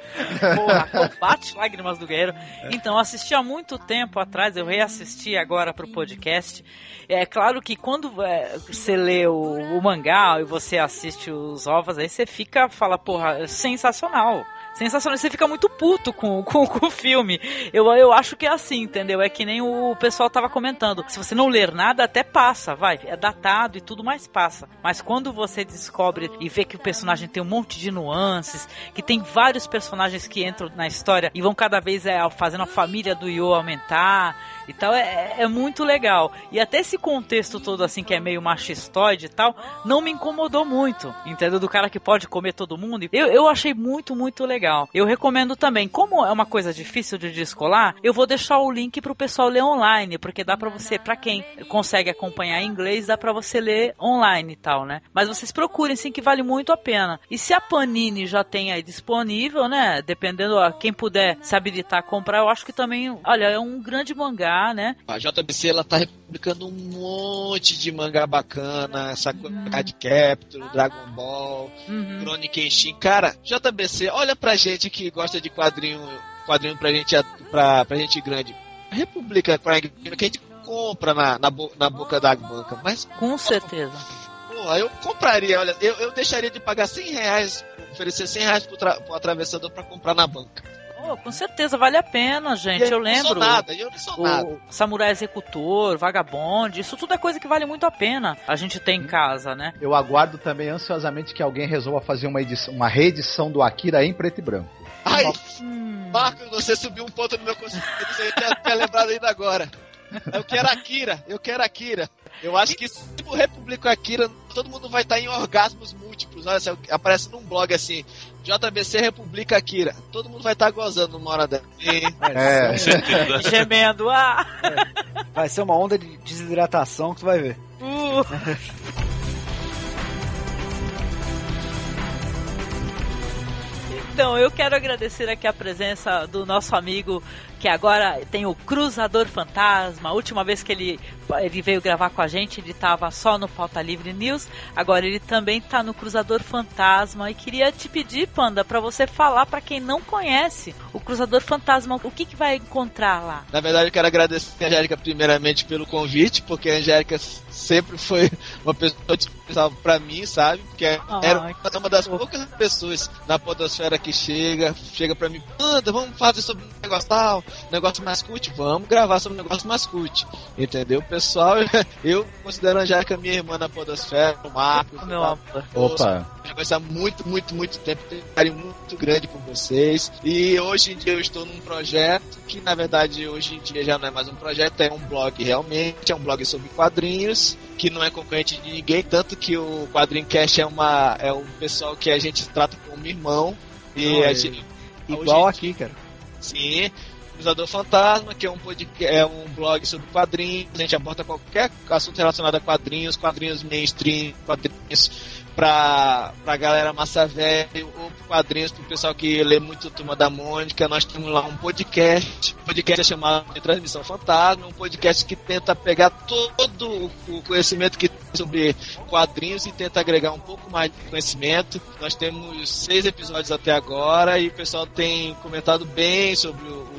Porra, Combate Lágrimas do Guerreiro. Então, eu assisti há muito tempo atrás, eu reassisti agora pro podcast. É claro que quando é, você lê o, o mangá e você assiste os ovos, aí você fica, fala, porra, sensacional. Sensacional, você fica muito puto com, com, com o filme. Eu, eu acho que é assim, entendeu? É que nem o pessoal tava comentando. Se você não ler nada, até passa, vai. É datado e tudo mais passa. Mas quando você descobre e vê que o personagem tem um monte de nuances, que tem vários personagens que entram na história e vão cada vez é, fazendo a família do Yo aumentar e tal, é, é muito legal. E até esse contexto todo assim, que é meio machistóide e tal, não me incomodou muito, entendeu? Do cara que pode comer todo mundo. Eu, eu achei muito, muito legal. Eu recomendo também, como é uma coisa difícil de descolar, eu vou deixar o link pro pessoal ler online, porque dá pra você, pra quem consegue acompanhar em inglês, dá pra você ler online e tal, né? Mas vocês procurem sim que vale muito a pena. E se a Panini já tem aí disponível, né? Dependendo a quem puder se habilitar a comprar, eu acho que também, olha, é um grande mangá, né? A JBC ela tá publicando um monte de mangá bacana, Sakura Card Capture, Dragon Ball, Uhum. Chronic Kenshin. Cara, JBC, olha pra gente que gosta de quadrinho, quadrinho pra gente, pra, pra gente grande. Crying Freeman que a gente compra na, na, bo- na boca da banca, mas Com certeza. Porra, eu compraria, olha, eu, eu deixaria de pagar 100 reais, oferecer 100 reais pro, tra- pro atravessador pra comprar na banca. Pô, com certeza vale a pena, gente. E eu eu não sou lembro. nada, eu não sou o nada. Samurai Executor, Vagabond, isso tudo é coisa que vale muito a pena a gente ter em casa, né? Eu aguardo também ansiosamente que alguém resolva fazer uma, edição, uma reedição do Akira em preto e branco. Ai, Marcos, você subiu um ponto no meu conceito, eu tinha, tinha lembrado ainda agora. Eu quero Akira, eu quero Akira. Eu acho que se eu republico Akira, todo mundo vai estar em orgasmos múltiplos. Olha, aparece num blog assim, JBC Republica Akira. Todo mundo vai estar gozando numa hora dessa. É. Gemendo, ah! Vai ser uma onda de desidratação que tu vai ver. Uh. Então, eu quero agradecer aqui a presença do nosso amigo que agora tem o Cruzador Fantasma. A última vez que ele, ele veio gravar com a gente, ele estava só no Pauta Livre News. Agora ele também está no Cruzador Fantasma. E queria te pedir, Panda, para você falar para quem não conhece o Cruzador Fantasma, o que, que vai encontrar lá? Na verdade, eu quero agradecer a Angélica primeiramente pelo convite, porque a Angélica sempre foi uma pessoa especial pra mim, sabe? Porque era uma- das poucas pessoas na podosfera que chega, chega pra mim, anda, vamos fazer sobre um negócio tal, negócio mais cult, vamos gravar sobre um negócio mais cult. Entendeu? Pessoal, eu considero a Angélica minha irmã na podosfera, o Marcos, Meu amor. Opa. já há muito, muito, muito tempo. Tenho um carinho muito grande por vocês. E hoje em dia eu estou num projeto que, na verdade, hoje em dia já não é mais um projeto, é um blog realmente. É um blog sobre quadrinhos, que não é concorrente de ninguém. Tanto que o Quadrinho Cast é, uma, é um pessoal que a gente trata como irmão. E a é gente, Igual aqui, cara. Sim. Cruzador Fantasma, que é um, podcast, é um blog sobre quadrinhos. A gente aborda qualquer assunto relacionado a quadrinhos, quadrinhos mainstream, quadrinhos pra, pra galera massa velha, ou quadrinhos pro pessoal que lê muito Turma da Mônica. Nós temos lá um podcast. O podcast é chamado de Transmissão Fantasma, um podcast que tenta pegar todo o conhecimento que tem sobre quadrinhos e tenta agregar um pouco mais de conhecimento. Nós temos seis episódios até agora e o pessoal tem comentado bem sobre o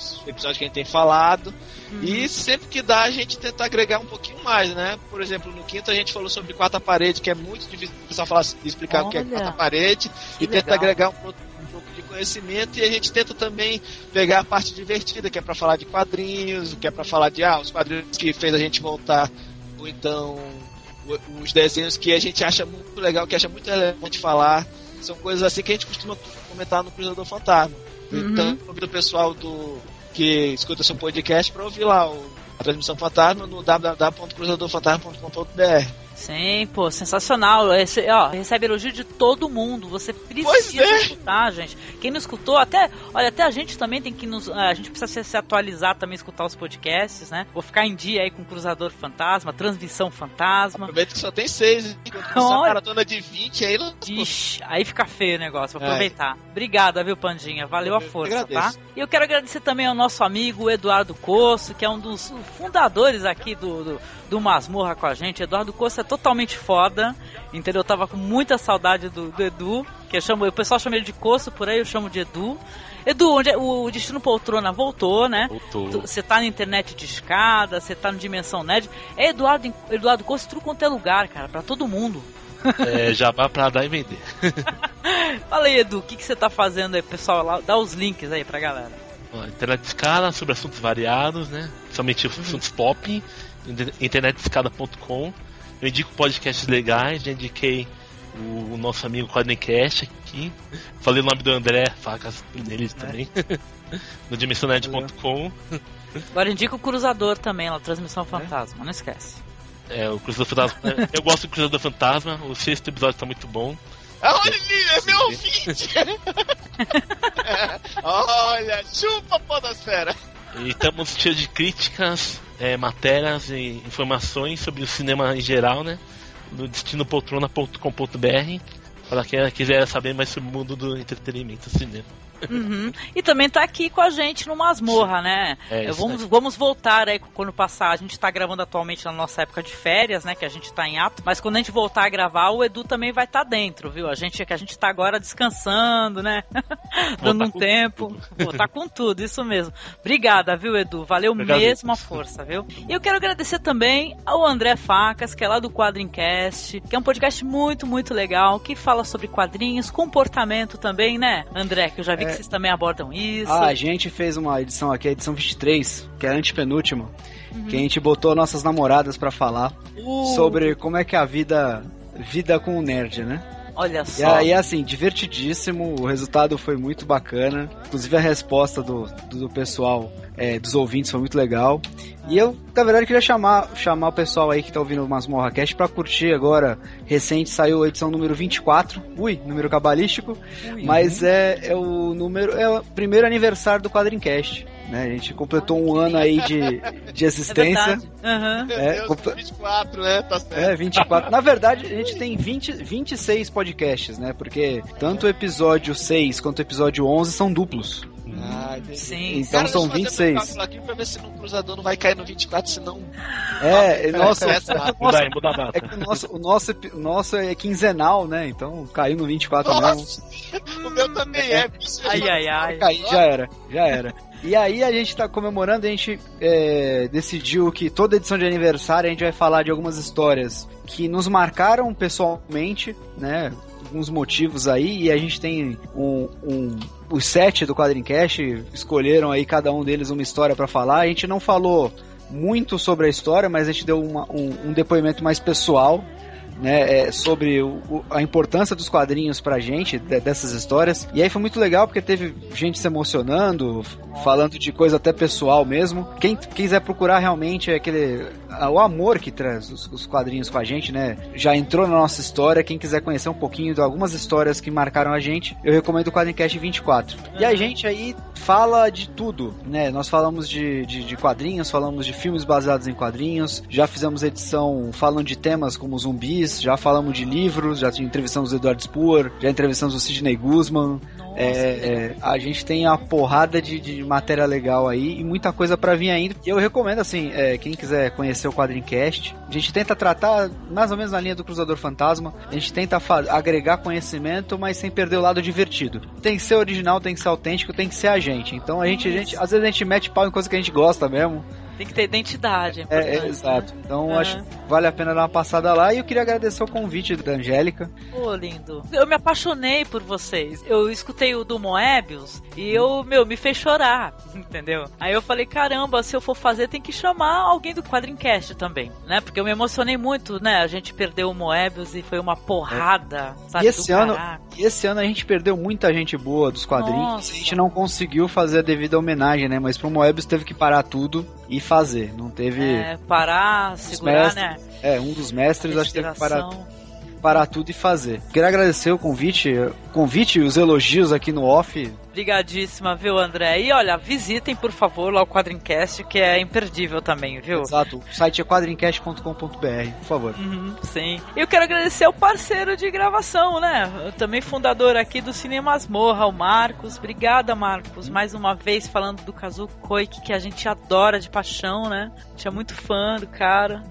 os episódios que a gente tem falado. Uhum. E sempre que dá, a gente tenta agregar um pouquinho mais, né? Por exemplo, no quinto a gente falou sobre quarta parede, que é muito difícil o pessoal falar, explicar o que é Olha, quarta parede, e tenta legal. agregar um, pouco- de conhecimento. E a gente tenta também pegar a parte divertida, que é pra falar de quadrinhos, que é pra falar de ah, os quadrinhos que fez a gente voltar, ou então os desenhos que a gente acha muito legal, que acha muito relevante falar. São coisas assim que a gente costuma comentar no Cruzador Fantasma. Uhum. Então, convido o pessoal do que escuta seu podcast para ouvir lá o, a transmissão fantasma no www.cruzadorfantasma.com.br. Sim, pô, sensacional. Esse, ó, recebe elogio de todo mundo. Você precisa é. escutar, gente. Quem não escutou, até, olha, até a gente também tem que nos, a gente precisa se, se atualizar também, escutar os podcasts, né? Vou ficar em dia aí com Cruzador Fantasma, Transmissão Fantasma. Aproveita que só tem seis, hein? É uma Olha. maratona de 20 aí, Ixi, aí fica feio o negócio, vou É. aproveitar. Obrigada, viu, Pandinha? Valeu a força, tá? E eu quero agradecer também ao nosso amigo Eduardo Coço, que é um dos fundadores aqui do, do, do Masmorra com a gente. Eduardo Coço é totalmente foda, entendeu? Eu tava com muita saudade do, do Edu, que eu chamo, o pessoal chama ele de Coço, por aí eu chamo de Edu. Edu, onde é- o Destino Poltrona voltou, né? Voltou. Você tá na internet de escada, você tá no Dimensão Nerd. É Eduardo, Eduardo Coço, tudo quanto é lugar, cara, pra todo mundo. É, já vai pra dar e vender. Fala aí, Edu, o que, que você tá fazendo aí, pessoal? Lá, dá os links aí pra galera. Internet de escada sobre assuntos variados, né? Somente assuntos pop. Inter- internetescada.com. Eu indico podcasts legais, já indiquei o, o nosso amigo Quadrincast aqui. Falei o nome do André Facas nele também. no dimensioned.com. Agora indica o Cruzador também, lá, Transmissão Fantasma, não esquece. É, o Cruzador Fantasma. eu gosto do Cruzador Fantasma, o sexto episódio tá muito bom. Olha, é meu ouvinte! Olha, chupa podosfera! E estamos cheios de críticas, é, matérias e informações sobre o cinema em geral, né? No destinopoltrona.com.br para quem quiser saber mais sobre o mundo do entretenimento cinema. Uhum. E também tá aqui com a gente no Masmorra, né? É, É, vamos, vamos voltar aí quando passar. A gente tá gravando atualmente na nossa época de férias, né? Que a gente tá em ato. Mas quando a gente voltar a gravar, o Edu também vai estar dentro, viu? A gente que a gente tá agora descansando, né? Dando um tempo. Vou tá com tudo, isso mesmo. Obrigada, viu, Edu? Valeu Obrigado. mesmo a força, viu? E eu quero agradecer também ao André Facas, que é lá do Quadrincast, que é um podcast muito, muito legal, que fala sobre quadrinhos, comportamento também, né, André? Que eu já vi É. que vocês também abordam isso. Ah, a gente fez uma edição aqui, a edição 23, que é a antepenúltima, Uhum. que a gente botou nossas namoradas pra falar Uh. sobre como é que é a vida vida com o nerd, né? Olha E só. aí, assim, divertidíssimo, o resultado foi muito bacana. Inclusive a resposta do, do, do pessoal, é, dos ouvintes, foi muito legal. E eu, na verdade, queria chamar, chamar o pessoal aí que tá ouvindo o Masmorra Cast pra curtir agora. Recente saiu a edição número 24. Ui, número cabalístico. Ui. Mas é, é o número. É o primeiro aniversário do Quadrincast. Né? A gente completou um ano aí de, de É existência. É, Deus, compa- 24, né? Tá certo. É, 24. Na verdade, a gente tem 20, 26 podcasts, né? Porque tanto o episódio 6 quanto o episódio 11 são duplos. Ah, entendi. Sim. Então Cara, são deixa eu fazer 26. meu cálculo aqui pra ver se no cruzador não vai cair no 24, senão. É, nossa, essa- Muda aí, muda a é data. que o nosso, o, nosso, o nosso é quinzenal, né? Então caiu no 24 mesmo. Nossa, o meu também é. bicho. Ai, ai, ai. Aí já era, já era. E aí a gente tá comemorando, a gente é, decidiu que toda edição de aniversário a gente vai falar de algumas histórias que nos marcaram pessoalmente, né? Alguns motivos aí, e a gente tem um, um os sete do Quadrincast escolheram aí cada um deles uma história pra falar. A gente não falou muito sobre a história, mas a gente deu uma- um, um depoimento mais pessoal né, é, sobre o, o, a importância dos quadrinhos pra gente, de, dessas histórias. E aí foi muito legal porque teve gente se emocionando, falando de coisa até pessoal mesmo. Quem quiser procurar realmente é aquele o amor que traz os, os, quadrinhos com a gente, né? Já entrou na nossa história. Quem quiser conhecer um pouquinho de algumas histórias que marcaram a gente, eu recomendo o Quadrincast 24. E a gente aí fala de tudo, né? Nós falamos de, de, de, quadrinhos, falamos de filmes baseados em quadrinhos, já fizemos edição falando de temas como zumbis, já falamos de livros, já entrevistamos o Eduardo Spoor, já entrevistamos o Sidney Guzman. É, é, a gente tem a porrada de, de, matéria legal aí e muita coisa para vir ainda. E eu recomendo, assim, é, quem quiser conhecer o Quadrincast, a gente tenta tratar mais ou menos na linha do Cruzador Fantasma, a gente tenta agregar conhecimento, mas sem perder o lado divertido. Tem que ser original, tem que ser autêntico, tem que ser a gente. Então a gente, a gente às vezes a gente mete pau em coisa que a gente gosta mesmo. Tem que ter identidade. É, é, é exato. Então uhum. acho que vale a pena dar uma passada lá. E eu queria agradecer o convite da Angélica. Pô, lindo. Eu me apaixonei por vocês. Eu escutei o do Moebius e eu, meu, me fez chorar, entendeu? Aí eu falei, caramba, se eu for fazer, tem que chamar alguém do Quadrincast também, né? Porque eu me emocionei muito, né? A gente perdeu o Moebius e foi uma porrada, é. sabe? E esse, ano, e esse ano a gente perdeu muita gente boa dos quadrinhos. Nossa. A gente não conseguiu fazer a devida homenagem, né? Mas pro Moebius teve que parar tudo e fazer. Não teve. É, parar, segurar, mestres, né? É, um dos mestres acho que teve que parar parar tudo e fazer. Queria agradecer o convite, convite e os elogios aqui no off. Obrigadíssima, viu, André? E olha, visitem, por favor, lá o Quadrincast, que é imperdível também, viu? Exato. O site é quadrincast.com.br, por favor. Uhum, sim. E eu quero agradecer ao parceiro de gravação, né? também fundador aqui do Cinemas Morra, o Marcos. Obrigada, Marcos, mais uma vez falando do Kazuo Koike, que a gente adora de paixão, né? A gente é muito fã do cara.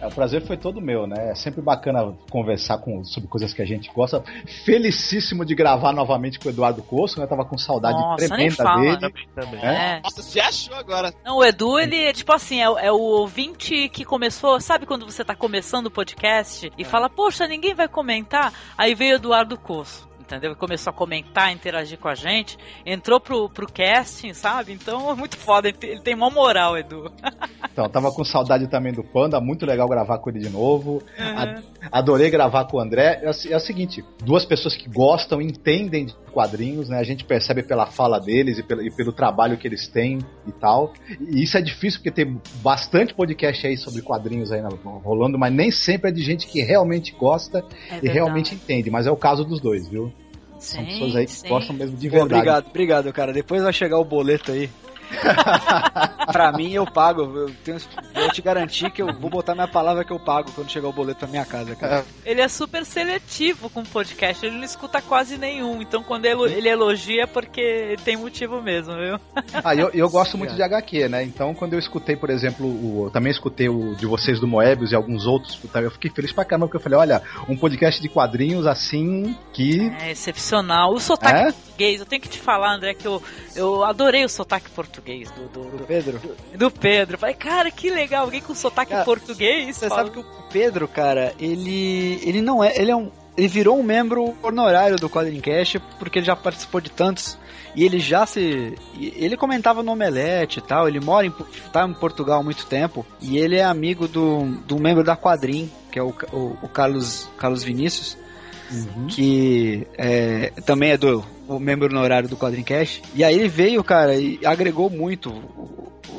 É, o prazer foi todo meu, né? É sempre bacana conversar com, sobre coisas que a gente gosta. Felicíssimo de gravar novamente com o Eduardo Coço, né? Tava com saudade Nossa, tremenda fala, dele. Também, também. É. Nossa, você achou agora? Não, o Edu, ele é tipo assim, é, é, o ouvinte que começou, sabe quando você tá começando o podcast e é. fala, poxa, ninguém vai comentar? Aí veio o Eduardo Coço entendeu? Começou a comentar, interagir com a gente, entrou pro, pro casting, sabe? Então é muito foda, ele tem, ele tem uma moral, Edu. Então, tava com saudade também do Panda, muito legal gravar com ele de novo. Uhum. Adorei gravar com o André. É, é, o seguinte, duas pessoas que gostam, entendem de quadrinhos, né? A gente percebe pela fala deles e pelo, e pelo trabalho que eles têm e tal. E isso é difícil porque tem bastante podcast aí sobre quadrinhos aí rolando, mas nem sempre é de gente que realmente gosta é e realmente entende. Mas é o caso dos dois, viu? São pessoas aí que sim. gostam mesmo de verdade. obrigado, obrigado, cara. Depois vai chegar o boleto aí. pra mim, eu pago. Eu tenho, vou te garantir que eu vou botar minha palavra que eu pago quando chegar o boleto pra minha casa, cara. Ele é super seletivo com o podcast, ele não escuta quase nenhum. Então, quando ele elogia, é porque tem motivo mesmo, viu? ah, eu, eu gosto muito de HQ, né? Então, quando eu escutei, por exemplo, o, eu também escutei o de vocês do Moebius e alguns outros, eu fiquei feliz pra caramba, porque eu falei: olha, um podcast de quadrinhos assim que. É excepcional. O sotaque é? português, eu tenho que te falar, André, que eu, eu adorei o sotaque português português do, do, do Pedro. Do, do Pedro. Falei, cara, que legal, alguém com sotaque cara, português. Você fala. sabe que o Pedro, cara, ele ele não é, ele é um ele virou um membro honorário do Quadrincast porque ele já participou de tantos e ele já se ele comentava no Omelete e tal, ele mora em tá em Portugal há muito tempo e ele é amigo do, do membro da Quadrim, que é o, o, o Carlos Carlos Vinícius. Uhum. que é, também é do o membro honorário do Quadrincast. E aí ele veio, cara, e agregou muito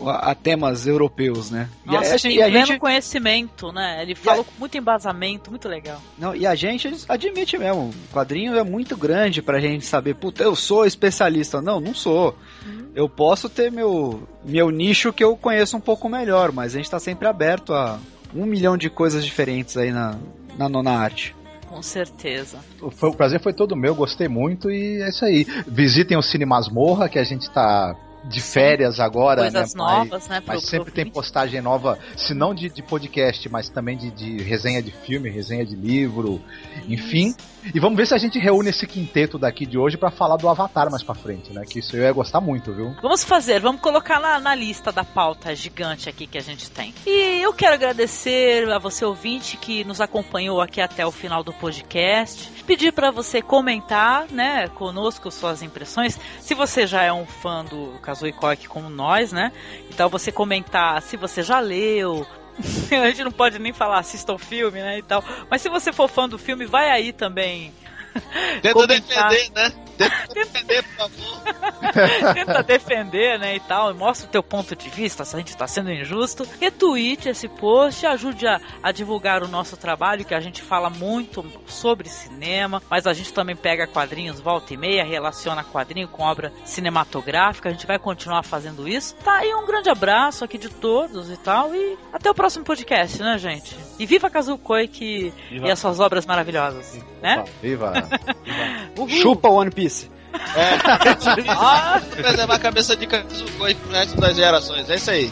a, a temas europeus, né? Nossa, e a, gente, e a gente conhecimento, né? Ele falou com muito embasamento, muito legal. Não, e a gente admite mesmo, o quadrinho é muito grande pra gente saber, puta, eu sou especialista. Não, não sou. Uhum. Eu posso ter meu, meu nicho que eu conheço um pouco melhor, mas a gente tá sempre aberto a um milhão de coisas diferentes aí na, na nona arte. Com certeza. Foi, o prazer foi todo meu, gostei muito e é isso aí. Visitem o Cine Masmorra, que a gente está de férias agora, Coisas né? novas, mas, né? Mas sempre tem postagem nova, se não de, de podcast, mas também de, de, resenha de filme, resenha de livro, enfim. Isso. E vamos ver se a gente reúne esse quinteto daqui de hoje para falar do Avatar mais pra frente, né? Que isso eu ia gostar muito, viu? Vamos fazer, vamos colocar na, na lista da pauta gigante aqui que a gente tem. E eu quero agradecer a você ouvinte que nos acompanhou aqui até o final do podcast. Pedir para você comentar, né, conosco suas impressões. Se você já é um fã do Kazuo Koike como nós, né? Então você comentar se você já leu, a gente não pode nem falar assista o filme, né, e tal. Mas se você for fã do filme, vai aí também. Tenta comentar. defender, né? Tenta defender, por favor. Tenta defender, né, e tal, mostra o teu ponto de vista, se a gente tá sendo injusto. Retweet esse post, ajude a, a divulgar o nosso trabalho, que a gente fala muito sobre cinema, mas a gente também pega quadrinhos volta e meia, relaciona quadrinho com obra cinematográfica, a gente vai continuar fazendo isso. Tá aí um grande abraço aqui de todos e tal, e até o próximo podcast, né, gente? E viva Kazukoi que Viva. e as suas obras maravilhosas, né? Viva! Uhul. Chupa One Piece. É, ah, preservar a cabeça de Kazuko aí pro resto das gerações. É isso aí.